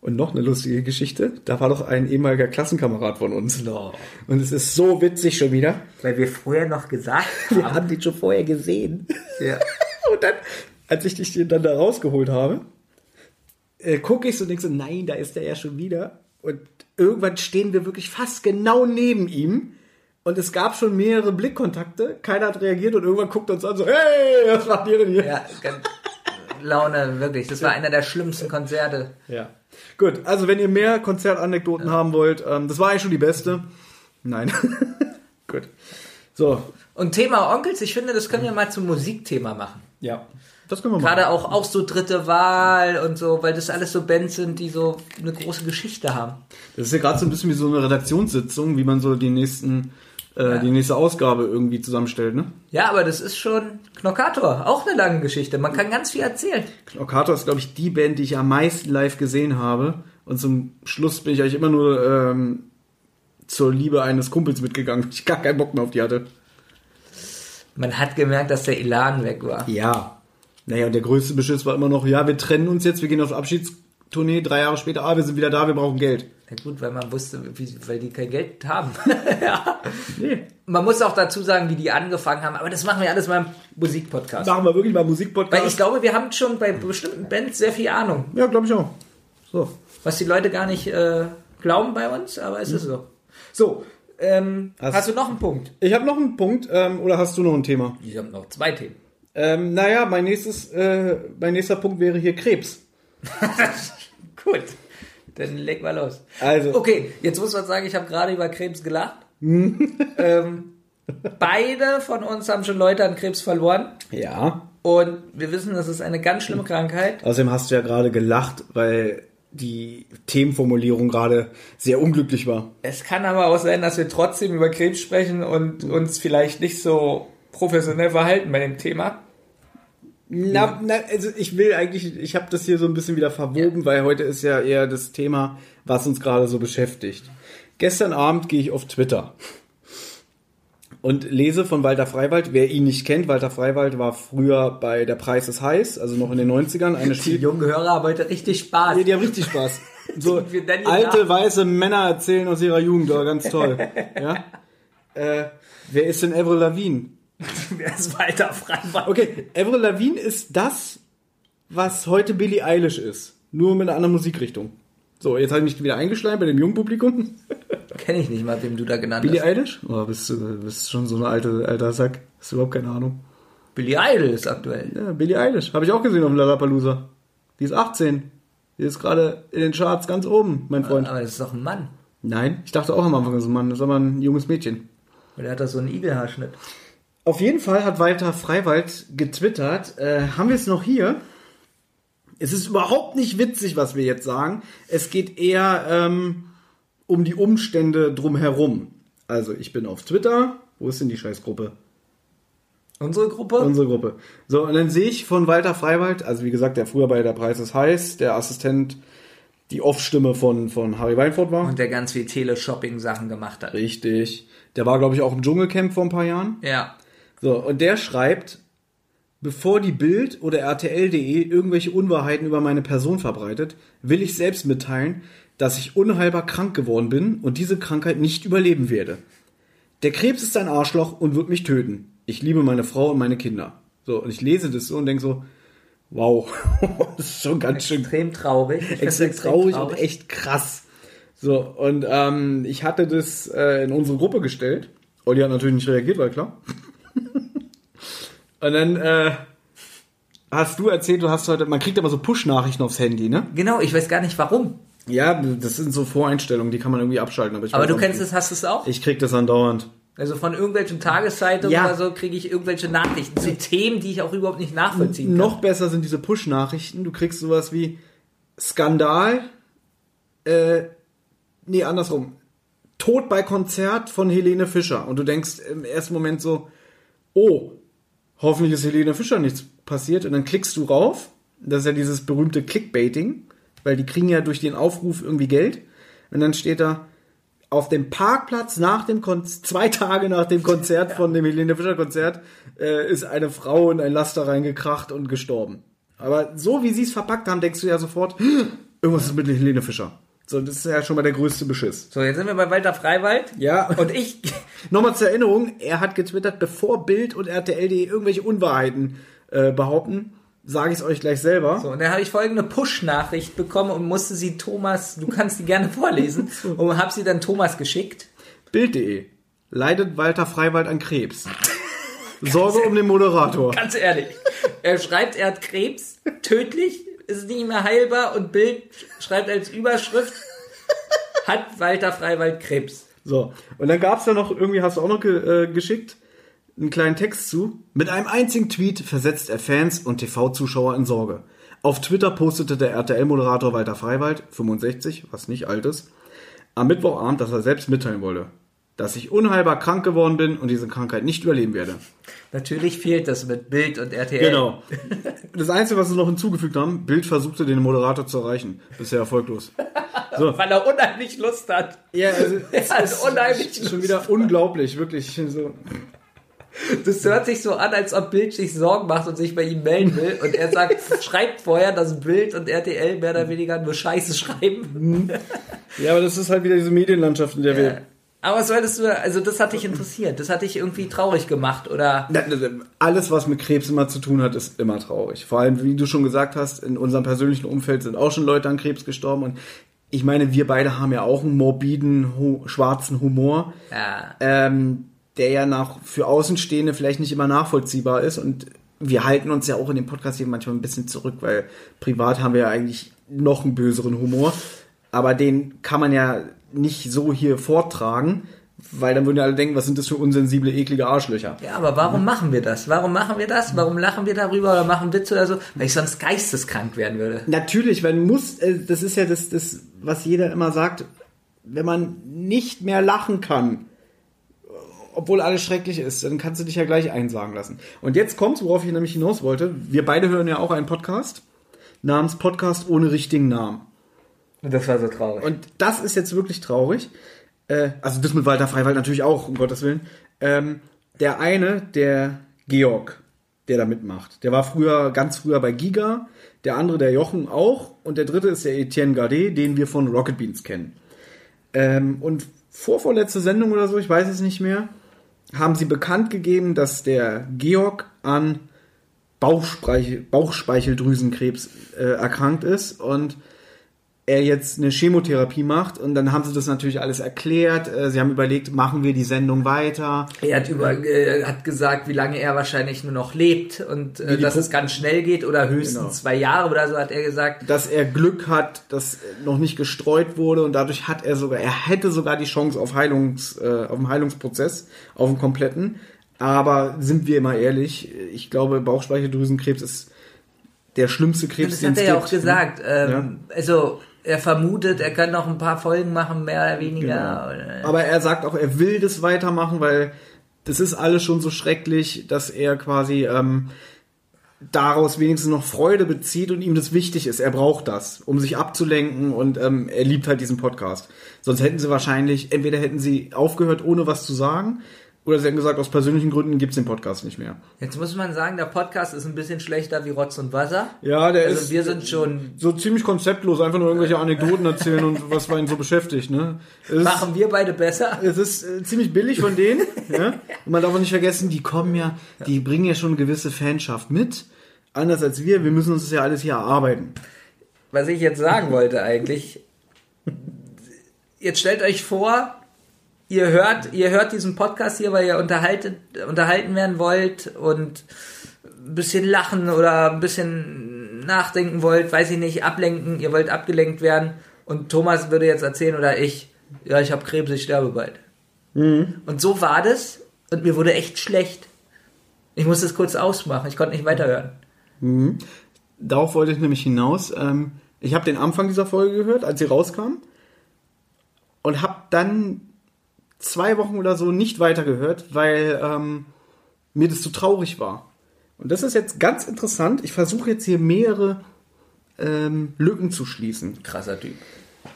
Und noch eine lustige Geschichte, da war doch ein ehemaliger Klassenkamerad von uns. No. Und es ist so witzig schon wieder. Weil wir vorher noch gesagt Wir haben. haben den schon vorher gesehen. Ja. Und dann, als ich dich dann da rausgeholt habe, äh, gucke ich so und denke so, nein, da ist er ja schon wieder. Und irgendwann stehen wir wirklich fast genau neben ihm. Und es gab schon mehrere Blickkontakte. Keiner hat reagiert und irgendwann guckt uns an so, hey, was macht ihr denn hier? Ja, Laune, wirklich. Das war einer der schlimmsten Konzerte. Ja. Gut, also wenn ihr mehr Konzertanekdoten haben wollt, ähm, das war eigentlich schon die beste. Nein. Gut. So. Und Thema Onkels, ich finde, das können wir mal zum Musikthema machen. Ja. Das können wir machen. Gerade auch, auch so dritte Wahl und so, weil das alles so Bands sind, die so eine große Geschichte haben. Das ist ja gerade so ein bisschen wie so eine Redaktionssitzung, wie man so die nächsten, äh, Ja. die nächste Ausgabe irgendwie zusammenstellt, ne? Ja, aber das ist schon Knockator, auch eine lange Geschichte. Man kann ganz viel erzählen. Knockator ist, glaube ich, die Band, die ich am meisten live gesehen habe. Und zum Schluss bin ich eigentlich immer nur ähm, zur Liebe eines Kumpels mitgegangen, weil ich gar keinen Bock mehr auf die hatte. Man hat gemerkt, dass der Elan weg war. Ja. Naja, und der größte Beschiss war immer noch, ja, wir trennen uns jetzt, wir gehen auf Abschiedstournee, drei Jahre später, ah, wir sind wieder da, wir brauchen Geld. Ja gut, weil man wusste, wie, weil die kein Geld haben. ja. Nee. Man muss auch dazu sagen, wie die angefangen haben, aber das machen wir alles mal im Musikpodcast. Machen wir wirklich mal Musikpodcast. Weil ich glaube, wir haben schon bei bestimmten Bands sehr viel Ahnung. ja, glaube ich auch. So. Was die Leute gar nicht äh, glauben bei uns, aber es ist so. So, ähm, Hast- hast, du noch einen Punkt? Ich habe noch einen Punkt, ähm, oder hast du noch ein Thema? Ich habe noch zwei Themen. Ähm, naja, mein nächstes, äh, mein nächster Punkt wäre hier Krebs. Gut, dann leg mal los. Also, Okay, jetzt muss man sagen, ich habe gerade über Krebs gelacht. ähm, beide von uns haben schon Leute an Krebs verloren. ja. Und wir wissen, das ist eine ganz schlimme Krankheit. Außerdem hast du ja gerade gelacht, weil die Themenformulierung gerade sehr unglücklich war. Es kann aber auch sein, dass wir trotzdem über Krebs sprechen und uns vielleicht nicht so professionell verhalten bei dem Thema. Na, na, also ich will eigentlich, ich habe das hier so ein bisschen wieder verwoben, weil heute ist ja eher das Thema, was uns gerade so beschäftigt. Gestern Abend gehe ich auf Twitter und lese von Walter Freiwald. Wer ihn nicht kennt, Walter Freiwald war früher bei Der Preis ist heiß, also noch in den 90ern. Eine Die Spiel jungen Hörer haben heute richtig Spaß. Nee, die haben richtig Spaß. So alte Namen. weiße Männer erzählen aus ihrer Jugend, oh, ganz toll. Ja? Äh, wer ist denn Avril Lavigne? Wer ist weiter Freiwald? Okay, Avril Lavigne ist das, was heute Billie Eilish ist. Nur mit einer anderen Musikrichtung. So, jetzt habe ich mich wieder eingeschleimt bei dem jungen Publikum. Kenne ich nicht mal, wem du da genannt Billie hast. Eilish? Oh, bist du bist schon so eine alte, alter Sack. Hast du überhaupt keine Ahnung. Billy Idol ist aktuell. Ja, Billie Eilish. Habe ich auch gesehen auf dem Lollapalooza. Die ist 18. Die ist gerade in den Charts ganz oben, mein Freund. Aber das ist doch ein Mann. Nein, ich dachte auch am Anfang, das ist ein Mann. Das ist aber ein junges Mädchen. Und der hat da so einen Igelhaarschnitt. Auf jeden Fall hat Walter Freiwald getwittert. Äh, haben wir es noch hier? Es ist überhaupt nicht witzig, was wir jetzt sagen. Es geht eher ähm, um die Umstände drumherum. Also ich bin auf Twitter. Wo ist denn die Scheißgruppe? Unsere Gruppe? Unsere Gruppe. So, und dann sehe ich von Walter Freiwald, also wie gesagt, der früher bei Der Preis ist heiß, der Assistent, die Off-Stimme von, von Harry Weinfurt war. und der ganz viel Teleshopping-Sachen gemacht hat. Richtig. Der war, glaube ich, auch im Dschungelcamp vor ein paar Jahren. Ja. So, und der schreibt, bevor die Bild oder RTL.de irgendwelche Unwahrheiten über meine Person verbreitet, will ich selbst mitteilen, dass ich unheilbar krank geworden bin und diese Krankheit nicht überleben werde. Der Krebs ist ein Arschloch und wird mich töten. Ich liebe meine Frau und meine Kinder. So, und ich lese das so und denke so, wow, das ist schon ganz schön Extrem traurig. Extrem traurig, und echt krass. So, und ähm, ich hatte das äh, in unsere Gruppe gestellt. Olli hat natürlich nicht reagiert, weil klar. Und dann äh, hast du erzählt, du hast heute, man kriegt aber so Push-Nachrichten aufs Handy, ne? Genau, ich weiß gar nicht warum. Ja, das sind so Voreinstellungen, die kann man irgendwie abschalten. Aber, ich Aber du kennst es, hast es auch? Ich krieg das andauernd. Also von irgendwelchen Tageszeitungen Ja. oder so kriege ich irgendwelche Nachrichten zu Themen, die ich auch überhaupt nicht nachvollziehen kann. Noch besser sind diese Push-Nachrichten. Du kriegst sowas wie Skandal, äh, nee, andersrum. Tod bei Konzert von Helene Fischer. Und du denkst im ersten Moment so, oh, hoffentlich ist Helene Fischer nichts passiert. Und dann klickst du rauf. Das ist ja dieses berühmte Clickbaiting, weil die kriegen ja durch den Aufruf irgendwie Geld. Und dann steht da, auf dem Parkplatz nach dem Kon zwei Tage nach dem Konzert von dem Helene Fischer Konzert äh, ist eine Frau in ein Laster reingekracht und gestorben. Aber so wie sie es verpackt haben, denkst du ja sofort, irgendwas ist mit Helene Fischer. So, das ist ja schon mal der größte Beschiss. So, jetzt sind wir bei Walter Freiwald. Ja. Und ich, Nochmal zur Erinnerung, er hat getwittert, bevor Bild und RTL.de irgendwelche Unwahrheiten äh, behaupten, sage ich es euch gleich selber. so, und dann habe ich folgende Push-Nachricht bekommen und musste sie Thomas, du kannst die gerne vorlesen, und habe sie dann Thomas geschickt. Bild.de. Leidet Walter Freiwald an Krebs. Sorge um den Moderator. Ganz ehrlich. Er schreibt, er hat Krebs, tödlich, ist nicht mehr heilbar und Bild schreibt als Überschrift, hat Walter Freiwald Krebs. So, und dann gab's da noch, irgendwie hast du auch noch ge äh, geschickt, einen kleinen Text zu. Mit einem einzigen Tweet versetzt er Fans und TV-Zuschauer in Sorge. Auf Twitter postete der RTL-Moderator Walter Freiwald, 65, was nicht alt ist, am Mittwochabend, dass er selbst mitteilen wollte, dass ich unheilbar krank geworden bin und diese Krankheit nicht überleben werde. Natürlich fehlt das mit Bild und RTL. Genau. Das Einzige, was sie noch hinzugefügt haben, Bild versuchte den Moderator zu erreichen. Bisher erfolglos. Weil er unheimlich Lust hat. Ja, also Er hat unheimlich schon Lust. wieder unglaublich, wirklich. So. Das hört sich so an, als ob Bild sich Sorgen macht und sich bei ihm melden will. Und er sagt, schreibt vorher, dass Bild und RTL mehr oder weniger nur Scheiße schreiben. Ja, aber das ist halt wieder diese Medienlandschaft, in der wir Aber was solltest du, also das hat dich interessiert, das hat dich irgendwie traurig gemacht oder Alles, was mit Krebs immer zu tun hat, ist immer traurig. Vor allem, wie du schon gesagt hast, in unserem persönlichen Umfeld sind auch schon Leute an Krebs gestorben. Und ich meine, wir beide haben ja auch einen morbiden, schwarzen Humor, ja, ähm, der ja nach für Außenstehende vielleicht nicht immer nachvollziehbar ist. Und wir halten uns ja auch in dem Podcast hier manchmal ein bisschen zurück, weil privat haben wir ja eigentlich noch einen böseren Humor. Aber den kann man ja nicht so hier vortragen, weil dann würden ja alle denken, was sind das für unsensible, eklige Arschlöcher. ja, aber warum machen wir das? Warum machen wir das? Warum lachen wir darüber oder machen Witze oder so? Weil ich sonst geisteskrank werden würde. Natürlich, man muss, äh, das ist ja das, das, was jeder immer sagt, wenn man nicht mehr lachen kann, obwohl alles schrecklich ist, dann kannst du dich ja gleich einsagen lassen. Und jetzt kommt's, worauf ich nämlich hinaus wollte. Wir beide hören ja auch einen Podcast namens Podcast ohne richtigen Namen. Und das war so traurig. Und das ist jetzt wirklich traurig. Äh, also das mit Walter Freiwald natürlich auch, um Gottes Willen. Ähm, der eine, der Georg, der da mitmacht, der war früher, ganz früher bei Giga, der andere, der Jochen auch und der dritte ist der Etienne Gardet, den wir von Rocket Beans kennen. Ähm, und vorvorletzte Sendung oder so, ich weiß es nicht mehr, haben sie bekannt gegeben, dass der Georg an Bauchspeichel, Bauchspeicheldrüsenkrebs äh, erkrankt ist und er jetzt eine Chemotherapie macht und dann haben sie das natürlich alles erklärt. Äh, Sie haben überlegt, machen wir die Sendung weiter? Er hat, über, äh, hat gesagt, wie lange er wahrscheinlich nur noch lebt und äh, dass Pro- es ganz schnell geht oder höchstens Genau. zwei Jahre oder so hat er gesagt. Dass er Glück hat, dass noch nicht gestreut wurde und dadurch hat er sogar, er hätte sogar die Chance auf Heilungs, äh, auf den Heilungsprozess, auf den kompletten. Aber sind wir mal ehrlich, ich glaube, Bauchspeicheldrüsenkrebs ist der schlimmste Krebs, Das den hat es er ja gibt, auch gesagt. ne? Ähm, Also er vermutet, er kann noch ein paar Folgen machen, mehr oder weniger. Genau. Aber er sagt auch, er will das weitermachen, weil das ist alles schon so schrecklich, dass er quasi ähm, daraus wenigstens noch Freude bezieht und ihm das wichtig ist. Er braucht das, um sich abzulenken und ähm, er liebt halt diesen Podcast. Sonst hätten sie wahrscheinlich, entweder hätten sie aufgehört, ohne was zu sagen, oder sie hätten gesagt, aus persönlichen Gründen gibt's den Podcast nicht mehr. Jetzt muss man sagen, der Podcast ist ein bisschen schlechter wie Rotz und Wasser. Ja, der Also ist wir sind schon, so ziemlich konzeptlos, einfach nur irgendwelche Anekdoten erzählen und was war ihn so beschäftigt. Ne? Es machen wir beide besser. Es ist äh, ziemlich billig von denen. ja? Und man darf auch nicht vergessen, die kommen ja, die bringen ja schon eine gewisse Fanschaft mit. Anders als wir, wir müssen uns das ja alles hier erarbeiten. Was ich jetzt sagen wollte eigentlich, jetzt stellt euch vor, ihr hört, ihr hört diesen Podcast hier, weil ihr unterhaltet, unterhalten werden wollt und ein bisschen lachen oder ein bisschen nachdenken wollt, weiß ich nicht, ablenken, ihr wollt abgelenkt werden und Thomas würde jetzt erzählen oder ich, ja, ich habe Krebs, ich sterbe bald. Und so war das und mir wurde echt schlecht. Ich musste es kurz ausmachen, ich konnte nicht weiterhören. Darauf wollte ich nämlich hinaus. Ähm, ich habe den Anfang dieser Folge gehört, als sie rauskam. Und habe dann zwei Wochen oder so nicht weitergehört, weil ähm, mir das zu traurig war. Und das ist jetzt ganz interessant. Ich versuche jetzt hier mehrere ähm, Lücken zu schließen. Krasser Typ.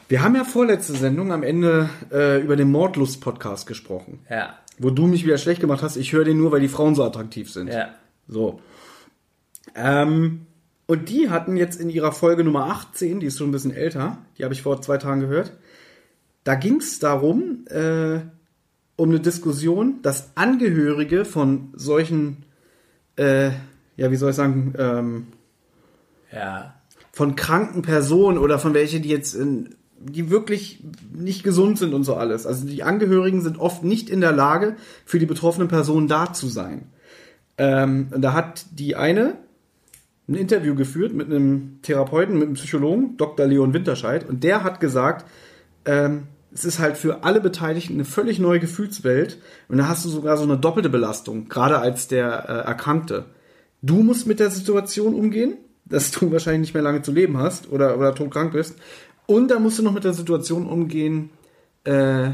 Wir haben ja vorletzte Sendung am Ende äh, über den Mordlust-Podcast gesprochen. Ja, Wo du mich wieder schlecht gemacht hast, ich höre den nur, weil die Frauen so attraktiv sind. ja. So. Ähm, und die hatten jetzt in ihrer Folge Nummer 18, die ist schon ein bisschen älter, die habe ich vor zwei Tagen gehört, da ging es darum, äh, um eine Diskussion, dass Angehörige von solchen, äh, ja, wie soll ich sagen, ähm, Ja. von kranken Personen oder von welche, die jetzt in, die wirklich nicht gesund sind und so alles. Also die Angehörigen sind oft nicht in der Lage, für die betroffenen Personen da zu sein. Ähm, und da hat die eine ein Interview geführt mit einem Therapeuten, mit einem Psychologen, Dr. Leon Winterscheid, und der hat gesagt, ähm, es ist halt für alle Beteiligten eine völlig neue Gefühlswelt und da hast du sogar so eine doppelte Belastung, gerade als der äh, Erkrankte. Du musst mit der Situation umgehen, dass du wahrscheinlich nicht mehr lange zu leben hast oder, oder todkrank bist. Und da musst du noch mit der Situation umgehen, äh,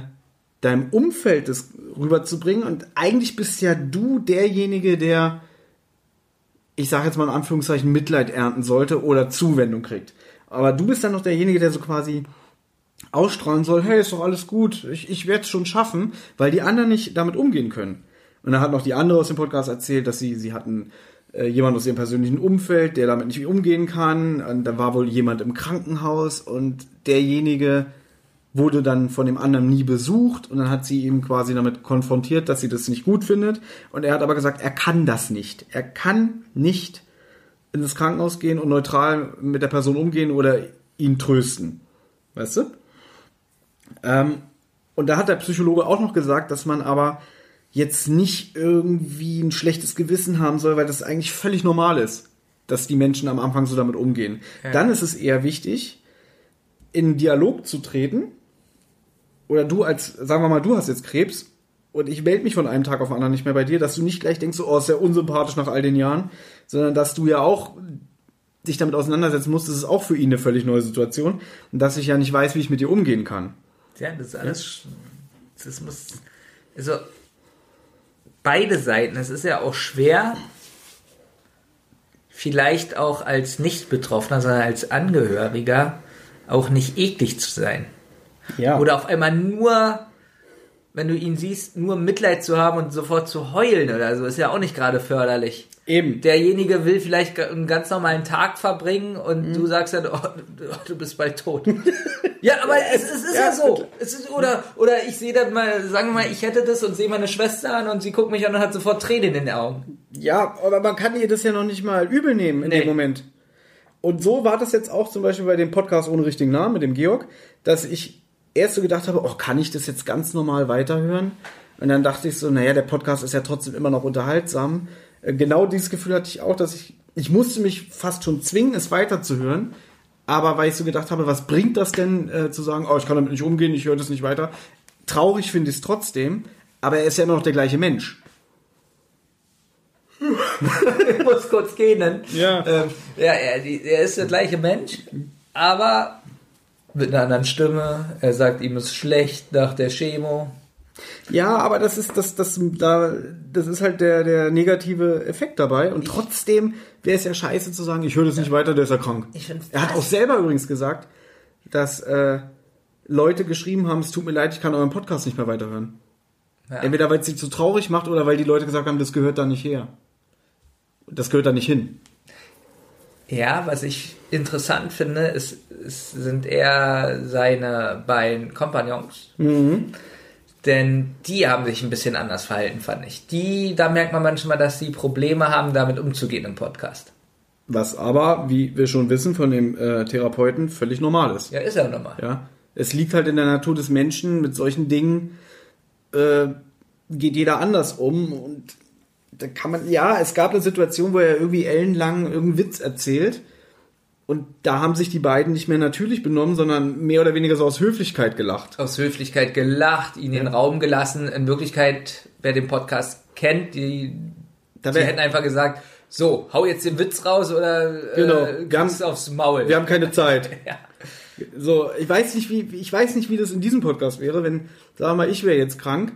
deinem Umfeld das rüberzubringen. Und eigentlich bist ja du derjenige, der, ich sage jetzt mal in Anführungszeichen, Mitleid ernten sollte oder Zuwendung kriegt. Aber du bist dann noch derjenige, der so quasi ausstrahlen soll, hey, ist doch alles gut, ich, ich werde es schon schaffen, weil die anderen nicht damit umgehen können. Und dann hat noch die andere aus dem Podcast erzählt, dass sie, sie hatten äh, jemand aus ihrem persönlichen Umfeld, der damit nicht umgehen kann. Und da war wohl jemand im Krankenhaus und derjenige wurde dann von dem anderen nie besucht und dann hat sie ihn quasi damit konfrontiert, dass sie das nicht gut findet. Und er hat aber gesagt, er kann das nicht. Er kann nicht in das Krankenhaus gehen und neutral mit der Person umgehen oder ihn trösten. Weißt du? Ähm, und da hat der Psychologe auch noch gesagt, dass man aber jetzt nicht irgendwie ein schlechtes Gewissen haben soll, weil das eigentlich völlig normal ist, dass die Menschen am Anfang so damit umgehen. Ja. Dann ist es eher wichtig, in Dialog zu treten. Oder du als, sagen wir mal, du hast jetzt Krebs und ich melde mich von einem Tag auf den anderen nicht mehr bei dir, dass du nicht gleich denkst, oh, ist sehr unsympathisch nach all den Jahren, sondern dass du ja auch dich damit auseinandersetzen musst, das ist auch für ihn eine völlig neue Situation und dass ich ja nicht weiß, wie ich mit dir umgehen kann. Ja, das ist alles. Das muss. Also, beide Seiten. Es ist ja auch schwer, vielleicht auch als Nicht-Betroffener, sondern als Angehöriger auch nicht eklig zu sein. Ja. Oder auf einmal nur, wenn du ihn siehst, nur Mitleid zu haben und sofort zu heulen oder so, ist ja auch nicht gerade förderlich. Eben. Derjenige will vielleicht einen ganz normalen Tag verbringen und du sagst dann, oh, du bist bald tot. ja, aber es, es ist ja, Ja, so. Es ist, oder, oder ich sehe dann mal, sagen wir mal, ich hätte das und sehe meine Schwester an und sie guckt mich an und hat sofort Tränen in den Augen. Ja, aber man kann ihr das ja noch nicht mal übel nehmen in Nee. dem Moment. Und so war das jetzt auch zum Beispiel bei dem Podcast ohne richtigen Namen mit dem Georg, dass ich erst so gedacht habe, oh, kann ich das jetzt ganz normal weiterhören? Und dann dachte ich so, naja, der Podcast ist ja trotzdem immer noch unterhaltsam. Äh, Genau dieses Gefühl hatte ich auch, dass ich, ich musste mich fast schon zwingen, es weiterzuhören. Aber weil ich so gedacht habe, was bringt das denn äh, zu sagen, oh, ich kann damit nicht umgehen, ich höre das nicht weiter. Traurig finde ich es trotzdem, aber er ist ja immer noch der gleiche Mensch. Ich muss kurz gähnen. Ja. Ähm, ja, er, er ist der gleiche Mensch, aber mit einer anderen Stimme. Er sagt, ihm ist schlecht nach der Chemo. Ja, aber das ist das das da das ist halt der der negative Effekt dabei und trotzdem wäre es ja scheiße zu sagen, ich höre das nicht weiter, der ist ja krank. Er hat auch selber übrigens gesagt, dass äh, Leute geschrieben haben, es tut mir leid, ich kann euren Podcast nicht mehr weiterhören. Ja. Entweder weil es sie zu traurig macht oder weil die Leute gesagt haben, das gehört da nicht her. Das gehört da nicht hin. Ja, was ich interessant finde, ist, ist, sind eher seine beiden Kompagnons. Denn die haben sich ein bisschen anders verhalten, fand ich. Die, da merkt man manchmal, dass sie Probleme haben, damit umzugehen im Podcast. Was aber, wie wir schon wissen von dem äh, Therapeuten, völlig normal ist. Ja, ist ja normal. Ja, es liegt halt in der Natur des Menschen, mit solchen Dingen äh, geht jeder anders um und da kann man, ja, es gab eine Situation, wo er irgendwie ellenlang irgendeinen Witz erzählt und da haben sich die beiden nicht mehr natürlich benommen, sondern mehr oder weniger so aus Höflichkeit gelacht. Aus Höflichkeit gelacht, ihn den Raum gelassen. In Wirklichkeit, wer den Podcast kennt, die, Da die hätten einfach gesagt, so, hau jetzt den Witz raus oder Genau. äh, Wir haben- kriegst aufs Maul. Wir haben keine Zeit. ja. So, ich weiß nicht, wie, ich weiß nicht, wie das in diesem Podcast wäre, wenn, sagen wir mal, ich wäre jetzt krank.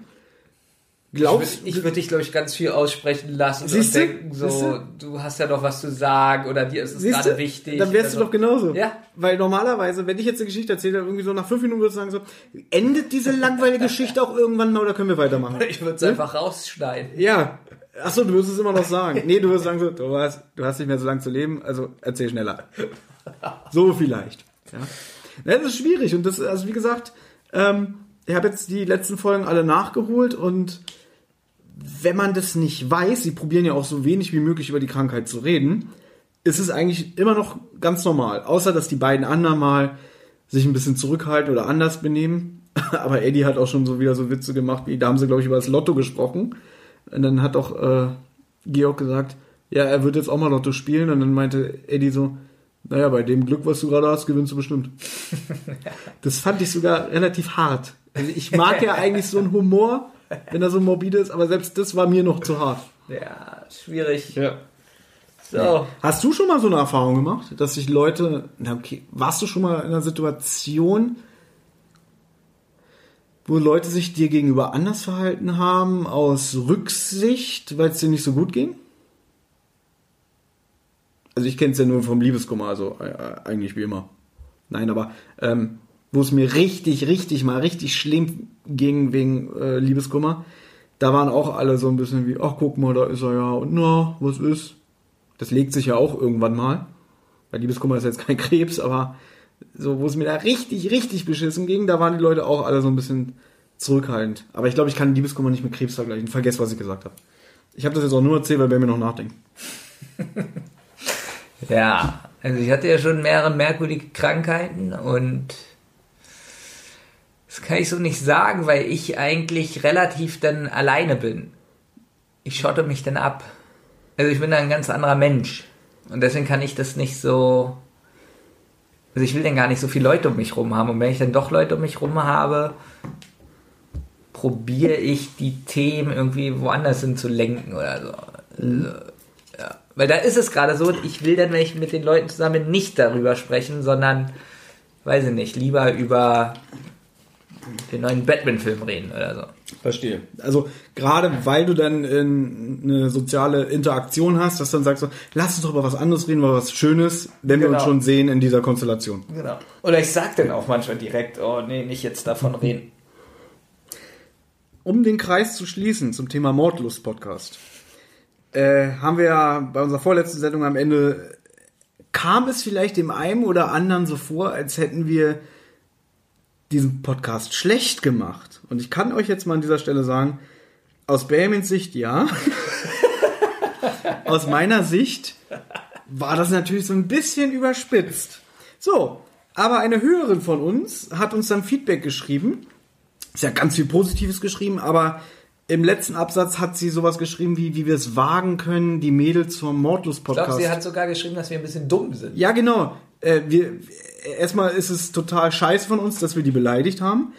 Glaubst Ich würde würd dich, glaube ich, ganz viel aussprechen lassen Siehste? und denken, so, Siehste? du hast ja doch was zu sagen oder dir ist es Siehste? gerade wichtig. Dann wärst du oder doch genauso. Ja. Weil normalerweise, wenn ich jetzt eine Geschichte erzähle, irgendwie so nach fünf Minuten würdest du sagen so, endet diese langweilige Geschichte auch irgendwann mal oder können wir weitermachen? Ich würde es einfach rausschneiden. Ja. Achso, du wirst es immer noch sagen. Nee, du wirst sagen so, du hast, du hast nicht mehr so lange zu leben, also erzähl schneller. So vielleicht. Ja. Na, Das ist schwierig und das, also wie gesagt, ähm, ich habe jetzt die letzten Folgen alle nachgeholt und wenn man das nicht weiß, sie probieren ja auch so wenig wie möglich über die Krankheit zu reden, ist es eigentlich immer noch ganz normal. Außer, dass die beiden anderen mal sich ein bisschen zurückhalten oder anders benehmen. Aber Eddie hat auch schon so wieder so Witze gemacht, wie da haben sie, glaube ich, über das Lotto gesprochen. Und dann hat auch äh, Georg gesagt, ja, er wird jetzt auch mal Lotto spielen. Und dann meinte Eddie so, naja, bei dem Glück, was du gerade hast, gewinnst du bestimmt. Das fand ich sogar relativ hart. Also ich mag ja eigentlich so einen Humor, wenn er so morbide ist, aber selbst das war mir noch zu hart. Ja, schwierig. Ja. So. Hast du schon mal so eine Erfahrung gemacht, dass sich Leute, na okay, warst du schon mal in einer Situation, wo Leute sich dir gegenüber anders verhalten haben, aus Rücksicht, weil es dir nicht so gut ging? Also ich kenne es ja nur vom Liebeskummer, also äh, eigentlich wie immer. Nein, aber ähm, wo es mir richtig, richtig mal richtig schlimm ging wegen äh, Liebeskummer, da waren auch alle so ein bisschen wie, ach guck mal, da ist er ja und na, was ist? Das legt sich ja auch irgendwann mal. Weil Liebeskummer ist jetzt kein Krebs, aber so, wo es mir da richtig, richtig beschissen ging, da waren die Leute auch alle so ein bisschen zurückhaltend. Aber ich glaube, ich kann Liebeskummer nicht mit Krebs vergleichen. Vergesst, was ich gesagt habe. Ich habe das jetzt auch nur erzählt, weil wir mir noch nachdenken. Ja, also ich hatte ja schon mehrere merkwürdige Krankheiten und das kann ich so nicht sagen, weil ich eigentlich relativ dann alleine bin. Ich schotte mich dann ab. Also ich bin dann ein ganz anderer Mensch und deswegen kann ich das nicht so. Also ich will dann gar nicht so viele Leute um mich rum haben und wenn ich dann doch Leute um mich rum habe, probiere ich die Themen irgendwie woanders hin zu lenken oder so. Also, ja. Weil da ist es gerade so, ich will dann, wenn ich mit den Leuten zusammen bin, nicht darüber sprechen, sondern, weiß ich nicht, lieber über den neuen Batman-Film reden oder so. Verstehe. Also gerade weil du dann äh, eine soziale Interaktion hast, dass du dann sagst so, lass uns doch über was anderes reden, über was Schönes, wenn wir uns Genau. schon sehen in dieser Konstellation. Genau. Oder ich sag dann auch manchmal direkt, oh nee, nicht jetzt davon reden. um den Kreis zu schließen zum Thema Mordlust-Podcast, äh, haben wir ja bei unserer vorletzten Sendung am Ende, kam es vielleicht dem einen oder anderen so vor, als hätten wir diesen Podcast schlecht gemacht. Und ich kann euch jetzt mal an dieser Stelle sagen, aus Benjamins Sicht ja. aus meiner Sicht war das natürlich so ein bisschen überspitzt. So, aber eine Hörerin von uns hat uns dann Feedback geschrieben. Ist ja ganz viel Positives geschrieben, aber im letzten Absatz hat sie sowas geschrieben, wie, wie wir es wagen können, die Mädels zum Ich Mordlust-Podcast. glaube, sie hat sogar geschrieben, dass wir ein bisschen dumm sind. Ja, genau. Äh, wir, erstmal ist es total scheiße von uns, dass wir die beleidigt haben.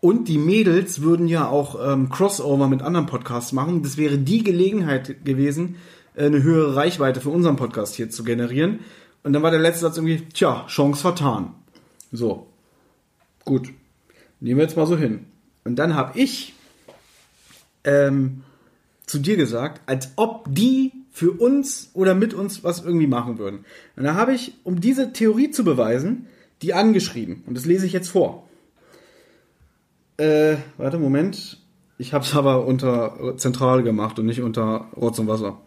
Und die Mädels würden ja auch ähm, Crossover mit anderen Podcasts machen. Das wäre die Gelegenheit gewesen, äh, eine höhere Reichweite für unseren Podcast hier zu generieren. Und dann war der letzte Satz irgendwie, tja, Chance vertan. So. Gut. Nehmen wir jetzt mal so hin. Und dann habe ich ähm, zu dir gesagt, als ob die für uns oder mit uns was irgendwie machen würden. Und da habe ich, um diese Theorie zu beweisen, die angeschrieben. Und das lese ich jetzt vor. Äh, warte, Moment. Ich habe es aber unter Zentral gemacht und nicht unter Rotz und Wasser.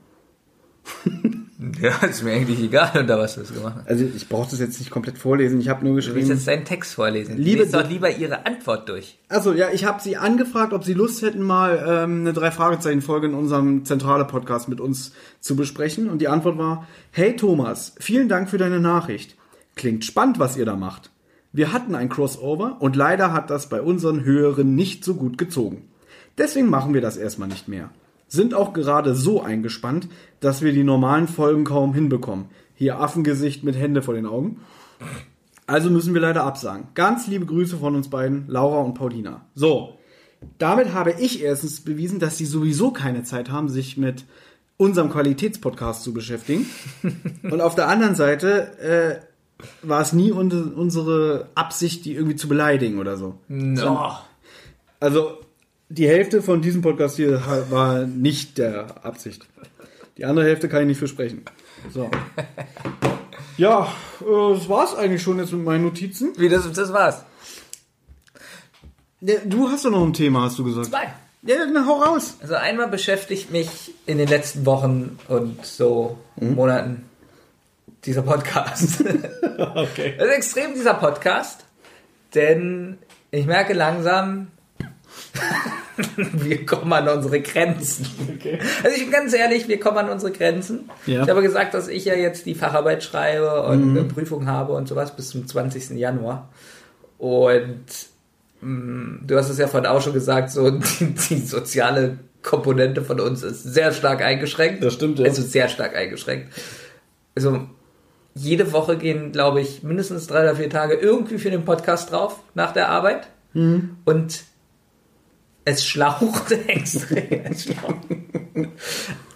Ja, ist mir eigentlich egal, unter was du es gemacht hast. Also ich brauche das jetzt nicht komplett vorlesen. Ich habe nur Du willst geschrieben. jetzt deinen Text vorlesen. Liebe- Lies doch lieber ihre Antwort durch. Also ja, ich habe sie angefragt, ob sie Lust hätten, mal ähm, eine drei Fragezeichen Folge in unserem zentrale Podcast mit uns zu besprechen. Und die Antwort war: Hey Thomas, vielen Dank für deine Nachricht. Klingt spannend, was ihr da macht. Wir hatten ein Crossover und leider hat das bei unseren Hörern nicht so gut gezogen. Deswegen machen wir das erstmal nicht mehr. Sind auch gerade so eingespannt, dass wir die normalen Folgen kaum hinbekommen. Hier Affengesicht mit Hände vor den Augen. Also müssen wir leider absagen. Ganz liebe Grüße von uns beiden, Laura und Paulina. So, damit habe ich erstens bewiesen, dass sie sowieso keine Zeit haben, sich mit unserem Qualitätspodcast zu beschäftigen. und auf der anderen Seite äh, war es nie un unsere Absicht, die irgendwie zu beleidigen oder so. No. Also die Hälfte von diesem Podcast hier war nicht der Absicht. Die andere Hälfte kann ich nicht für sprechen. So. Ja, äh, das war's eigentlich schon jetzt mit meinen Notizen. Wie, das, das war's. Du hast doch noch ein Thema, hast du gesagt. Zwei. Ja, dann hau raus. Also einmal beschäftigt mich in den letzten Wochen und so Monaten dieser Podcast. Okay. Das ist extrem dieser Podcast, denn ich merke langsam, wir kommen an unsere Grenzen. Also ich bin ganz ehrlich, wir kommen an unsere Grenzen. Ja. Ich habe gesagt, dass ich ja jetzt die Facharbeit schreibe und eine Prüfung habe und sowas bis zum 20. Januar. Und mh, du hast es ja vorhin auch schon gesagt, so die, die soziale Komponente von uns ist sehr stark eingeschränkt. Das stimmt, ja. Also sehr stark eingeschränkt. Also jede Woche gehen, glaube ich, mindestens drei oder vier Tage irgendwie für den Podcast drauf nach der Arbeit. Mhm. Und es schlaucht extrem. Es schlaucht.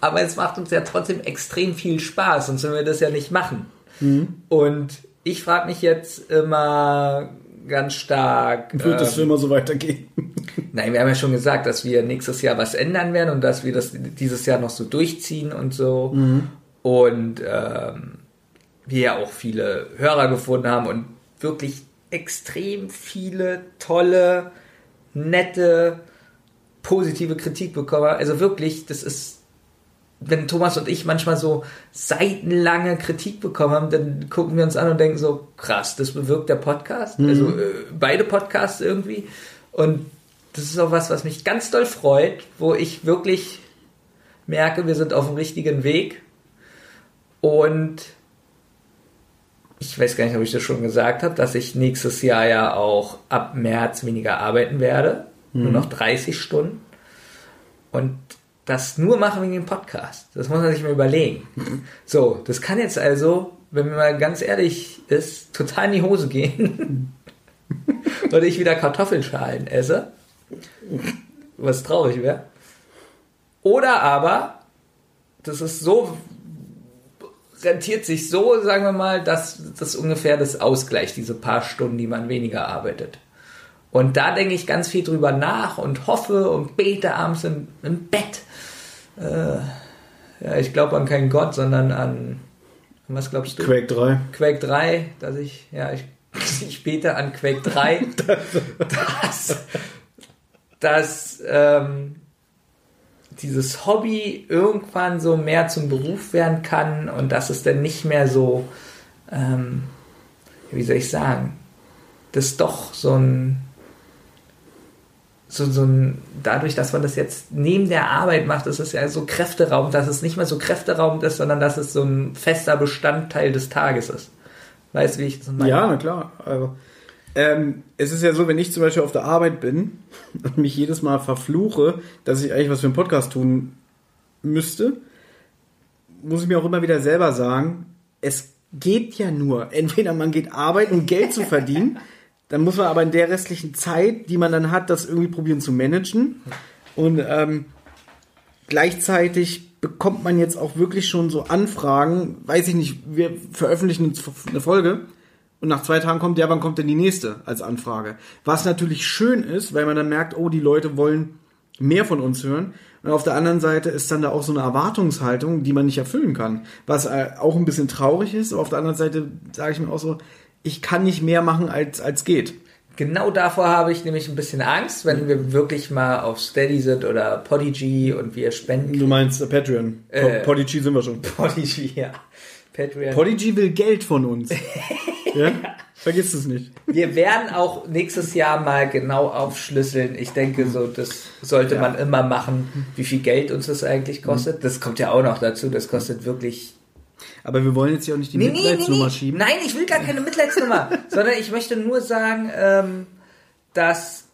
Aber es macht uns ja trotzdem extrem viel Spaß, sonst würden wir das ja nicht machen. Mhm. Und ich frage mich jetzt immer ganz stark. Wird das ähm, immer so weitergehen? Nein, wir haben ja schon gesagt, dass wir nächstes Jahr was ändern werden und dass wir das dieses Jahr noch so durchziehen und so. Und ähm, wir ja auch viele Hörer gefunden haben und wirklich extrem viele tolle, nette, positive Kritik bekommen. Also wirklich, das ist, wenn Thomas und ich manchmal so seitenlange Kritik bekommen haben, dann gucken wir uns an und denken so, krass, das bewirkt der Podcast. Also äh, beide Podcasts irgendwie. Und das ist auch was, was mich ganz doll freut, wo ich wirklich merke, wir sind auf dem richtigen Weg. Und ich weiß gar nicht, ob ich das schon gesagt habe, dass ich nächstes Jahr ja auch ab März weniger arbeiten werde. Nur noch 30 Stunden. Und das nur machen wegen dem Podcast. Das muss man sich mal überlegen. So, das kann jetzt also, wenn man mal ganz ehrlich ist, total in die Hose gehen. und ich wieder Kartoffelschalen esse. Was traurig wäre. Oder aber, das ist so, rentiert sich so, sagen wir mal, dass das ungefähr das ausgleicht, diese paar Stunden, die man weniger arbeitet. Und da denke ich ganz viel drüber nach und hoffe und bete abends im, im Bett. Äh, ja, ich glaube an keinen Gott, sondern an, was glaubst du? Quake 3. Quake 3, dass ich, ja, ich, ich bete an Quake 3, dass, dass ähm, dieses Hobby irgendwann so mehr zum Beruf werden kann und dass es dann nicht mehr so, ähm, wie soll ich sagen, das doch so ein, so, so ein, dadurch, dass man das jetzt neben der Arbeit macht, ist es ja so kräfteraubend, dass es nicht mehr so kräfteraubend ist, sondern dass es so ein fester Bestandteil des Tages ist. Weißt du, wie ich das meine? Ja, na klar. Also, ähm, es ist ja so, wenn ich zum Beispiel auf der Arbeit bin und mich jedes Mal verfluche, dass ich eigentlich was für einen Podcast tun müsste, muss ich mir auch immer wieder selber sagen, es geht ja nur. Entweder man geht arbeiten, um Geld zu verdienen, dann muss man aber in der restlichen Zeit, die man dann hat, das irgendwie probieren zu managen. Und ähm, gleichzeitig bekommt man jetzt auch wirklich schon so Anfragen, weiß ich nicht, wir veröffentlichen eine Folge und nach zwei Tagen kommt, ja, wann kommt denn die nächste als Anfrage? Was natürlich schön ist, weil man dann merkt, oh, die Leute wollen mehr von uns hören. Und auf der anderen Seite ist dann da auch so eine Erwartungshaltung, die man nicht erfüllen kann. Was äh, auch ein bisschen traurig ist. Aber auf der anderen Seite sage ich mir auch so, ich kann nicht mehr machen, als, als geht. Genau davor habe ich nämlich ein bisschen Angst, wenn wir wirklich mal auf Steady sind oder Podigy und wir spenden. Du meinst äh, Patreon. Äh, Podigy sind wir schon. Podigy, ja. Patreon. Podigy will Geld von uns. ja? Vergiss es nicht. Wir werden auch nächstes Jahr mal genau aufschlüsseln. Ich denke, so das sollte Ja. man immer machen, wie viel Geld uns das eigentlich kostet. Das kommt ja auch noch dazu. Das kostet wirklich. Aber wir wollen jetzt ja auch nicht die Nee, nee, nee, Mitleidsnummer nee. schieben. Nein, ich will gar keine Mitleidsnummer, sondern ich möchte nur sagen, ähm, dass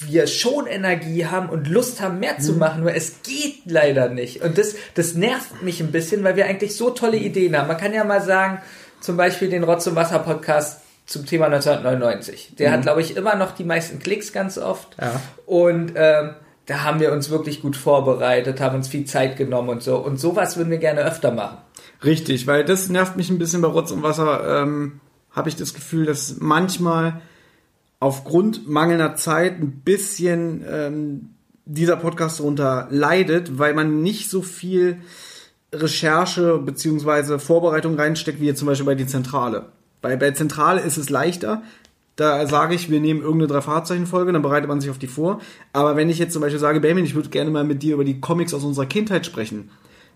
wir schon Energie haben und Lust haben, mehr Mhm. zu machen, nur es geht leider nicht. Und das, das nervt mich ein bisschen, weil wir eigentlich so tolle Ideen haben. Man kann ja mal sagen, zum Beispiel den Rotz- und Wasser-Podcast zum Thema 1999. Der hat, glaube ich, immer noch die meisten Klicks ganz oft. Mhm. Ja. Und ähm, da haben wir uns wirklich gut vorbereitet, haben uns viel Zeit genommen und so. Und sowas würden wir gerne öfter machen. Richtig, weil das nervt mich ein bisschen bei Rotz und Wasser. Ähm, Habe ich das Gefühl, dass manchmal aufgrund mangelnder Zeit ein bisschen ähm, dieser Podcast darunter leidet, weil man nicht so viel Recherche beziehungsweise Vorbereitung reinsteckt, wie jetzt zum Beispiel bei die Zentrale. Bei, bei Zentrale ist es leichter. Da sage ich, wir nehmen irgendeine drei Fahrzeichen-Folge, dann bereitet man sich auf die vor. Aber wenn ich jetzt zum Beispiel sage, Benjamin, ich würde gerne mal mit dir über die Comics aus unserer Kindheit sprechen,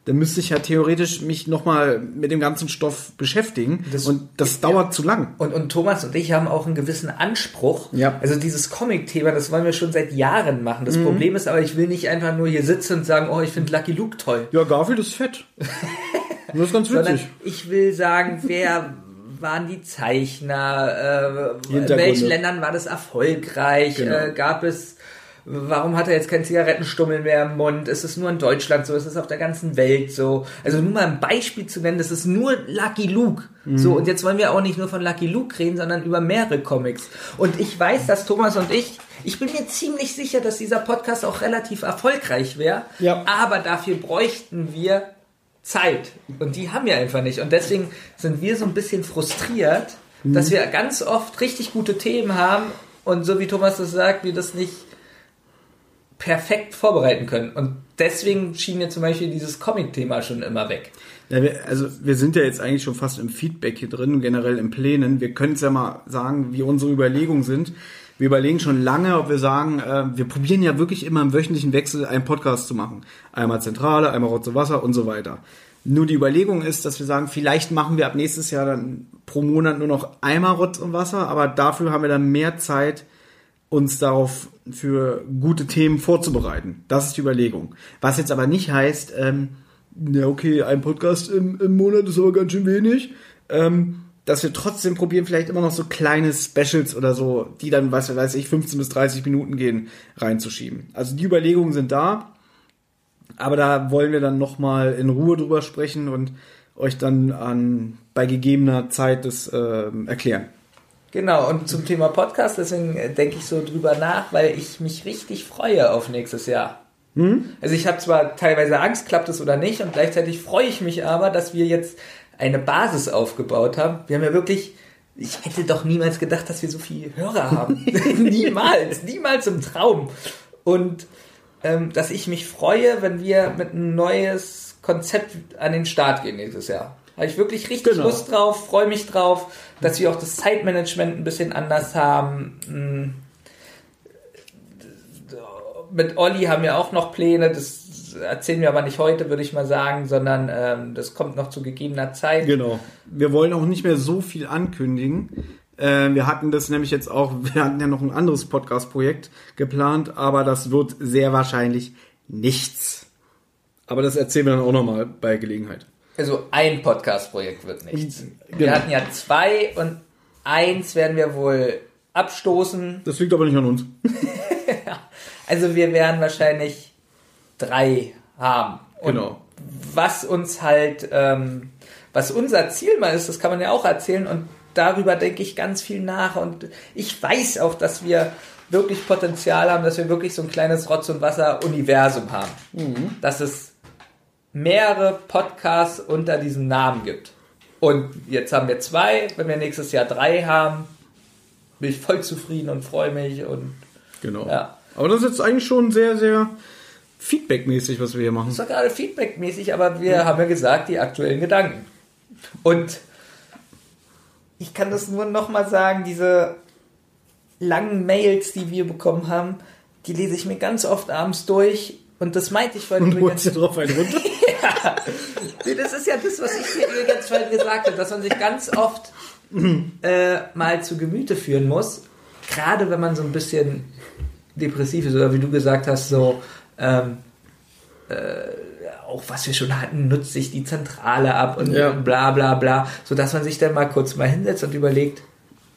dann müsste ich ja theoretisch mich nochmal mit dem ganzen Stoff beschäftigen. Das- und das dauert zu lang. Und, und Thomas und ich haben auch einen gewissen Anspruch. Ja. Also dieses Comic-Thema, das wollen wir schon seit Jahren machen. Mhm. Das Problem ist aber, ich will nicht einfach nur hier sitzen und sagen, oh, ich finde Lucky Luke toll. Ja, Garfield ist fett. Das ist ganz Sondern witzig. ich will sagen, wer waren die Zeichner, äh, in welchen Ländern war das erfolgreich, Genau. äh, gab es, warum hat er jetzt keinen Zigarettenstummel mehr im Mund, ist es nur in Deutschland so, ist es auf der ganzen Welt so, also nur mal ein Beispiel zu nennen, das ist nur Lucky Luke, Mhm. so, und jetzt wollen wir auch nicht nur von Lucky Luke reden, sondern über mehrere Comics, und ich weiß, dass Thomas und ich, ich bin mir ziemlich sicher, dass dieser Podcast auch relativ erfolgreich wäre, Ja. aber dafür bräuchten wir Zeit. Und die haben wir einfach nicht. Und deswegen sind wir so ein bisschen frustriert, dass wir ganz oft richtig gute Themen haben und so wie Thomas das sagt, wir das nicht perfekt vorbereiten können. Und deswegen schien mir zum Beispiel dieses Comic-Thema schon immer weg. Ja, wir, also wir sind ja jetzt eigentlich schon fast im Feedback hier drin, generell im Plänen. Wir können es ja mal sagen, wie unsere Überlegungen sind. Wir überlegen schon lange, ob wir sagen, äh, wir probieren ja wirklich immer im wöchentlichen Wechsel einen Podcast zu machen. Einmal Zentrale, einmal Rotze Wasser und so weiter. Nur die Überlegung ist, dass wir sagen, vielleicht machen wir ab nächstes Jahr dann pro Monat nur noch einmal Rotz und Wasser, aber dafür haben wir dann mehr Zeit, uns darauf für gute Themen vorzubereiten. Das ist die Überlegung. Was jetzt aber nicht heißt, ähm, ja okay, ein Podcast im, im Monat ist aber ganz schön wenig, ähm, dass wir trotzdem probieren, vielleicht immer noch so kleine Specials oder so, die dann, was weiß ich, 15 bis 30 Minuten gehen, reinzuschieben. Also die Überlegungen sind da, aber da wollen wir dann nochmal in Ruhe drüber sprechen und euch dann an, bei gegebener Zeit das ähm, erklären. Genau, und zum Thema Podcast, deswegen äh, denke ich so drüber nach, weil ich mich richtig freue auf nächstes Jahr. Also ich habe zwar teilweise Angst, klappt es oder nicht, und gleichzeitig freue ich mich aber, dass wir jetzt eine Basis aufgebaut haben. Wir haben ja wirklich, ich hätte doch niemals gedacht, dass wir so viele Hörer haben. niemals, niemals im Traum. Und ähm, dass ich mich freue, wenn wir mit ein neues Konzept an den Start gehen nächstes Jahr. Habe ich wirklich richtig Genau. Lust drauf, freue mich drauf, dass wir auch das Zeitmanagement ein bisschen anders haben. Hm. mit Olli haben wir auch noch Pläne. Das erzählen wir aber nicht heute, würde ich mal sagen, sondern ähm, das kommt noch zu gegebener Zeit. Genau. Wir wollen auch nicht mehr so viel ankündigen. Äh, wir hatten das nämlich jetzt auch, wir hatten ja noch ein anderes Podcast-Projekt geplant, aber das wird sehr wahrscheinlich nichts. Aber das erzählen wir dann auch nochmal bei Gelegenheit. Also ein Podcast-Projekt wird nichts. Wir Genau. hatten ja zwei und eins werden wir wohl abstoßen. Das liegt aber nicht an uns. Also wir werden wahrscheinlich drei haben. Und Genau. was uns halt, ähm, was unser Ziel mal ist, das kann man ja auch erzählen und darüber denke ich ganz viel nach und ich weiß auch, dass wir wirklich Potenzial haben, dass wir wirklich so ein kleines Rotz- und Wasser-Universum haben. Mhm. Dass es mehrere Podcasts unter diesem Namen gibt. Und jetzt haben wir zwei, wenn wir nächstes Jahr drei haben, bin ich voll zufrieden und freue mich und Genau. Ja. Aber das ist jetzt eigentlich schon sehr, sehr feedbackmäßig, was wir hier machen. Das war gerade feedbackmäßig, aber wir haben ja gesagt, die aktuellen Gedanken. Und ich kann das nur nochmal sagen, diese langen Mails, die wir bekommen haben, die lese ich mir ganz oft abends durch. Und das meinte ich vorhin Und holst dir drauf einen runter. Nee, Das ist ja das, was ich dir übrigens vorhin gesagt habe, dass man sich ganz oft äh, mal zu Gemüte führen muss. Gerade wenn man so ein bisschen depressiv ist oder wie du gesagt hast, so ähm, äh, auch was wir schon hatten, nutzt sich die Zentrale ab und Ja. bla bla bla, sodass man sich dann mal kurz mal hinsetzt und überlegt,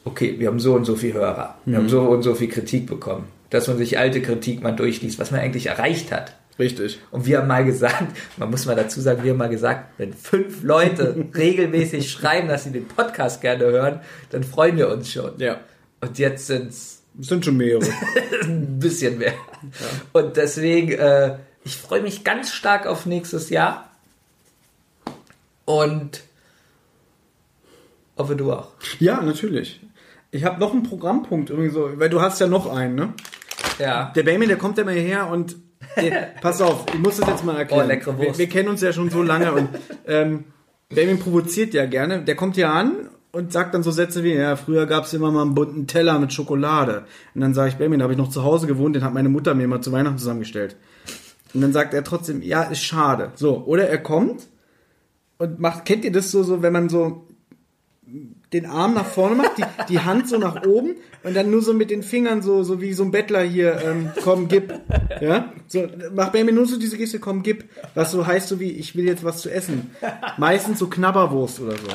okay, wir haben so und so viel Hörer, wir haben so und so viel Kritik bekommen, dass man sich alte Kritik mal durchliest, was man eigentlich erreicht hat. Richtig. Und wir haben mal gesagt, man muss mal dazu sagen, wir haben mal gesagt, wenn fünf Leute regelmäßig schreiben, dass sie den Podcast gerne hören, dann freuen wir uns schon. Ja. Und jetzt sind es Es sind schon mehrere. ein bisschen mehr. Und deswegen, äh, ich freue mich ganz stark auf nächstes Jahr. Und hoffe du auch. ja, natürlich. Ich habe noch einen Programmpunkt irgendwie so, weil du hast ja noch einen, ne? Ja. Der Benjamin, der kommt ja mal hierher und pass auf, ich muss das jetzt mal erklären. Oh, leckere wir, Wurst. wir kennen uns ja schon so lange und ähm, Benjamin provoziert ja gerne. Der kommt hier an und sagt dann so Sätze wie, ja, früher gab es immer mal einen bunten Teller mit Schokolade. Und dann sage ich, Benjamin, da habe ich noch zu Hause gewohnt, den hat meine Mutter mir mal zu Weihnachten zusammengestellt. Und dann sagt er trotzdem, ja, ist schade. So, oder er kommt und macht, kennt ihr das so, so, wenn man so den Arm nach vorne macht, die, die Hand so nach oben und dann nur so mit den Fingern so, so wie so ein Bettler hier, ähm, komm, gib. Ja? So, mach Benjamin nur so diese Geste, komm, gib. Was so heißt so wie, ich will jetzt was zu essen. Meistens so Knabberwurst oder so.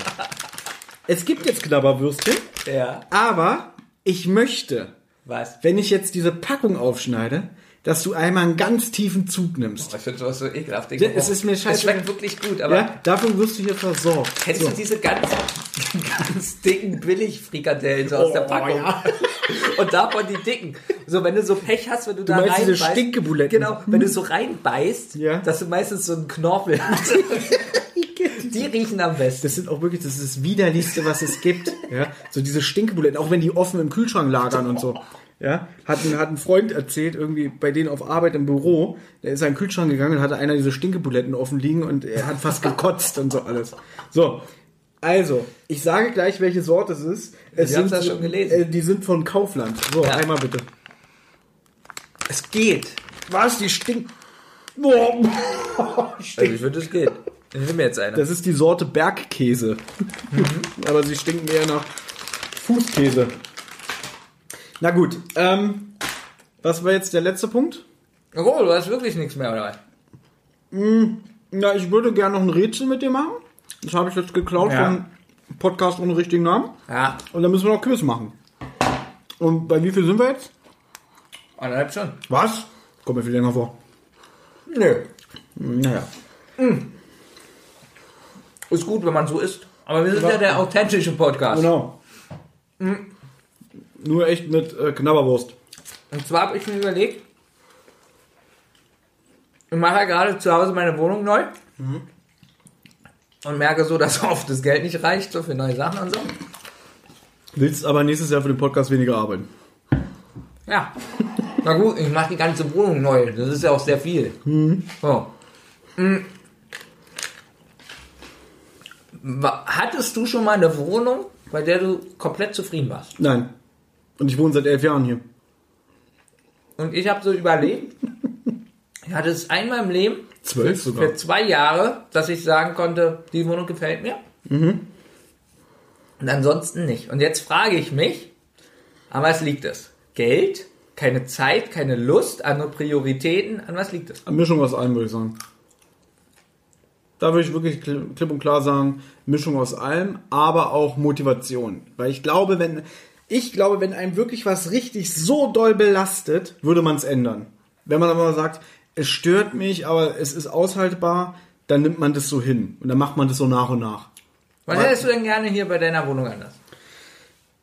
Es gibt jetzt Knabberwürstchen, Ja. aber ich möchte, Was? wenn ich jetzt diese Packung aufschneide, dass du einmal einen ganz tiefen Zug nimmst. Ich finde sowas so ekelhaft. Ja, es ist mir Es scheiße. schmeckt wirklich gut, aber Ja, dafür wirst du hier versorgt. Kennst So. du diese ganz, ganz dicken Billigfrikadellen so aus der Oh, Packung? ja. Und davon die dicken. So, wenn du so Pech hast, wenn du, da meinst diese reinbeißt. Stinkebuletten? Genau, wenn du so reinbeißt, Ja. dass du meistens so einen Knorpel hast. die riechen am besten. Das sind auch wirklich, das ist das widerlichste, was es gibt. Ja, so diese Stinkebuletten, auch wenn die offen im Kühlschrank lagern und so. Ja, hat ein, hat ein Freund erzählt, irgendwie bei denen auf Arbeit im Büro, der ist in den Kühlschrank gegangen und hatte einer diese Stinkebuletten offen liegen und er hat fast gekotzt und so alles. So. Also, ich sage gleich, welche Sorte es ist. Es Ich hab's ja schon gelesen. Äh, die sind von Kaufland. So, Ja. einmal bitte. Es geht. Was? Die stinken. Boah. Also ich finde, es geht. Ich nehme jetzt eine. Das ist die Sorte Bergkäse. Aber sie stinken eher nach Fußkäse. Na gut, ähm, was war jetzt der letzte Punkt? Oh, du hast wirklich nichts mehr, oder was? Na, ich würde gerne noch ein Rätsel mit dir machen. Das habe ich jetzt geklaut Ja. vom Podcast ohne richtigen Namen. Ja, Und dann müssen wir noch Quiz machen. Und bei wie viel sind wir jetzt? anderthalb schon. Was? Kommt mir viel länger vor. Nö. Naja. Ist gut, wenn man so isst. Aber wir sind ja der authentische Podcast. Genau. Nur echt mit äh, Knabberwurst. Und zwar habe ich mir überlegt, ich mache ja gerade zu Hause meine Wohnung neu und merke so, dass oft das Geld nicht reicht, so für neue Sachen und so. Willst aber nächstes Jahr für den Podcast weniger arbeiten. Ja. Na gut, ich mache die ganze Wohnung neu. Das ist ja auch sehr viel. So. Mm. Wa- Hattest du schon mal eine Wohnung, bei der du komplett zufrieden warst? Nein. Und ich wohne seit elf Jahren hier. Und ich habe so überlegt, Ich hatte es einmal im Leben, Zwölf sogar. für zwei Jahre, dass ich sagen konnte, die Wohnung gefällt mir. Mhm. Und ansonsten nicht. Und jetzt frage ich mich, an was liegt es? Geld? Keine Zeit, keine Lust, andere Prioritäten? An was liegt es? Eine Mischung aus allem, würde ich sagen. Da würde ich wirklich kli- klipp und klar sagen, Mischung aus allem, aber auch Motivation. Weil ich glaube, wenn, ich glaube, wenn einem wirklich was richtig so doll belastet, würde man es ändern. Wenn man aber sagt, es stört mich, aber es ist aushaltbar, dann nimmt man das so hin. Und dann macht man das so nach und nach. Was Aber- hättest du denn gerne hier bei deiner Wohnung anders?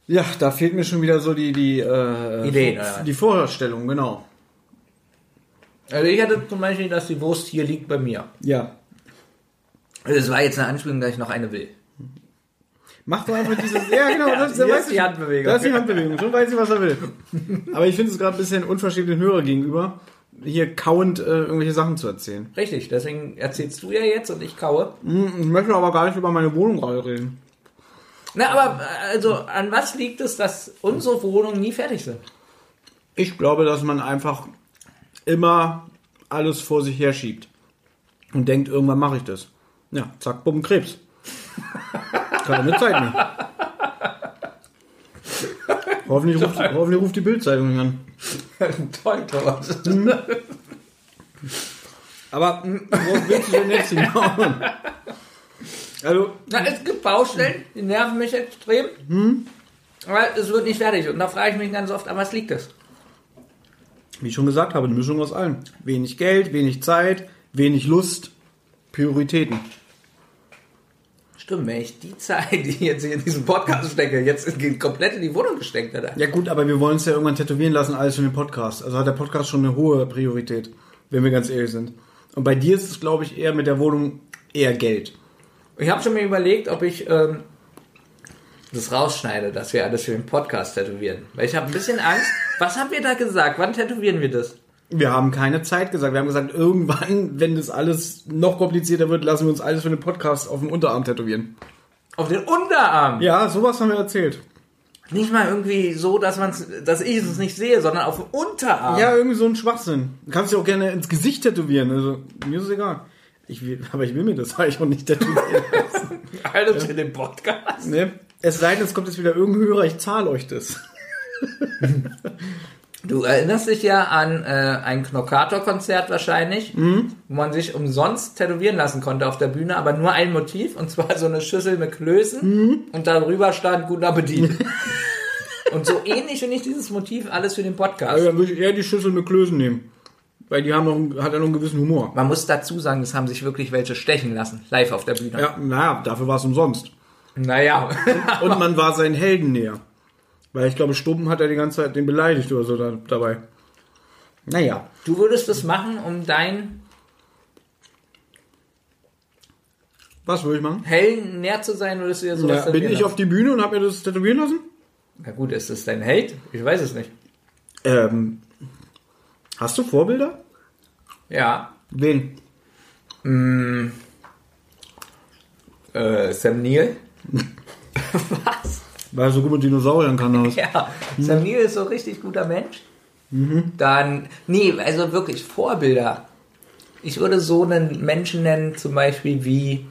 Ja, da fehlt mir schon wieder so die, die, äh, Ideen, oder die Vorstellung, genau. Also ich hatte zum Beispiel, dass die Wurst hier liegt bei mir. Ja. Das war jetzt eine Anspielung, dass ich noch eine will. Mach doch einfach dieses. Ja, genau, das, weiß ist die. Handbewegung. Das ist die Handbewegung. Schon weiß ich, was er will. Aber ich finde es gerade ein bisschen unverschämt den Hörer gegenüber, hier kauend äh, irgendwelche Sachen zu erzählen. Richtig, deswegen erzählst du ja jetzt und ich kaue. Hm, Ich möchte aber gar nicht über meine Wohnung gerade reden. Na, aber äh, also an was liegt es, dass unsere Wohnungen nie fertig sind? Ich glaube, dass man einfach immer alles vor sich her schiebt. Und denkt, irgendwann mache ich das. Ja, zack, bumm, Krebs. Keine Zeit mehr. Hoffentlich ruft, hoffentlich ruft die Bildzeitung nicht an. Toll, Thomas. Aber hm, worauf willst du denn jetzt hinaus? Also, Na, es gibt Baustellen, die nerven mich extrem. Aber es wird nicht fertig. Und da frage ich mich ganz oft, an was liegt es? wie ich schon gesagt habe, eine Mischung aus allem. Wenig Geld, wenig Zeit, wenig Lust, Prioritäten. Stimmt, wenn ich die Zeit, die ich jetzt hier in diesem Podcast stecke, jetzt in- komplett in die Wohnung gesteckt hätte. Ja gut, aber wir wollen es ja irgendwann tätowieren lassen, alles für den Podcast. Also hat der Podcast schon eine hohe Priorität, wenn wir ganz ehrlich sind. Und bei dir ist es, glaube ich, eher mit der Wohnung eher Geld. Ich habe schon mir überlegt, ob ich ähm, das rausschneide, dass wir alles für den Podcast tätowieren. Weil ich habe ein bisschen Angst. Was haben wir da gesagt? Wann tätowieren wir das? Wir haben keine Zeit gesagt. Wir haben gesagt, irgendwann, wenn das alles noch komplizierter wird, lassen wir uns alles für den Podcast auf dem Unterarm tätowieren. Auf den Unterarm. Ja, sowas haben wir erzählt. Nicht mal irgendwie so, dass man's, dass ich es nicht sehe, sondern auf dem Unterarm. Ja, irgendwie so ein Schwachsinn. Du kannst dir auch gerne ins Gesicht tätowieren. Also, mir ist es egal. Ich will, aber ich will mir das eigentlich auch nicht tätowieren. Alles für den Podcast. ne? Es sei denn, es kommt jetzt wieder irgendein Hörer, ich zahle euch das. Du erinnerst dich ja an äh, ein Knockator-Konzert wahrscheinlich, Mhm. wo man sich umsonst tätowieren lassen konnte auf der Bühne, aber nur ein Motiv, und zwar so eine Schüssel mit Klößen Mhm. und darüber stand Guten Appetit. und so ähnlich finde ich dieses Motiv alles für den Podcast. Also dann würde ich eher die Schüssel mit Klößen nehmen. Weil die haben noch, hat ja noch einen gewissen Humor. Man muss dazu sagen, es haben sich wirklich welche stechen lassen, live auf der Bühne. Ja, naja, dafür war es umsonst. Naja. Und man war seinen Helden näher. Weil ich glaube, Stumpen hat er die ganze Zeit den beleidigt oder so da, dabei. Naja. Du würdest das machen, um deinen Was würde ich machen? Helden näher zu sein, würdest du dir sowas Ja, bin ich auf die Bühne und habe mir das tätowieren lassen? lassen? Na gut, ist das dein Held? Ich weiß es nicht. Ähm, hast du Vorbilder? Ja. Wen? Äh, Sam Neill? Was? Weil er so gut mit Dinosauriern kann das. Ja, Sam Neill ist so ein richtig guter Mensch. Dann, nee, also wirklich Vorbilder. Ich würde so einen Menschen nennen, zum Beispiel wie,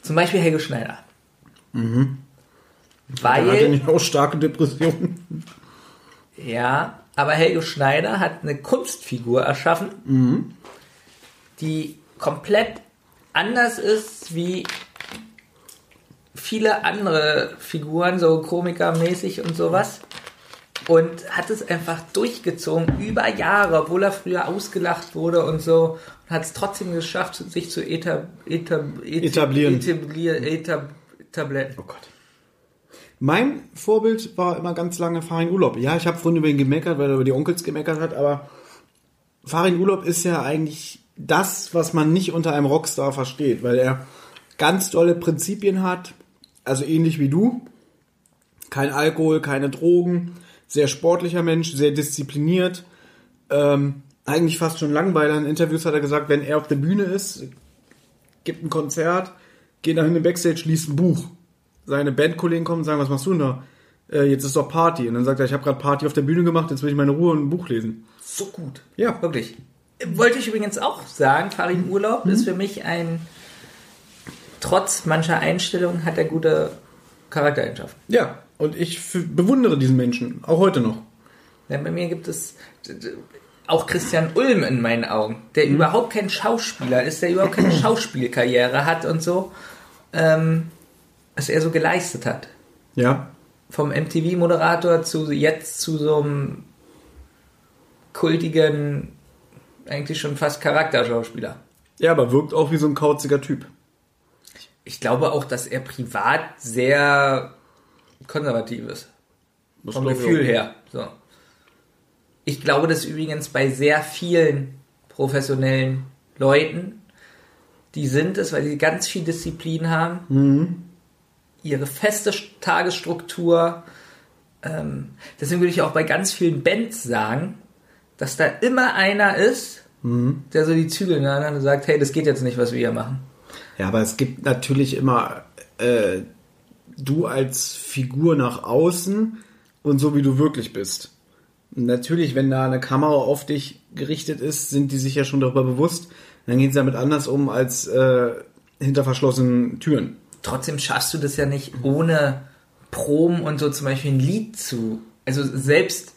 zum Beispiel Helge Schneider. Hat er Weil, nicht auch starke Depressionen? ja, aber Helge Schneider hat eine Kunstfigur erschaffen, die komplett anders ist wie viele andere Figuren, so komikermäßig und sowas. Und hat es einfach durchgezogen über Jahre, obwohl er früher ausgelacht wurde und so. Und hat es trotzdem geschafft, sich zu etab, etab, et- Etablieren. Etablieren. Etab, etablieren. Oh Gott. Mein Vorbild war immer ganz lange Farin Urlaub. Ja, ich habe vorhin über ihn gemeckert, weil er über die Onkels gemeckert hat, aber Farin Urlaub ist ja eigentlich das, was man nicht unter einem Rockstar versteht, weil er ganz tolle Prinzipien hat, also ähnlich wie du. Kein Alkohol, keine Drogen, sehr sportlicher Mensch, sehr diszipliniert. Ähm, eigentlich fast schon Langweiler. In Interviews hat er gesagt, wenn er auf der Bühne ist, gibt ein Konzert, geht nach hinten Backstage, liest ein Buch. Seine Bandkollegen kommen und sagen, was machst du denn da? Äh, jetzt ist doch Party. Und dann sagt er, ich habe gerade Party auf der Bühne gemacht, jetzt will ich meine Ruhe und ein Buch lesen. So gut. Ja. Wirklich. Wollte ich übrigens auch sagen, Farin Urlaub ist für mich ein, trotz mancher Einstellungen hat er gute Charaktereigenschaften. Ja, und ich bewundere diesen Menschen, auch heute noch. Denn bei mir gibt es auch Christian Ulm in meinen Augen, der überhaupt kein Schauspieler ist, der überhaupt keine Schauspielkarriere hat und so, ähm, was er so geleistet hat. Ja, Vom MTV-Moderator zu jetzt zu so einem kultigen, eigentlich schon fast Charakterschauspieler. ja, aber wirkt auch wie so ein kauziger Typ. Ich glaube auch, dass er privat sehr konservativ ist. Das Vom Gefühl her. So. Ich glaube das übrigens bei sehr vielen professionellen Leuten, die sind es, weil sie ganz viel Disziplin haben, Mhm. ihre feste Tagesstruktur. Ähm, deswegen würde ich auch bei ganz vielen Bands sagen, dass da immer einer ist, Mhm. der so die Zügel in der Hand hat und sagt, hey, das geht jetzt nicht, was wir hier machen. Ja, aber es gibt natürlich immer äh, du als Figur nach außen und so wie du wirklich bist. Natürlich, wenn da eine Kamera auf dich gerichtet ist, sind die sich ja schon darüber bewusst. Dann gehen sie damit anders um als äh, hinter verschlossenen Türen. trotzdem schaffst du das ja nicht ohne Proben und so zum Beispiel ein Lied zu. Also selbst.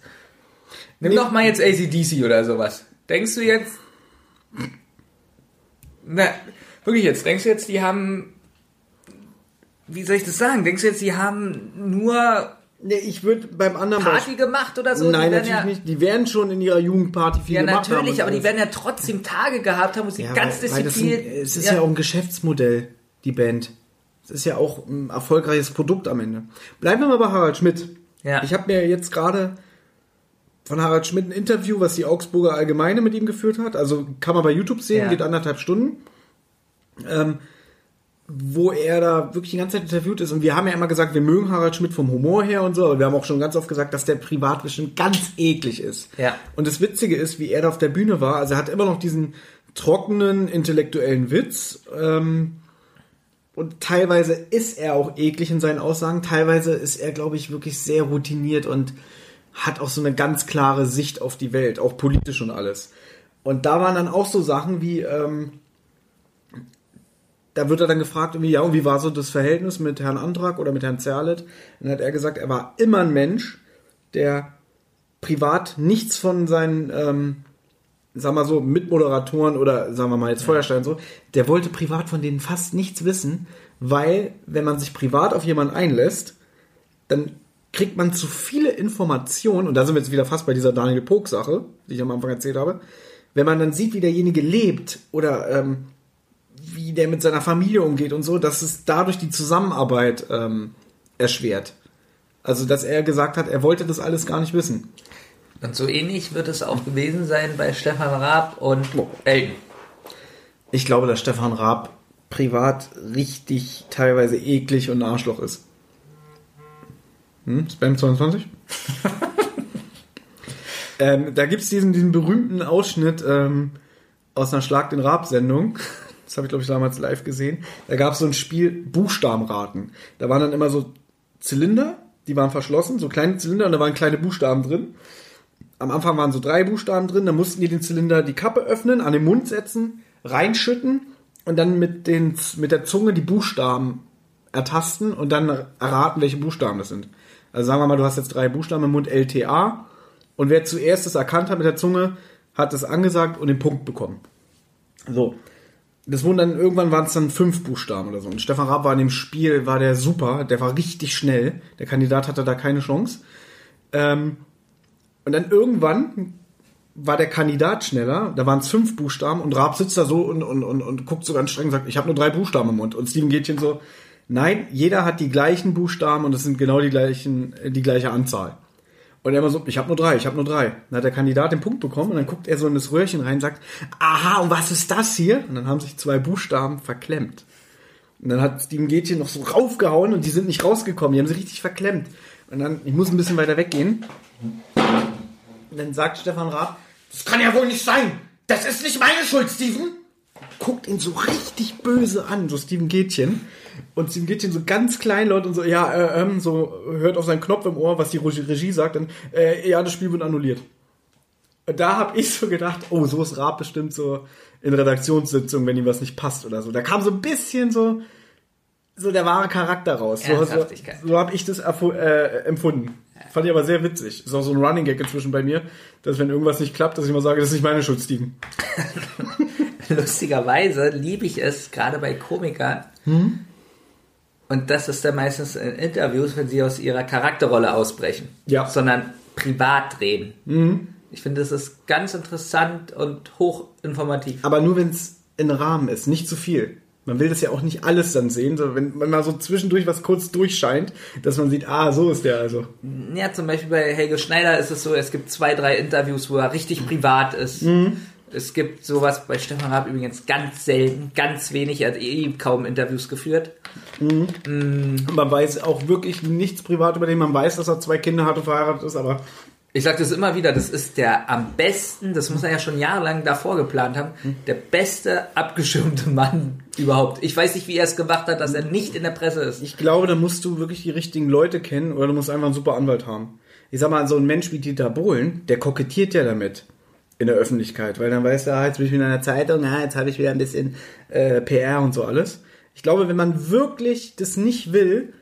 Nimm Nee. doch mal jetzt ACDC oder sowas. Denkst du jetzt. Na, wirklich jetzt, denkst du jetzt, die haben. Wie soll ich das sagen? Denkst du jetzt, die haben nur Nee, ich würde beim anderen Party gemacht oder so? Nein, natürlich ja, nicht. Die werden schon in ihrer Jugendparty viel Ja, gemacht haben. natürlich, und aber die werden ja trotzdem Tage gehabt haben, wo sie Ja, ganz diszipliniert. es ist ja. auch ein Geschäftsmodell, die Band. Es ist ja auch ein erfolgreiches Produkt am Ende. Bleiben wir mal bei Harald Schmidt. Ja. Ich habe mir jetzt gerade von Harald Schmidt ein Interview, was die Augsburger Allgemeine mit ihm geführt hat. Also kann man bei YouTube sehen, Ja. geht anderthalb Stunden. Ähm, wo er da wirklich die ganze Zeit interviewt ist. Und wir haben ja immer gesagt, wir mögen Harald Schmidt vom Humor her und so, aber wir haben auch schon ganz oft gesagt, dass der privat bestimmt ganz eklig ist. Ja. Und das Witzige ist, wie er da auf der Bühne war, also er hat immer noch diesen trockenen, intellektuellen Witz. Ähm, und teilweise ist er auch eklig in seinen Aussagen, teilweise ist er, glaube ich, wirklich sehr routiniert und hat auch so eine ganz klare Sicht auf die Welt, auch politisch und alles. Und da waren dann auch so Sachen wie, ähm, da wird er dann gefragt, irgendwie, ja, und wie war so das Verhältnis mit Herrn Antrag oder mit Herrn Zerlett? Und dann hat er gesagt, er war immer ein Mensch, der privat nichts von seinen, ähm, sagen wir so, Mitmoderatoren oder sagen wir mal jetzt Feuerstein so, der wollte privat von denen fast nichts wissen, weil wenn man sich privat auf jemanden einlässt, dann kriegt man zu viele Informationen, und da sind wir jetzt wieder fast bei dieser Daniel Pog-Sache, die ich am Anfang erzählt habe, wenn man dann sieht, wie derjenige lebt oder ähm, wie der mit seiner Familie umgeht und so, dass es dadurch die Zusammenarbeit ähm, erschwert. Also, dass er gesagt hat, er wollte das alles gar nicht wissen. Und so ähnlich wird es auch gewesen sein bei Stefan Raab und Elton. Ich glaube, dass Stefan Raab privat richtig teilweise eklig und ein Arschloch ist. Hm? Spam 22? ähm, da gibt's diesen, diesen berühmten Ausschnitt ähm, aus einer Schlag den Raab-Sendung. Das habe ich, glaube ich, damals live gesehen. Da gab's so ein Spiel Buchstabenraten. Da waren dann immer so Zylinder, die waren verschlossen, so kleine Zylinder und da waren kleine Buchstaben drin. Am Anfang waren so drei Buchstaben drin, dann mussten die den Zylinder die Kappe öffnen, an den Mund setzen, reinschütten und dann mit, den, mit der Zunge die Buchstaben ertasten und dann erraten, welche Buchstaben das sind. Also sagen wir mal, du hast jetzt drei Buchstaben im Mund LTA und wer zuerst es erkannt hat mit der Zunge, hat es angesagt und den Punkt bekommen. So. Das wurden dann, irgendwann waren es dann fünf Buchstaben oder so. Und Stefan Raab war in dem Spiel, war der super, der war richtig schnell. Der Kandidat hatte da keine Chance. Ähm, und dann irgendwann war der Kandidat schneller, da waren es fünf Buchstaben und Raab sitzt da so und, und, und, und guckt so ganz streng und sagt, ich habe nur drei Buchstaben im Mund. Und Steven Gätchen so, nein, jeder hat die gleichen Buchstaben und es sind genau die gleichen, äh, die gleiche Anzahl. Und er immer so, ich habe nur drei, ich habe nur drei. Dann hat der Kandidat den Punkt bekommen und dann guckt er so in das Röhrchen rein und sagt, aha, und was ist das hier? Und dann haben sich zwei Buchstaben verklemmt. Und dann hat Steven Gätchen noch so raufgehauen und die sind nicht rausgekommen, die haben sie richtig verklemmt. Und dann, ich muss ein bisschen weiter weggehen. Und dann sagt Stefan Raab, das kann ja wohl nicht sein. Das ist nicht meine Schuld, Steven. Guckt ihn so richtig böse an, so Steven Gätchen. Und Steven Gätchen so ganz kleinlaut und so, ja, äh, ähm, so hört auf seinen Knopf im Ohr, was die Regie sagt, dann, äh, ja, das Spiel wird annulliert. Und da habe ich so gedacht, oh, so ist Raab bestimmt so in Redaktionssitzungen, wenn ihm was nicht passt oder so. Da kam so ein bisschen so, so der wahre Charakter raus. So, so, so habe ich das äh, empfunden. Fand ich aber sehr witzig. Ist auch so ein Running Gag inzwischen bei mir, dass wenn irgendwas nicht klappt, dass ich immer sage, das ist nicht meine Schuld, Steven. Lustigerweise liebe ich es, gerade bei Komikern. Und das ist dann meistens in Interviews, wenn sie aus ihrer Charakterrolle ausbrechen. Ja. Sondern privat reden. Ich finde, das ist ganz interessant und hochinformativ. Aber nur wenn es in Rahmen ist, nicht zu viel. Man will das ja auch nicht alles dann sehen, sondern wenn, wenn mal so zwischendurch was kurz durchscheint, dass man sieht, ah, so ist der also. Ja, zum Beispiel bei Helge Schneider ist es so, es gibt zwei, drei Interviews, wo er richtig privat ist. Es gibt sowas bei Stefan Raab übrigens ganz selten, ganz wenig. Er hat eh kaum Interviews geführt. Man weiß auch wirklich nichts privat über den. Man weiß, dass er zwei Kinder hat und verheiratet ist, aber Ich sage das immer wieder, das ist der am besten, das muss er ja schon jahrelang davor geplant haben, der beste abgeschirmte Mann überhaupt. Ich weiß nicht, wie er es gemacht hat, dass er nicht in der Presse ist. ich glaube, da musst du wirklich die richtigen Leute kennen oder du musst einfach einen super Anwalt haben. Ich sag mal, so ein Mensch wie Dieter Bohlen, der kokettiert ja damit in der Öffentlichkeit, weil dann weißt du, ah, jetzt bin ich wieder in der Zeitung, ah, jetzt habe ich wieder ein bisschen äh, PR und so alles. Ich glaube, wenn man wirklich das nicht will,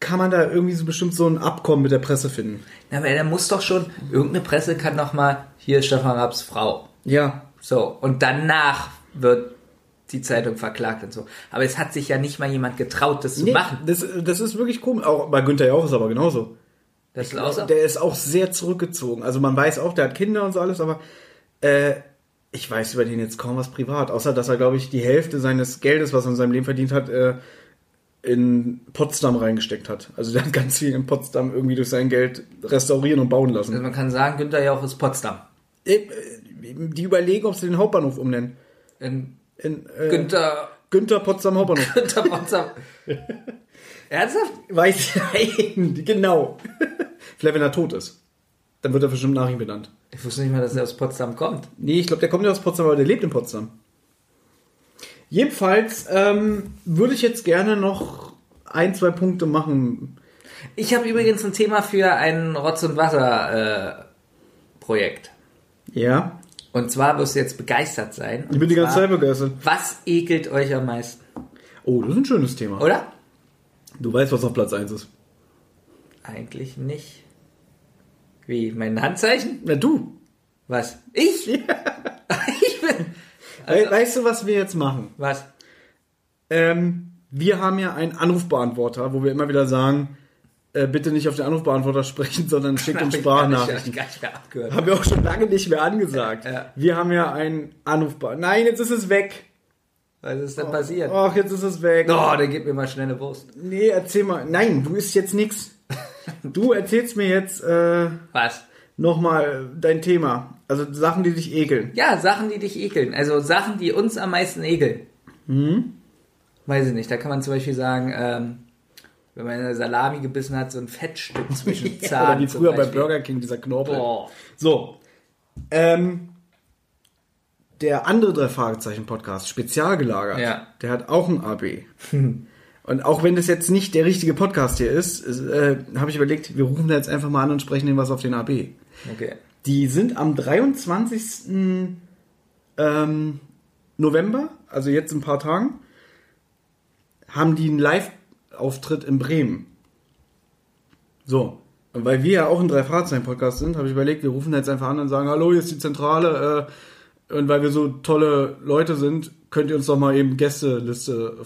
kann man da irgendwie so bestimmt so ein Abkommen mit der Presse finden. Ja, aber er muss doch schon, irgendeine Presse kann noch mal, hier ist Stefan Raabs Frau. Ja, So, und danach wird die Zeitung verklagt und so. Aber es hat sich ja nicht mal jemand getraut, das zu nee, machen. das, das ist wirklich komisch. Auch bei Günther Jauch ist aber genauso. Das ist so. Der ist auch sehr zurückgezogen. Also man weiß auch, der hat Kinder und so alles, aber äh, ich weiß über den jetzt kaum was privat. Außer, dass er, glaube ich, die Hälfte seines Geldes, was er in seinem Leben verdient hat, äh, in Potsdam reingesteckt hat. Also der hat ganz viel in Potsdam irgendwie durch sein Geld restaurieren und bauen Also lassen. man kann sagen, Günther Jauch ist Potsdam. Äh, Die überlegen, ob sie den Hauptbahnhof umnennen. In In, äh, Günther, Günther Potsdam Hauptbahnhof. Günther Potsdam. Ernsthaft? Weiß ich, genau. Vielleicht, wenn er tot ist. Dann wird er bestimmt nach ihm benannt. Ich wusste nicht mal, dass er aus Potsdam kommt. Nee, ich glaube, der kommt ja aus Potsdam, aber der lebt in Potsdam. Jedenfalls ähm, würde ich jetzt gerne noch ein, zwei Punkte machen. Ich habe übrigens ein Thema für ein Rotz- und Wasser-Projekt. Ja. und zwar wirst du jetzt begeistert sein. Ich bin die ganze Zeit. begeistert. Was ekelt euch am meisten? Oh, das ist ein schönes Thema. Oder? Du weißt, was auf Platz 1 ist. Eigentlich nicht. Wie? Mein Handzeichen? Na du. Was? Ich? ich bin. We weißt du, was wir jetzt machen? Was? Ähm, wir haben ja einen Anrufbeantworter, wo wir immer wieder sagen, äh, bitte nicht auf den Anrufbeantworter sprechen, sondern schickt uns hab Sprachnachrichten. ich gar nicht mehr abgehört. Haben wir auch schon lange nicht mehr angesagt. Ja. Wir haben ja einen Anrufbeantworter. Nein, jetzt ist es weg. Was ist denn passiert? Ach, jetzt ist es weg. Oh, dann gib mir mal schnell eine Wurst. Nee, erzähl mal. Nein, du isst jetzt nix. Du erzählst mir jetzt äh, Was? nochmal dein Thema. Also Sachen, die dich ekeln. Ja, Sachen, die dich ekeln. Also Sachen, die uns am meisten ekeln. Mhm. Weiß ich nicht. Da kann man zum Beispiel sagen, ähm, wenn man eine Salami gebissen hat, so ein Fettstück zwischen Oder Zahn. wie zum früher bei. Burger King, dieser Knorpel. Boah. So. Ähm, der andere drei Fragezeichen Podcast, spezial gelagert, Ja. der hat auch ein AB. Und auch wenn das jetzt nicht der richtige Podcast hier ist, äh, habe ich überlegt, wir rufen da jetzt einfach mal an und sprechen denen was auf den AB. Okay. Die sind am 23. Ähm, November, also jetzt in ein paar Tagen, haben die einen Live-Auftritt in Bremen. So. Und weil wir ja auch ein Drei-Fragezeichen-Podcast sind, habe ich überlegt, wir rufen jetzt einfach an und sagen, hallo, hier ist die Zentrale. Äh, und weil wir so tolle Leute sind, könnt ihr uns doch mal eben Gästeliste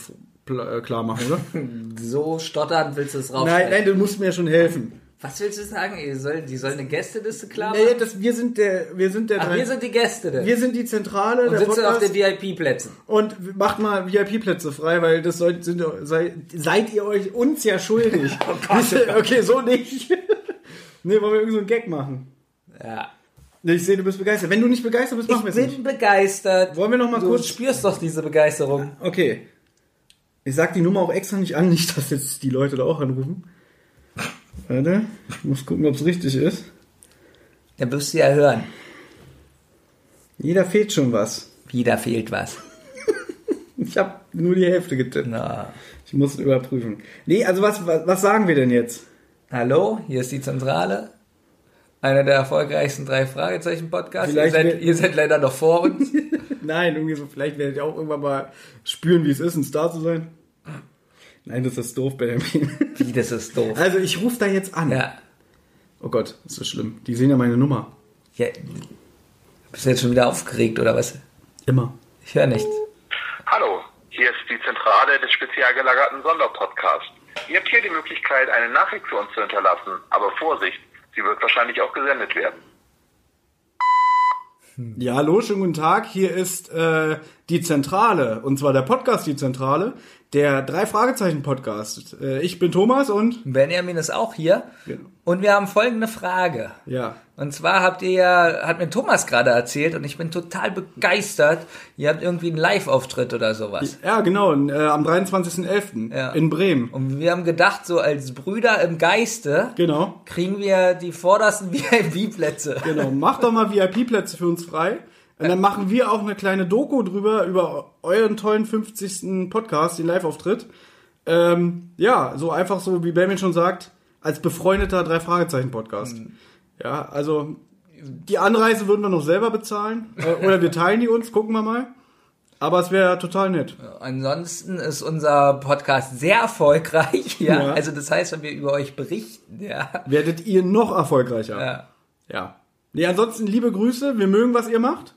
pl- äh, klar machen, oder? So stotternd willst du es raus. nein, nein, du musst mir schon helfen. Was willst du sagen? Die sollen, die sollen eine Gästeliste klar Nee, machen? das, wir sind der, wir sind der, Ach, wir sind die Gäste denn. wir sind die Zentrale, und der sitzen auf Podcast. den VIP-Plätzen. Und macht mal VIP-Plätze frei, weil das sollt, sind, sei, seid ihr euch uns ja schuldig. Oh Gott, oh okay, so nicht. nee, wollen wir irgendwie so einen Gag machen. Ja. Ich sehe, du bist begeistert. Wenn du nicht begeistert bist, machen wir Ich es bin nicht. begeistert. Wollen wir noch mal du kurz- spürst doch diese Begeisterung. Okay. Ich sag die Nummer auch extra nicht an, nicht, dass jetzt die Leute da auch anrufen. Warte, ich muss gucken, ob es richtig ist. Da wirst du ja hören. Jeder fehlt schon was. Wieder fehlt was. Ich habe nur die Hälfte getippt. Na. Ich muss es überprüfen. Nee, also was, was, was sagen wir denn jetzt? Hallo, hier ist die Zentrale. Einer der erfolgreichsten drei Fragezeichen-Podcasts. Ihr, Vielleicht seid- ihr seid leider noch vor uns. Nein, irgendwie so, vielleicht werdet ihr auch irgendwann mal spüren, wie es ist, ein Star zu sein. Nein, das ist doof, Benjamin. Wie, das ist doof. Also ich rufe da jetzt an. Ja. Oh Gott, das ist schlimm. Die sehen ja meine Nummer. ja. Bist du jetzt schon wieder aufgeregt oder was? Immer. Ich höre nichts. Hallo, hier ist die Zentrale des spezial gelagerten Sonderpodcasts. Ihr habt hier die Möglichkeit, eine Nachricht für uns zu hinterlassen, aber Vorsicht, sie wird wahrscheinlich auch gesendet werden. Ja, hallo, schönen guten Tag. Hier ist äh, die Zentrale, und zwar der Podcast Die Zentrale, der drei Fragezeichen Podcast. Äh, ich bin Thomas und Benjamin ist auch hier. Genau. Und wir haben folgende Frage. ja, Und zwar habt ihr ja, hat mir Thomas gerade erzählt und ich bin total begeistert. Ihr habt irgendwie einen Live-Auftritt oder sowas. ja genau, äh, am 23.11. Ja. in Bremen. Und wir haben gedacht, so als Brüder im Geiste Genau, kriegen wir die vordersten VIP-Plätze. genau. Macht doch mal VIP-Plätze für uns frei. Und dann machen wir auch eine kleine Doku drüber, über euren tollen 50. Podcast, den Live-Auftritt. Ähm, ja, so einfach so, wie Benjamin schon sagt, als befreundeter Drei-Fragezeichen-Podcast. Ja, also die Anreise würden wir noch selber bezahlen. Äh, oder wir teilen die uns, gucken wir mal. Aber es wäre total nett. Ansonsten ist unser Podcast sehr erfolgreich, ja. Ja. Also das heißt, wenn wir über euch berichten, ja. Werdet ihr noch erfolgreicher. ja. Ja. Nee, ansonsten liebe Grüße. Wir mögen, was ihr macht.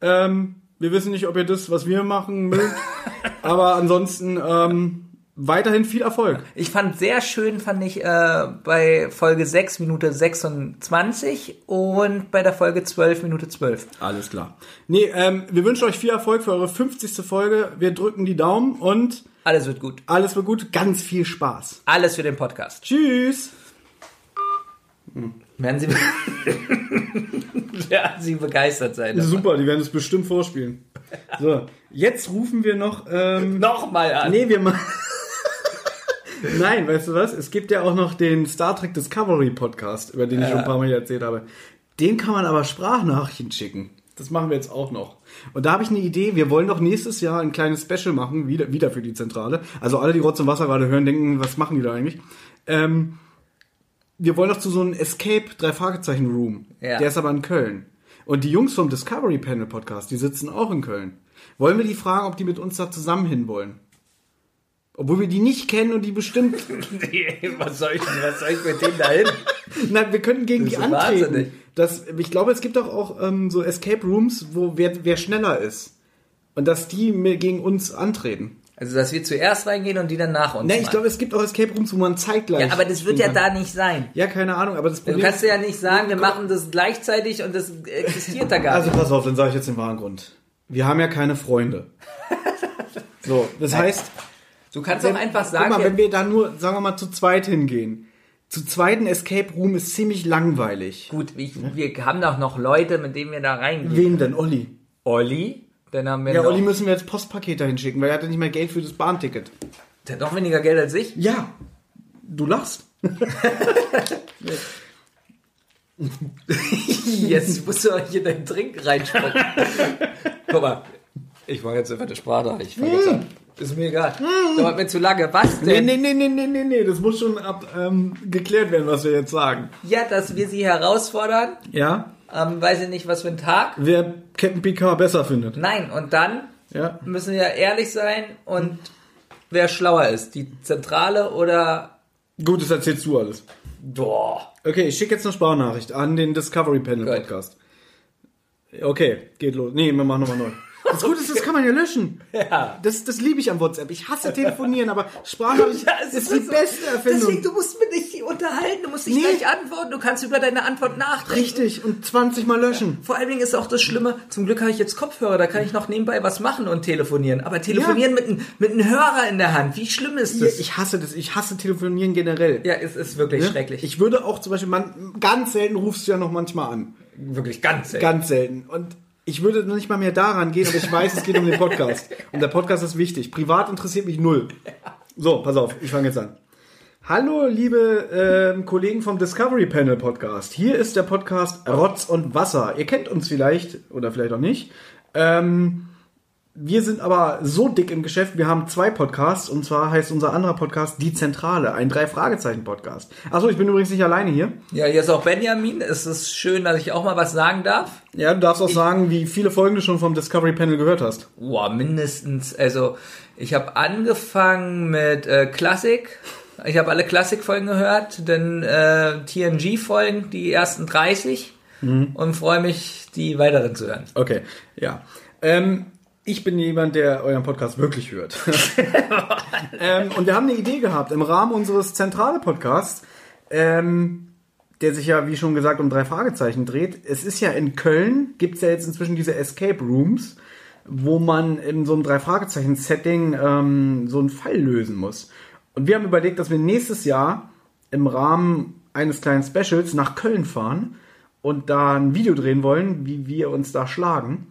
Ähm, wir wissen nicht, ob ihr das, was wir machen, mögt. aber ansonsten ähm, weiterhin viel Erfolg. Ich fand sehr schön, fand ich äh, bei Folge 6 Minute 26 und bei der Folge 12 Minute 12. Alles klar. Nee, ähm, wir wünschen euch viel Erfolg für eure 50. Folge. Wir drücken die Daumen und Alles wird gut. alles wird gut. Ganz viel Spaß. Alles für den Podcast. Tschüss. Werden Sie, werden Sie begeistert sein. davon. Super, die werden es bestimmt vorspielen. So, jetzt rufen wir noch. Ähm, Nochmal an. Nee, wir machen. Nein, weißt du was? Es gibt ja auch noch den Star Trek Discovery Podcast, über den ich schon ein paar Mal hier erzählt habe. Den kann man aber Sprachnachrichten schicken. Das machen wir jetzt auch noch. Und da habe ich eine Idee. Wir wollen doch nächstes Jahr ein kleines Special machen, wieder, wieder für die Zentrale. Also alle, die Rotz und Wasser gerade hören, denken, was machen die da eigentlich? Ähm, wir wollen doch zu so einem Escape drei Fragezeichen Room. Ja. Der ist aber in Köln. Und die Jungs vom Discovery Panel Podcast, die sitzen auch in Köln. Wollen wir die fragen, ob die mit uns da zusammen hin wollen? Obwohl wir die nicht kennen und die bestimmt. Nee, was soll ich, was soll ich mit denen da hin? Nein, wir können gegen Das die antreten. wahnsinnig. Das, ich glaube, es gibt doch auch ähm, so Escape Rooms, wo wer, wer schneller ist. Und dass die mir gegen uns antreten. Also, dass wir zuerst reingehen und die dann nach uns. Ne, ich glaube, es gibt auch Escape Rooms, wo man zeitgleich. ja, aber das wird ja kann. da nicht sein. Ja, keine Ahnung, aber das Du Problem kannst ja nicht sagen, wir machen das gleichzeitig und das existiert da gar Also nicht. pass auf, dann sage ich jetzt den wahren Grund. Wir haben ja keine Freunde. So, das heißt, Du kannst doch einfach guck sagen, mal, wir- wenn wir da nur, sagen wir mal, zu zweit hingehen. Zu zweiten Escape Room ist ziemlich langweilig. gut, ich, wir haben doch noch Leute, mit denen wir da reingehen. Wen denn? Olli? Olli, dann haben wir Ja, noch, Olli müssen wir jetzt Postpaket dahin schicken, weil er hatte nicht mehr Geld für das Bahnticket. der hat noch weniger Geld als ich. Ja, du lachst. Jetzt musst du hier deinen Trink reinspucken. Guck mal, ich mache jetzt einfach eine Sprache. Ich fange jetzt an. Ist mir egal. Dauert mir zu lange. Was Nee, denn? nee, nee, nee, nee, nee, nee, das muss schon ab, ähm, geklärt werden, was wir jetzt sagen. Ja, dass wir sie herausfordern. Ja? Ähm, weiß ich nicht, was für ein Tag. Wer Captain Picard besser findet. Nein, und dann Ja. müssen wir ehrlich sein und wer schlauer ist. Die Zentrale oder... Gut, das erzählst du alles. Boah. Okay, ich schicke jetzt eine Sprachnachricht an den Discovery Panel Gut. Podcast. Okay, geht los. Nee, wir machen nochmal neu. Das Gute ist, das kann man ja löschen. Ja. Das, das liebe ich am WhatsApp. Ich hasse telefonieren, aber Sprachnachricht Ja, es ist die so. beste Erfindung. Deswegen, du musst mit dich unterhalten, du musst nicht Nee. gleich antworten, du kannst über deine Antwort nachdenken. Richtig, und 20 Mal löschen. Vor allen Dingen ist auch das Schlimme, zum Glück habe ich jetzt Kopfhörer, da kann ich noch nebenbei was machen und telefonieren. Aber telefonieren mit, einem- mit einem Hörer in der Hand, wie schlimm ist Ja, das? ich hasse das. Ich hasse telefonieren generell. ja, es ist wirklich schrecklich. Ich würde auch zum Beispiel, man, ganz selten rufst du ja noch manchmal an. wirklich ganz selten. Ganz selten. Und ich würde noch nicht mal mehr daran gehen, aber ich weiß, es geht um den Podcast. Und der Podcast ist wichtig. Privat interessiert mich null. So, pass auf, ich fange jetzt an. Hallo, liebe ähm, Kollegen vom Discovery Panel Podcast. Hier ist der Podcast Rotz und Wasser. Ihr kennt uns vielleicht oder vielleicht auch nicht. Ähm, Wir sind aber so dick im Geschäft, wir haben zwei Podcasts und zwar heißt unser anderer Podcast Die Zentrale, ein Drei-Fragezeichen-Podcast. Achso, ich bin übrigens nicht alleine hier. Ja, hier ist auch Benjamin. Es ist schön, dass ich auch mal was sagen darf. Ja, du darfst auch sagen, wie viele Folgen du schon vom Discovery Panel gehört hast. Boah, mindestens. Also, ich habe angefangen mit äh, Klassik. Ich habe alle Klassikfolgen gehört, dann äh, TNG-Folgen, die ersten 30 und freue mich, die weiteren zu hören. Okay, ja. Ähm, ich bin jemand, der euren Podcast wirklich hört. ähm, und wir haben eine Idee gehabt im Rahmen unseres zentrale Podcasts, ähm, der sich ja, wie schon gesagt, um drei Fragezeichen dreht. Es ist ja in Köln, gibt's ja jetzt inzwischen diese Escape Rooms, wo man in so einem drei Fragezeichen-Setting ähm, so einen Fall lösen muss. Und wir haben überlegt, dass wir nächstes Jahr im Rahmen eines kleinen Specials nach Köln fahren und da ein Video drehen wollen, wie wir uns da schlagen.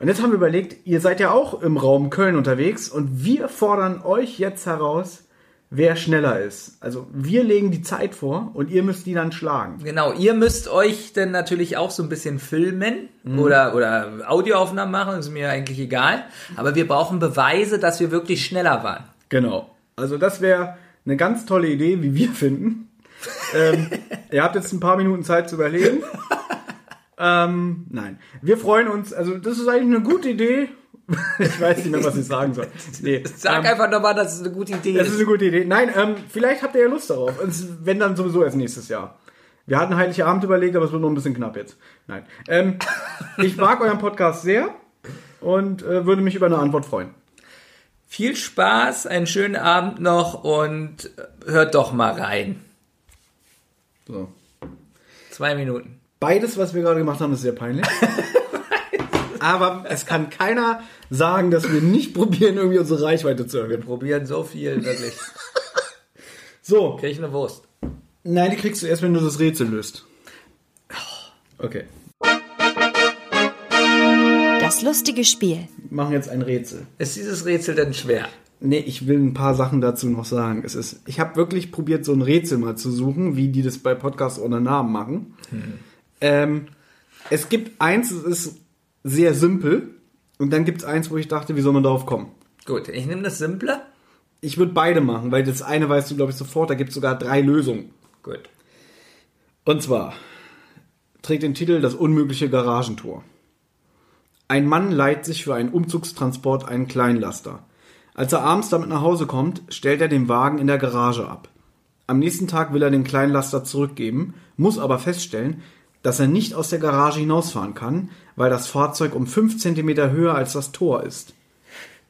Und jetzt haben wir überlegt, ihr seid ja auch im Raum Köln unterwegs und wir fordern euch jetzt heraus, wer schneller ist. Also wir legen die Zeit vor und ihr müsst die dann schlagen. Genau, ihr müsst euch dann natürlich auch so ein bisschen filmen oder, oder Audioaufnahmen machen, ist mir eigentlich egal. Aber wir brauchen Beweise, dass wir wirklich schneller waren. Genau. Also das wäre eine ganz tolle Idee, wie wir finden. ähm, ihr habt jetzt ein paar Minuten Zeit zu überlegen. Ähm, nein. Wir freuen uns, also das ist eigentlich eine gute Idee. ich weiß nicht mehr, was ich sagen soll. Nee, Sag ähm, einfach nochmal, dass es eine gute Idee Das ist. ist eine gute Idee. Nein, ähm, vielleicht habt ihr ja Lust darauf. Und wenn dann sowieso erst nächstes Jahr. Wir hatten Heilige Abend überlegt, aber es wird noch ein bisschen knapp jetzt. Nein. Ähm, ich mag euren Podcast sehr und äh, würde mich über eine Antwort freuen. Viel Spaß, einen schönen Abend noch und hört doch mal rein. So. Zwei Minuten. Beides, was wir gerade gemacht haben, ist sehr peinlich. aber es kann keiner sagen, dass wir nicht probieren, irgendwie unsere Reichweite zu Wir erhöhen. probieren so viel, wirklich. So. Krieg ich eine Wurst. Nein, die kriegst du erst, wenn du das Rätsel löst. Okay. Das lustige Spiel. Wir machen jetzt ein Rätsel. Ist dieses Rätsel denn schwer? Nee, ich will ein paar Sachen dazu noch sagen. Es ist, ich habe wirklich probiert, so ein Rätsel mal zu suchen, wie die das bei Podcasts ohne Namen machen. Ähm, es gibt eins, es ist sehr simpel. Und dann gibt es eins, wo ich dachte, wie soll man darauf kommen? Gut, ich nehme das Simple. Ich würde beide machen, weil das eine weißt du, glaube ich, sofort. Da gibt es sogar drei Lösungen. Gut. Und zwar trägt den Titel Das unmögliche Garagentor. Ein Mann leiht sich für einen Umzugstransport einen Kleinlaster. Als er abends damit nach Hause kommt, stellt er den Wagen in der Garage ab. Am nächsten Tag will er den Kleinlaster zurückgeben, muss aber feststellen, dass er nicht aus der Garage hinausfahren kann, weil das Fahrzeug um 5 cm höher als das Tor ist.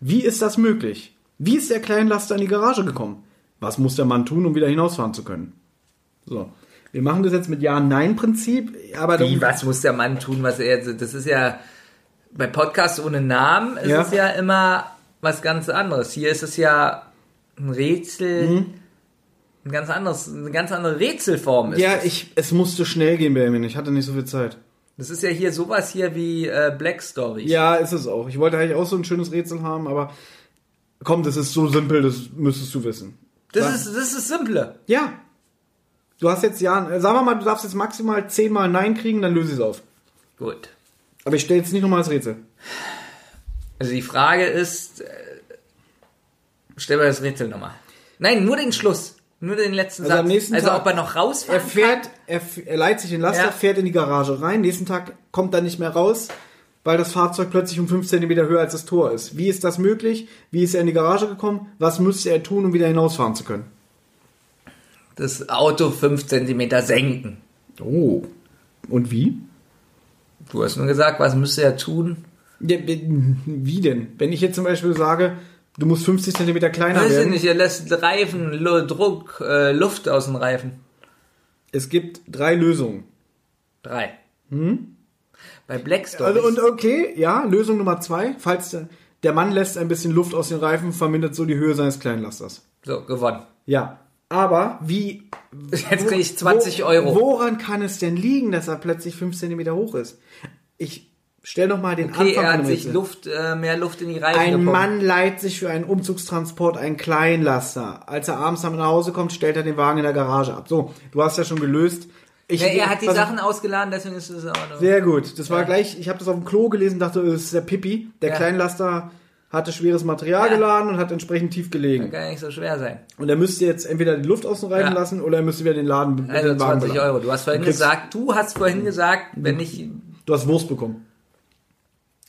Wie ist das möglich? Wie ist der Kleinlaster in die Garage gekommen? Was muss der Mann tun, um wieder hinausfahren zu können? So. Wir machen das jetzt mit Ja-Nein-Prinzip, aber Wie, was muss der Mann tun, was er, das ist ja, bei Podcasts ohne Namen ist Ja. es ja immer was ganz anderes. Hier ist es ja ein Rätsel, Mhm. Ein ganz anderes, eine ganz andere Rätselform ist. Ja, es. ich, es musste schnell gehen, Benjamin. Ich hatte nicht so viel Zeit. Das ist ja hier sowas hier wie äh, Black Stories. Ja, ist es auch. Ich wollte eigentlich auch so ein schönes Rätsel haben, aber komm, das ist so simpel, das müsstest du wissen. Das ist, das ist simple. Ja. Du hast jetzt ja, sagen wir mal, du darfst jetzt maximal zehnmal Nein kriegen, dann löse ich es auf. Gut. Aber ich stelle jetzt nicht nochmal das Rätsel. Also die Frage ist, äh, stell mal das Rätsel nochmal. Nein, nur den Schluss. Nur den letzten Also am Satz. nächsten also Tag- ob er noch rausfahren Er fährt, er, er leiht sich den Laster, Ja. fährt in die Garage rein. Nächsten Tag kommt er nicht mehr raus, weil das Fahrzeug plötzlich um 5 cm höher als das Tor ist. Wie ist das möglich? Wie ist er in die Garage gekommen? Was müsste er tun, um wieder hinausfahren zu können? das Auto 5 cm senken. Oh. Und wie? Du hast nur gesagt, was müsste er tun? Ja, wie denn? Wenn ich jetzt zum Beispiel sage, du musst 50 cm kleiner Weiß ich werden. nicht, er lässt Reifen, Druck, äh, Luft aus den Reifen. Es gibt drei Lösungen. Drei. Bei Black Stories. Hm? Also, und okay, ja, Lösung Nummer zwei. Falls der, der Mann lässt ein bisschen Luft aus den Reifen, vermindert so die Höhe seines Kleinlasters. so, gewonnen. Ja. Aber wie. Jetzt krieg ich 20 Euro. Woran kann es denn liegen, dass er plötzlich 5 cm hoch ist? Ich stell noch mal den Okay, Anfang er hat sich. Luft, äh, mehr Luft in die Reifen Ein gepumpt. Mann leiht sich für einen Umzugstransport einen Kleinlaster. Als er abends nach Hause kommt, stellt er den Wagen in der Garage ab. So, du hast ja schon gelöst. Ich, Ja, er hat die. Sachen ausgeladen, deswegen ist es auch noch. Sehr gut. Das war Ja. gleich, ich habe das auf dem Klo gelesen, dachte, es ist der Pippi. Der Ja. Kleinlaster hatte schweres Material Ja. geladen und hat entsprechend tief gelegen. Kann ja nicht so schwer sein. Und er müsste jetzt entweder die Luft außen reifen lassen oder er müsste wieder den Laden Also den Wagen 20 beladen. Euro. Du hast vorhin gesagt, du hast vorhin gesagt, wenn ich. Du hast Wurst bekommen.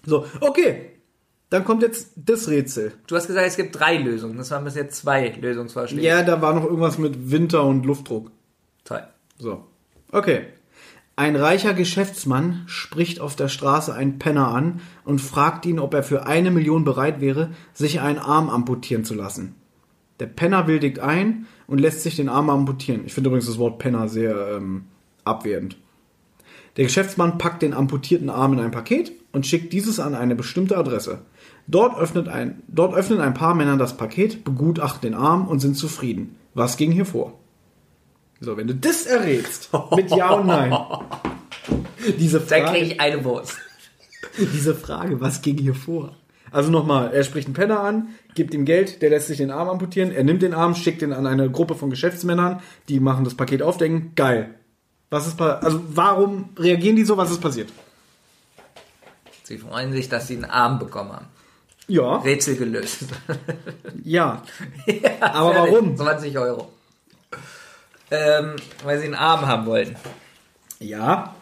So, okay. Dann kommt jetzt das Rätsel. Du hast gesagt, es gibt drei Lösungen. Das waren bis jetzt zwei Lösungsvorschläge. Ja, da war noch irgendwas mit Winter und Luftdruck. Toll. So. Okay. Ein reicher Geschäftsmann spricht auf der Straße einen Penner an und fragt ihn, ob er für eine Million bereit wäre, sich einen Arm amputieren zu lassen. Der Penner willigt ein und lässt sich den Arm amputieren. Ich finde übrigens das Wort Penner sehr ähm, abwertend. Der Geschäftsmann packt den amputierten Arm in ein Paket und schickt dieses an eine bestimmte Adresse. Dort, öffnet ein, dort öffnen ein paar Männer das Paket, begutachten den Arm und sind zufrieden. Was ging hier vor? So, wenn du das errätst, mit Ja und Nein. Diese Dann kriege Frage, ich eine Wurst. diese Frage, was ging hier vor? Also nochmal, er spricht einen Penner an, gibt ihm Geld, der lässt sich den Arm amputieren, er nimmt den Arm, schickt ihn an eine Gruppe von Geschäftsmännern, die machen das Paket aufdecken, geil. Was ist also warum reagieren die so, was ist passiert? Sie freuen sich, dass sie einen Arm bekommen haben. Ja, Rätsel gelöst. ja. Aber Fertig. warum? 20 Euro. Ähm, weil sie einen Arm haben wollten. Ja.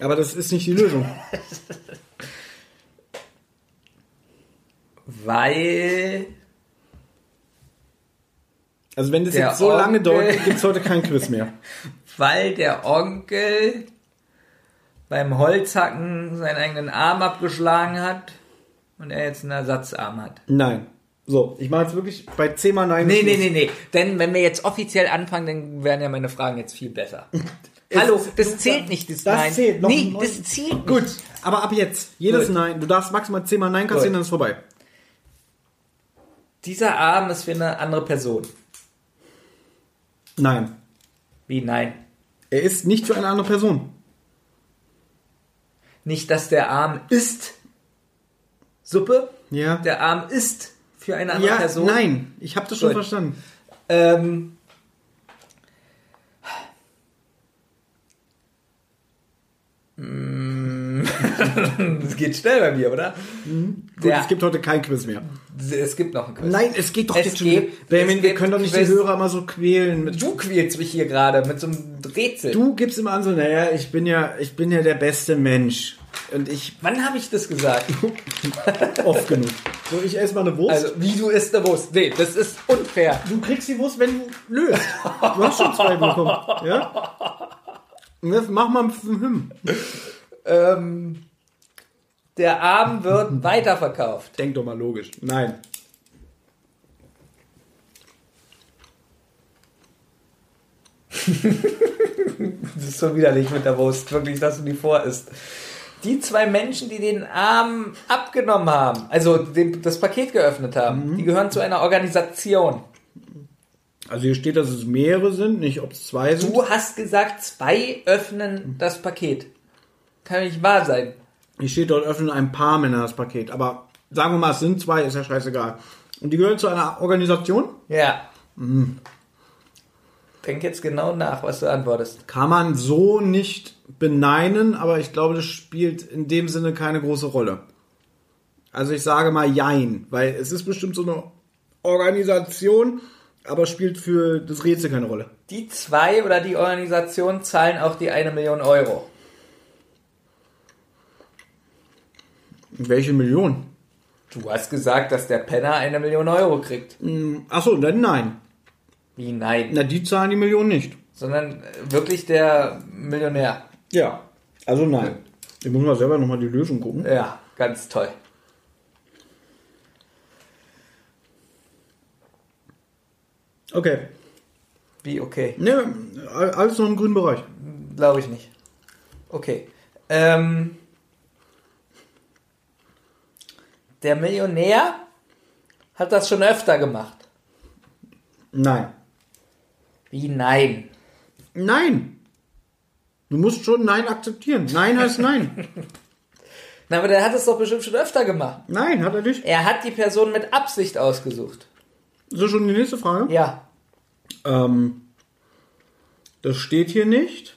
Aber das ist nicht die Lösung. Weil Also wenn das Der jetzt so lange Onkel- dauert, gibt's heute kein Quiz mehr. weil der Onkel beim Holzhacken seinen eigenen Arm abgeschlagen hat und er jetzt einen Ersatzarm hat. Nein. So, ich mache jetzt wirklich bei 10 mal Nein. Nee, nee, nee, nee. Denn wenn wir jetzt offiziell anfangen, dann werden ja meine Fragen jetzt viel besser. Hallo, das zählt nicht, das, Das Nein. zählt noch Nee, das zählt nicht. Gut, aber ab jetzt, jedes Gut. Nein, du darfst maximal 10 mal Nein kassieren, Gut. dann ist vorbei. Dieser Arm ist für eine andere Person. Nein. Wie nein? Er ist nicht für eine andere Person. Nicht, dass der Arm ist Suppe. Ja. Der Arm ist für eine andere ja, Person. nein, ich habe das schon Gut. verstanden. Ähm, Mm. Das geht schnell bei mir, oder? Gut, Der, es gibt heute kein Quiz mehr. es gibt noch einen Quiz. Nein, es geht doch Es jetzt schon. gibt- Benjamin, wir können doch nicht Quiz. die Hörer immer so quälen. Du quälst mich hier gerade mit so einem Rätsel. du gibst immer an so, naja, ich bin ja, ich bin ja der beste Mensch. Und ich Wann habe ich das gesagt? oft genug. So, ich esse mal eine Wurst. Also, wie du isst eine Wurst. Nee, das ist unfair. Du kriegst die Wurst, wenn du löst. Du hast schon zwei bekommen. Ja? Und jetzt mach mal einen Hymn. Ähm, der Arm wird weiterverkauft. Denk doch mal logisch. Nein. Das ist so widerlich mit der Wurst, wirklich, dass du die vor isst. Die zwei Menschen, die den Arm abgenommen haben, also den, das Paket geöffnet haben, die gehören zu einer Organisation. Also hier steht, dass es mehrere sind, nicht ob es zwei sind. Du hast gesagt, zwei öffnen das Paket. Kann nicht wahr sein. Hier steht dort öffnen ein paar Männer das Paket. Aber sagen wir mal, es sind zwei, ist ja scheißegal. Und die gehören zu einer Organisation? Ja. Denk jetzt genau nach, was du antwortest. Kann man so nicht beneinen, aber ich glaube, das spielt in dem Sinne keine große Rolle. Also ich sage mal Jein, weil es ist bestimmt so eine Organisation, aber spielt für das Rätsel keine Rolle. Die zwei oder die Organisation zahlen auch die eine Million Euro. Welche Million? Du hast gesagt, dass der Penner eine Million Euro kriegt. Achso, dann nein. Wie nein? Na, die zahlen die Million nicht. Sondern äh, wirklich der Millionär. Ja. Also nein. Ich muss mal selber nochmal die Lösung gucken. Ja, ganz toll. Okay. Wie okay? Ne, alles noch im grünen Bereich. Glaube ich nicht. Okay. Ähm, der Millionär hat das schon öfter gemacht. Nein. Wie nein? Nein. Du musst schon Nein akzeptieren. Nein heißt Nein. Na, aber der hat es doch bestimmt schon öfter gemacht. Nein, hat er nicht. Er hat die Person mit Absicht ausgesucht. So schon die nächste Frage. Ja. Ähm, Das steht hier nicht.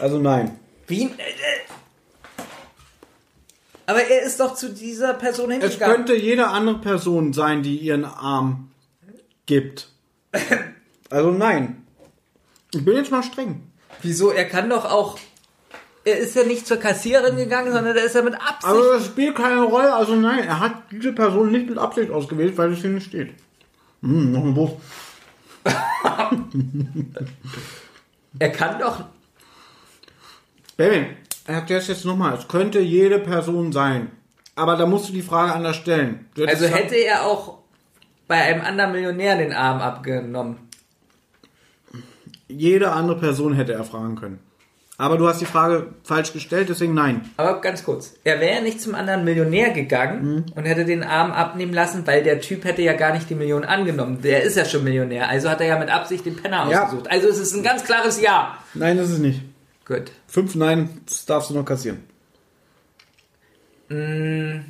Also nein. Wie? Aber er ist doch zu dieser Person Es hingegangen. könnte jede andere Person sein, die ihren Arm gibt. Also nein. Ich bin jetzt mal streng. Wieso? Er kann doch auch. Er ist ja nicht zur Kassiererin gegangen, sondern er ist ja mit Absicht. Aber das spielt keine Rolle. Also nein, er hat diese Person nicht mit Absicht ausgewählt, weil es hier nicht steht. Hm, noch ein Wurf. er kann doch. Baby, er erklärt es jetzt nochmal. Es könnte jede Person sein. Aber da musst du die Frage anders stellen. Also hätte er auch bei einem anderen Millionär den Arm abgenommen. Jede andere Person hätte er fragen können. Aber du hast die Frage falsch gestellt, deswegen nein. Aber ganz kurz. Er wäre ja nicht zum anderen Millionär gegangen und hätte den Arm abnehmen lassen, weil der Typ hätte ja gar nicht die Million angenommen. Der ist ja schon Millionär. Also hat er ja mit Absicht den Penner Ja. ausgesucht. Also es ist ein ganz klares Ja. Nein, das ist nicht. Gut. Fünf Nein, das darfst du noch kassieren. Äh,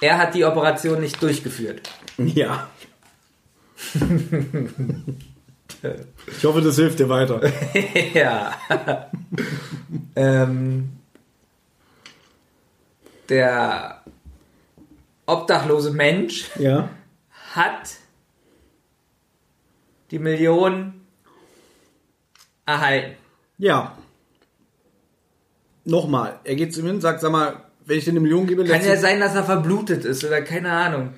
Er hat die Operation nicht durchgeführt. Ja. ich hoffe, das hilft dir weiter. ja. ähm, der obdachlose Mensch Ja. hat die Million erhalten. Ja. Nochmal. Er geht zu ihm hin, sagt, sag mal, wenn ich dir eine Million gebe, Kann ja sein, dass er verblutet ist oder keine Ahnung.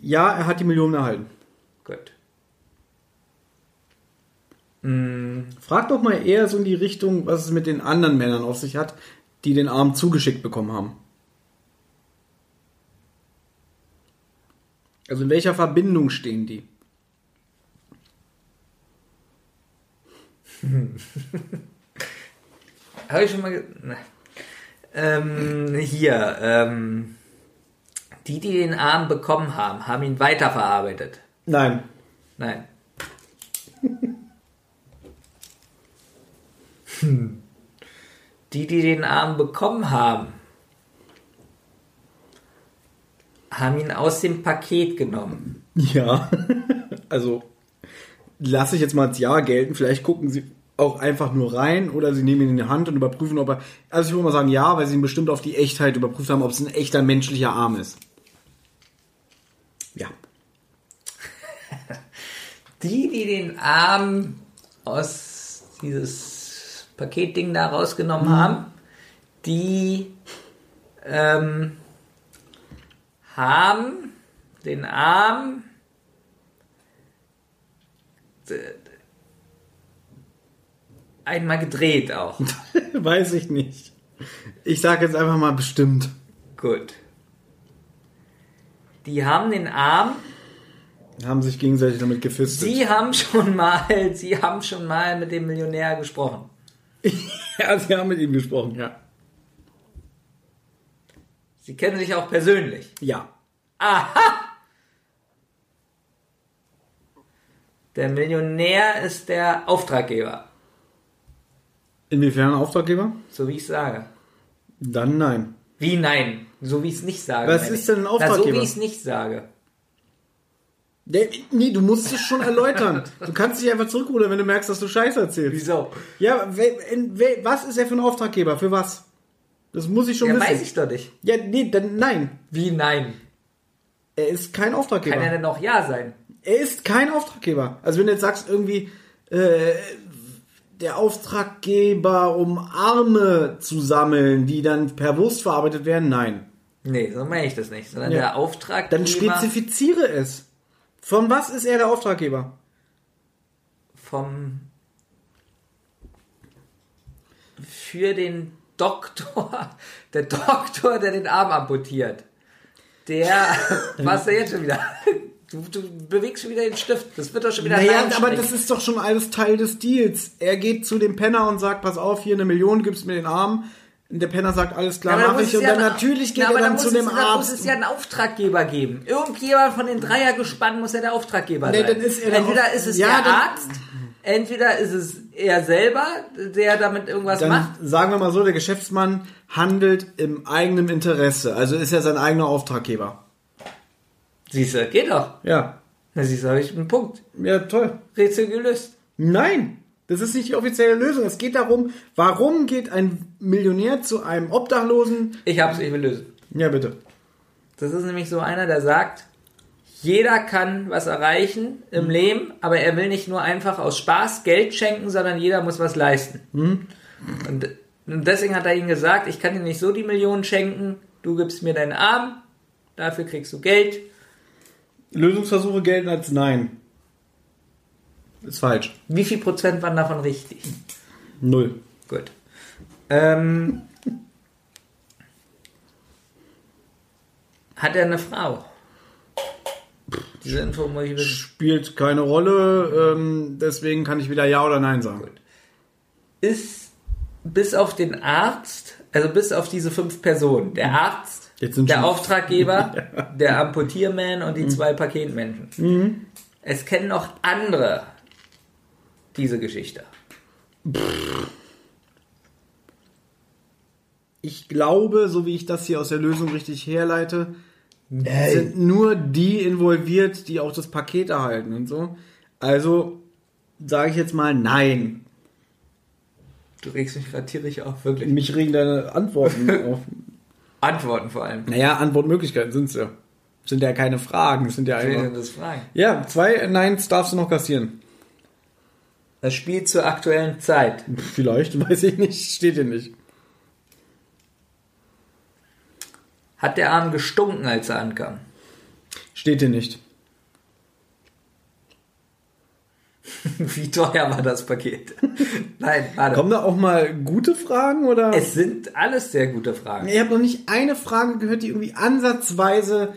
Ja, er hat die Million erhalten. Gut. Frag doch mal eher so in die Richtung, was es mit den anderen Männern auf sich hat, die den Arm zugeschickt bekommen haben. Also in welcher Verbindung stehen die? Habe ich schon mal. Na. ähm, hier. Ähm, die, die den Arm bekommen haben, haben ihn weiterverarbeitet. Nein. Nein. Hm. Die, die den Arm bekommen haben, haben ihn aus dem Paket genommen. Ja. also lasse ich jetzt mal als Ja gelten. Vielleicht gucken sie auch einfach nur rein oder sie nehmen ihn in die Hand und überprüfen, ob er. Also ich würde mal sagen ja, weil sie ihn bestimmt auf die Echtheit überprüft haben, ob es ein echter menschlicher Arm ist. Ja. Die, die den Arm aus dieses Paketding da rausgenommen haben, die ähm, haben den Arm einmal gedreht auch. Weiß ich nicht. Ich sage jetzt einfach mal bestimmt. Gut. Die haben den Arm, Haben sich gegenseitig damit gefistet. sie haben schon mal, sie haben schon mal mit dem Millionär gesprochen. ja, sie haben mit ihm gesprochen, ja. Sie kennen sich auch persönlich. Ja. Aha! Der Millionär ist der Auftraggeber, Inwiefern Auftraggeber? so wie ich sage. Dann nein. Wie nein? So wie ich es nicht sage. Was ist denn ein Na, so Auftraggeber? wie ich es nicht sage. Nee, du musst es schon erläutern. Du kannst dich einfach zurückrudern, wenn du merkst, dass du Scheiße erzählst. Wieso? Ja, was ist er für ein Auftraggeber? Für was? Das muss ich schon Ja, wissen. weiß ich doch nicht. Ja, nee, dann nein. Wie nein? Er ist kein Auftraggeber. Kann er denn auch Ja sein? Er ist kein Auftraggeber. Also wenn du jetzt sagst, irgendwie, äh, der Auftraggeber, um Arme zu sammeln, die dann per Wurst verarbeitet werden, nein. Nee, so meine ich das nicht. Sondern Ja. der Auftraggeber Dann spezifiziere es. Von was ist er der Auftraggeber? vom für den Doktor, der Doktor, der den Arm amputiert. Der, was ist der jetzt schon wieder? Du, du bewegst schon wieder den Stift. Das wird doch schon wieder Naja, aber das ist doch schon alles Teil des Deals. Er geht zu dem Penner und sagt, pass auf, hier eine Million, gibst mir den Arm. Und der Penner sagt, alles klar, Ja, mach ich. Und ja dann natürlich geht Na, er da dann zu es- dem Da muss Arzt. es ja einen Auftraggeber geben. Irgendjemand von den Dreiergespannen muss ja der Auftraggeber Nee, sein. dann ist er der entweder ist es Ja, der Arzt, entweder ist es er selber, der damit irgendwas Dann macht. sagen wir mal so, der Geschäftsmann handelt im eigenen Interesse. Also ist er sein eigener Auftraggeber. Siehst du, geht doch. Ja. Na siehst du, habe ich einen Punkt. Ja, toll. Rätsel gelöst. Nein, das ist nicht die offizielle Lösung. Es geht darum, warum geht ein Millionär zu einem Obdachlosen? Ich hab's, ich will lösen. Ja, bitte. Das ist nämlich so einer, der sagt, jeder kann was erreichen im Leben, aber er will nicht nur einfach aus Spaß Geld schenken, sondern jeder muss was leisten. Und, und deswegen hat er ihm gesagt, ich kann dir nicht so die Millionen schenken, du gibst mir deinen Arm, dafür kriegst du Geld. Lösungsversuche gelten als Nein. Ist falsch. Wie viel Prozent waren davon richtig? Null. Gut. Ähm, hat er eine Frau? Diese Info muss ich wissen. Spielt keine Rolle, ähm, deswegen kann ich wieder Ja oder Nein sagen. ist bis auf den Arzt, also bis auf diese fünf Personen, der Arzt, Jetzt sind der Auftraggeber, der Amputierman und die zwei Paketmenschen. Es kennen noch andere diese Geschichte. Ich glaube, so wie ich das hier aus der Lösung richtig herleite, sind nur die involviert, die auch das Paket erhalten und so. Also sage ich jetzt mal Nein. Du regst mich gerade tierisch auf, wirklich. Mich regen deine Antworten auf. Antworten vor allem. Naja, Antwortmöglichkeiten sind es ja. Sind ja keine Fragen, sind ja einfach. das fragen. Ja, zwei Neins darfst du noch kassieren. Das Spiel zur aktuellen Zeit. Vielleicht, weiß ich nicht, steht hier nicht. Hat der Arm gestunken, als er ankam? Steht hier nicht. Wie teuer war das Paket? Nein, warte. Kommen da auch mal gute Fragen oder? Es sind alles sehr gute Fragen. Ich habe noch nicht eine Frage gehört, die irgendwie ansatzweise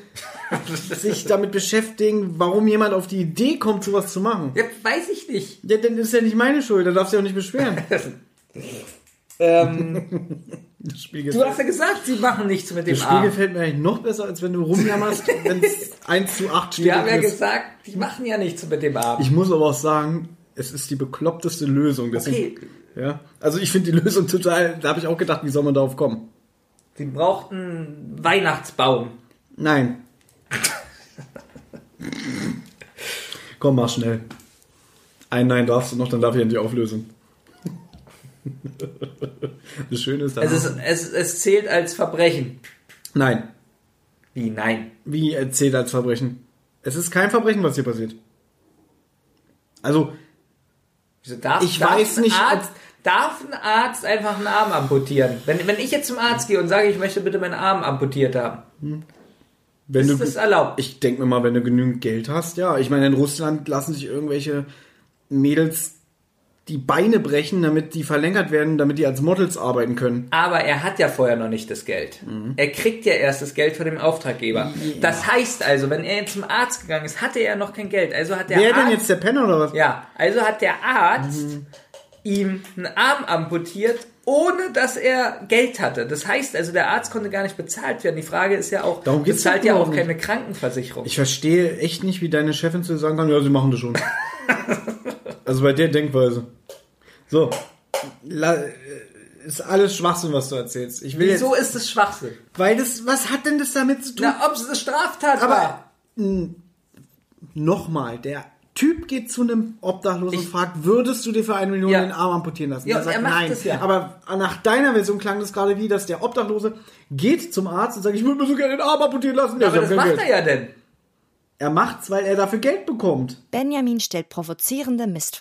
sich damit beschäftigen, warum jemand auf die Idee kommt, sowas zu machen. Ja, weiß ich nicht. Ja, dann ist ja nicht meine Schuld, da darfst du ja auch nicht beschweren. Ähm, Das Spiel du hast ja gesagt, sie machen nichts mit dem das Spiel Arm. gefällt mir eigentlich noch besser, als wenn du rumjammerst, wenn es 1 zu 8 steht. Wir haben ja es- gesagt, die machen ja nichts mit dem Arm. ich muss aber auch sagen, es ist die bekloppteste Lösung. Deswegen, Okay. ja, also ich finde die Lösung total, da habe ich auch gedacht, wie soll man darauf kommen? Sie brauchten einen Weihnachtsbaum. Nein. Komm, mach schnell. Ein Nein darfst du noch, dann darf ich in die Auflösung. Das Schöne ist, Es, ist, es, es zählt als Verbrechen. Nein. Wie? Nein. Wie erzählt als Verbrechen? Es ist kein Verbrechen, was hier passiert. Also, Wieso darf, Ich darf weiß ein nicht, Arzt, darf ein Arzt einfach einen Arm amputieren? Wenn, wenn ich jetzt zum Arzt gehe und sage, ich möchte bitte meinen Arm amputiert haben, wenn ist du. das erlaubt? Ich denke mir mal, wenn du genügend Geld hast, ja. Ich meine, in Russland lassen sich irgendwelche Mädels die Beine brechen, damit die verlängert werden, damit die als Models arbeiten können. Aber er hat ja vorher noch nicht das Geld. Mhm. Er kriegt ja erst das Geld von dem Auftraggeber. Das heißt also, wenn er jetzt zum Arzt gegangen ist, hatte er noch kein Geld. Also hat der Wer Arzt, denn jetzt der Penner oder was? Ja, also hat der Arzt Mhm. ihm einen Arm amputiert, ohne dass er Geld hatte. Das heißt also, der Arzt konnte gar nicht bezahlt werden. Die Frage ist ja auch, Darum geht's bezahlt ja auch nicht. keine Krankenversicherung. Ich verstehe echt nicht, wie deine Chefin zu dir sagen kann, ja, sie machen das schon. also bei der Denkweise. So. La, äh, ist alles Schwachsinn, was du erzählst. Ich will Wieso jetzt, ist es Schwachsinn? weil das, was hat denn das damit zu tun? Na, ob es eine Straftat Aber war. nochmal, der Typ geht zu einem Obdachlosen und Ich- fragt, würdest du dir für eine Million Ja. den Arm amputieren lassen? Ja, er und sagt er nein. es ja. Aber nach deiner Version klang das gerade wie, dass der Obdachlose geht zum Arzt und sagt, ich würde mir so gerne den Arm amputieren lassen. Ja, Aber das macht Geld. er ja denn. Er macht's, weil er dafür Geld bekommt. Benjamin stellt provozierende Mist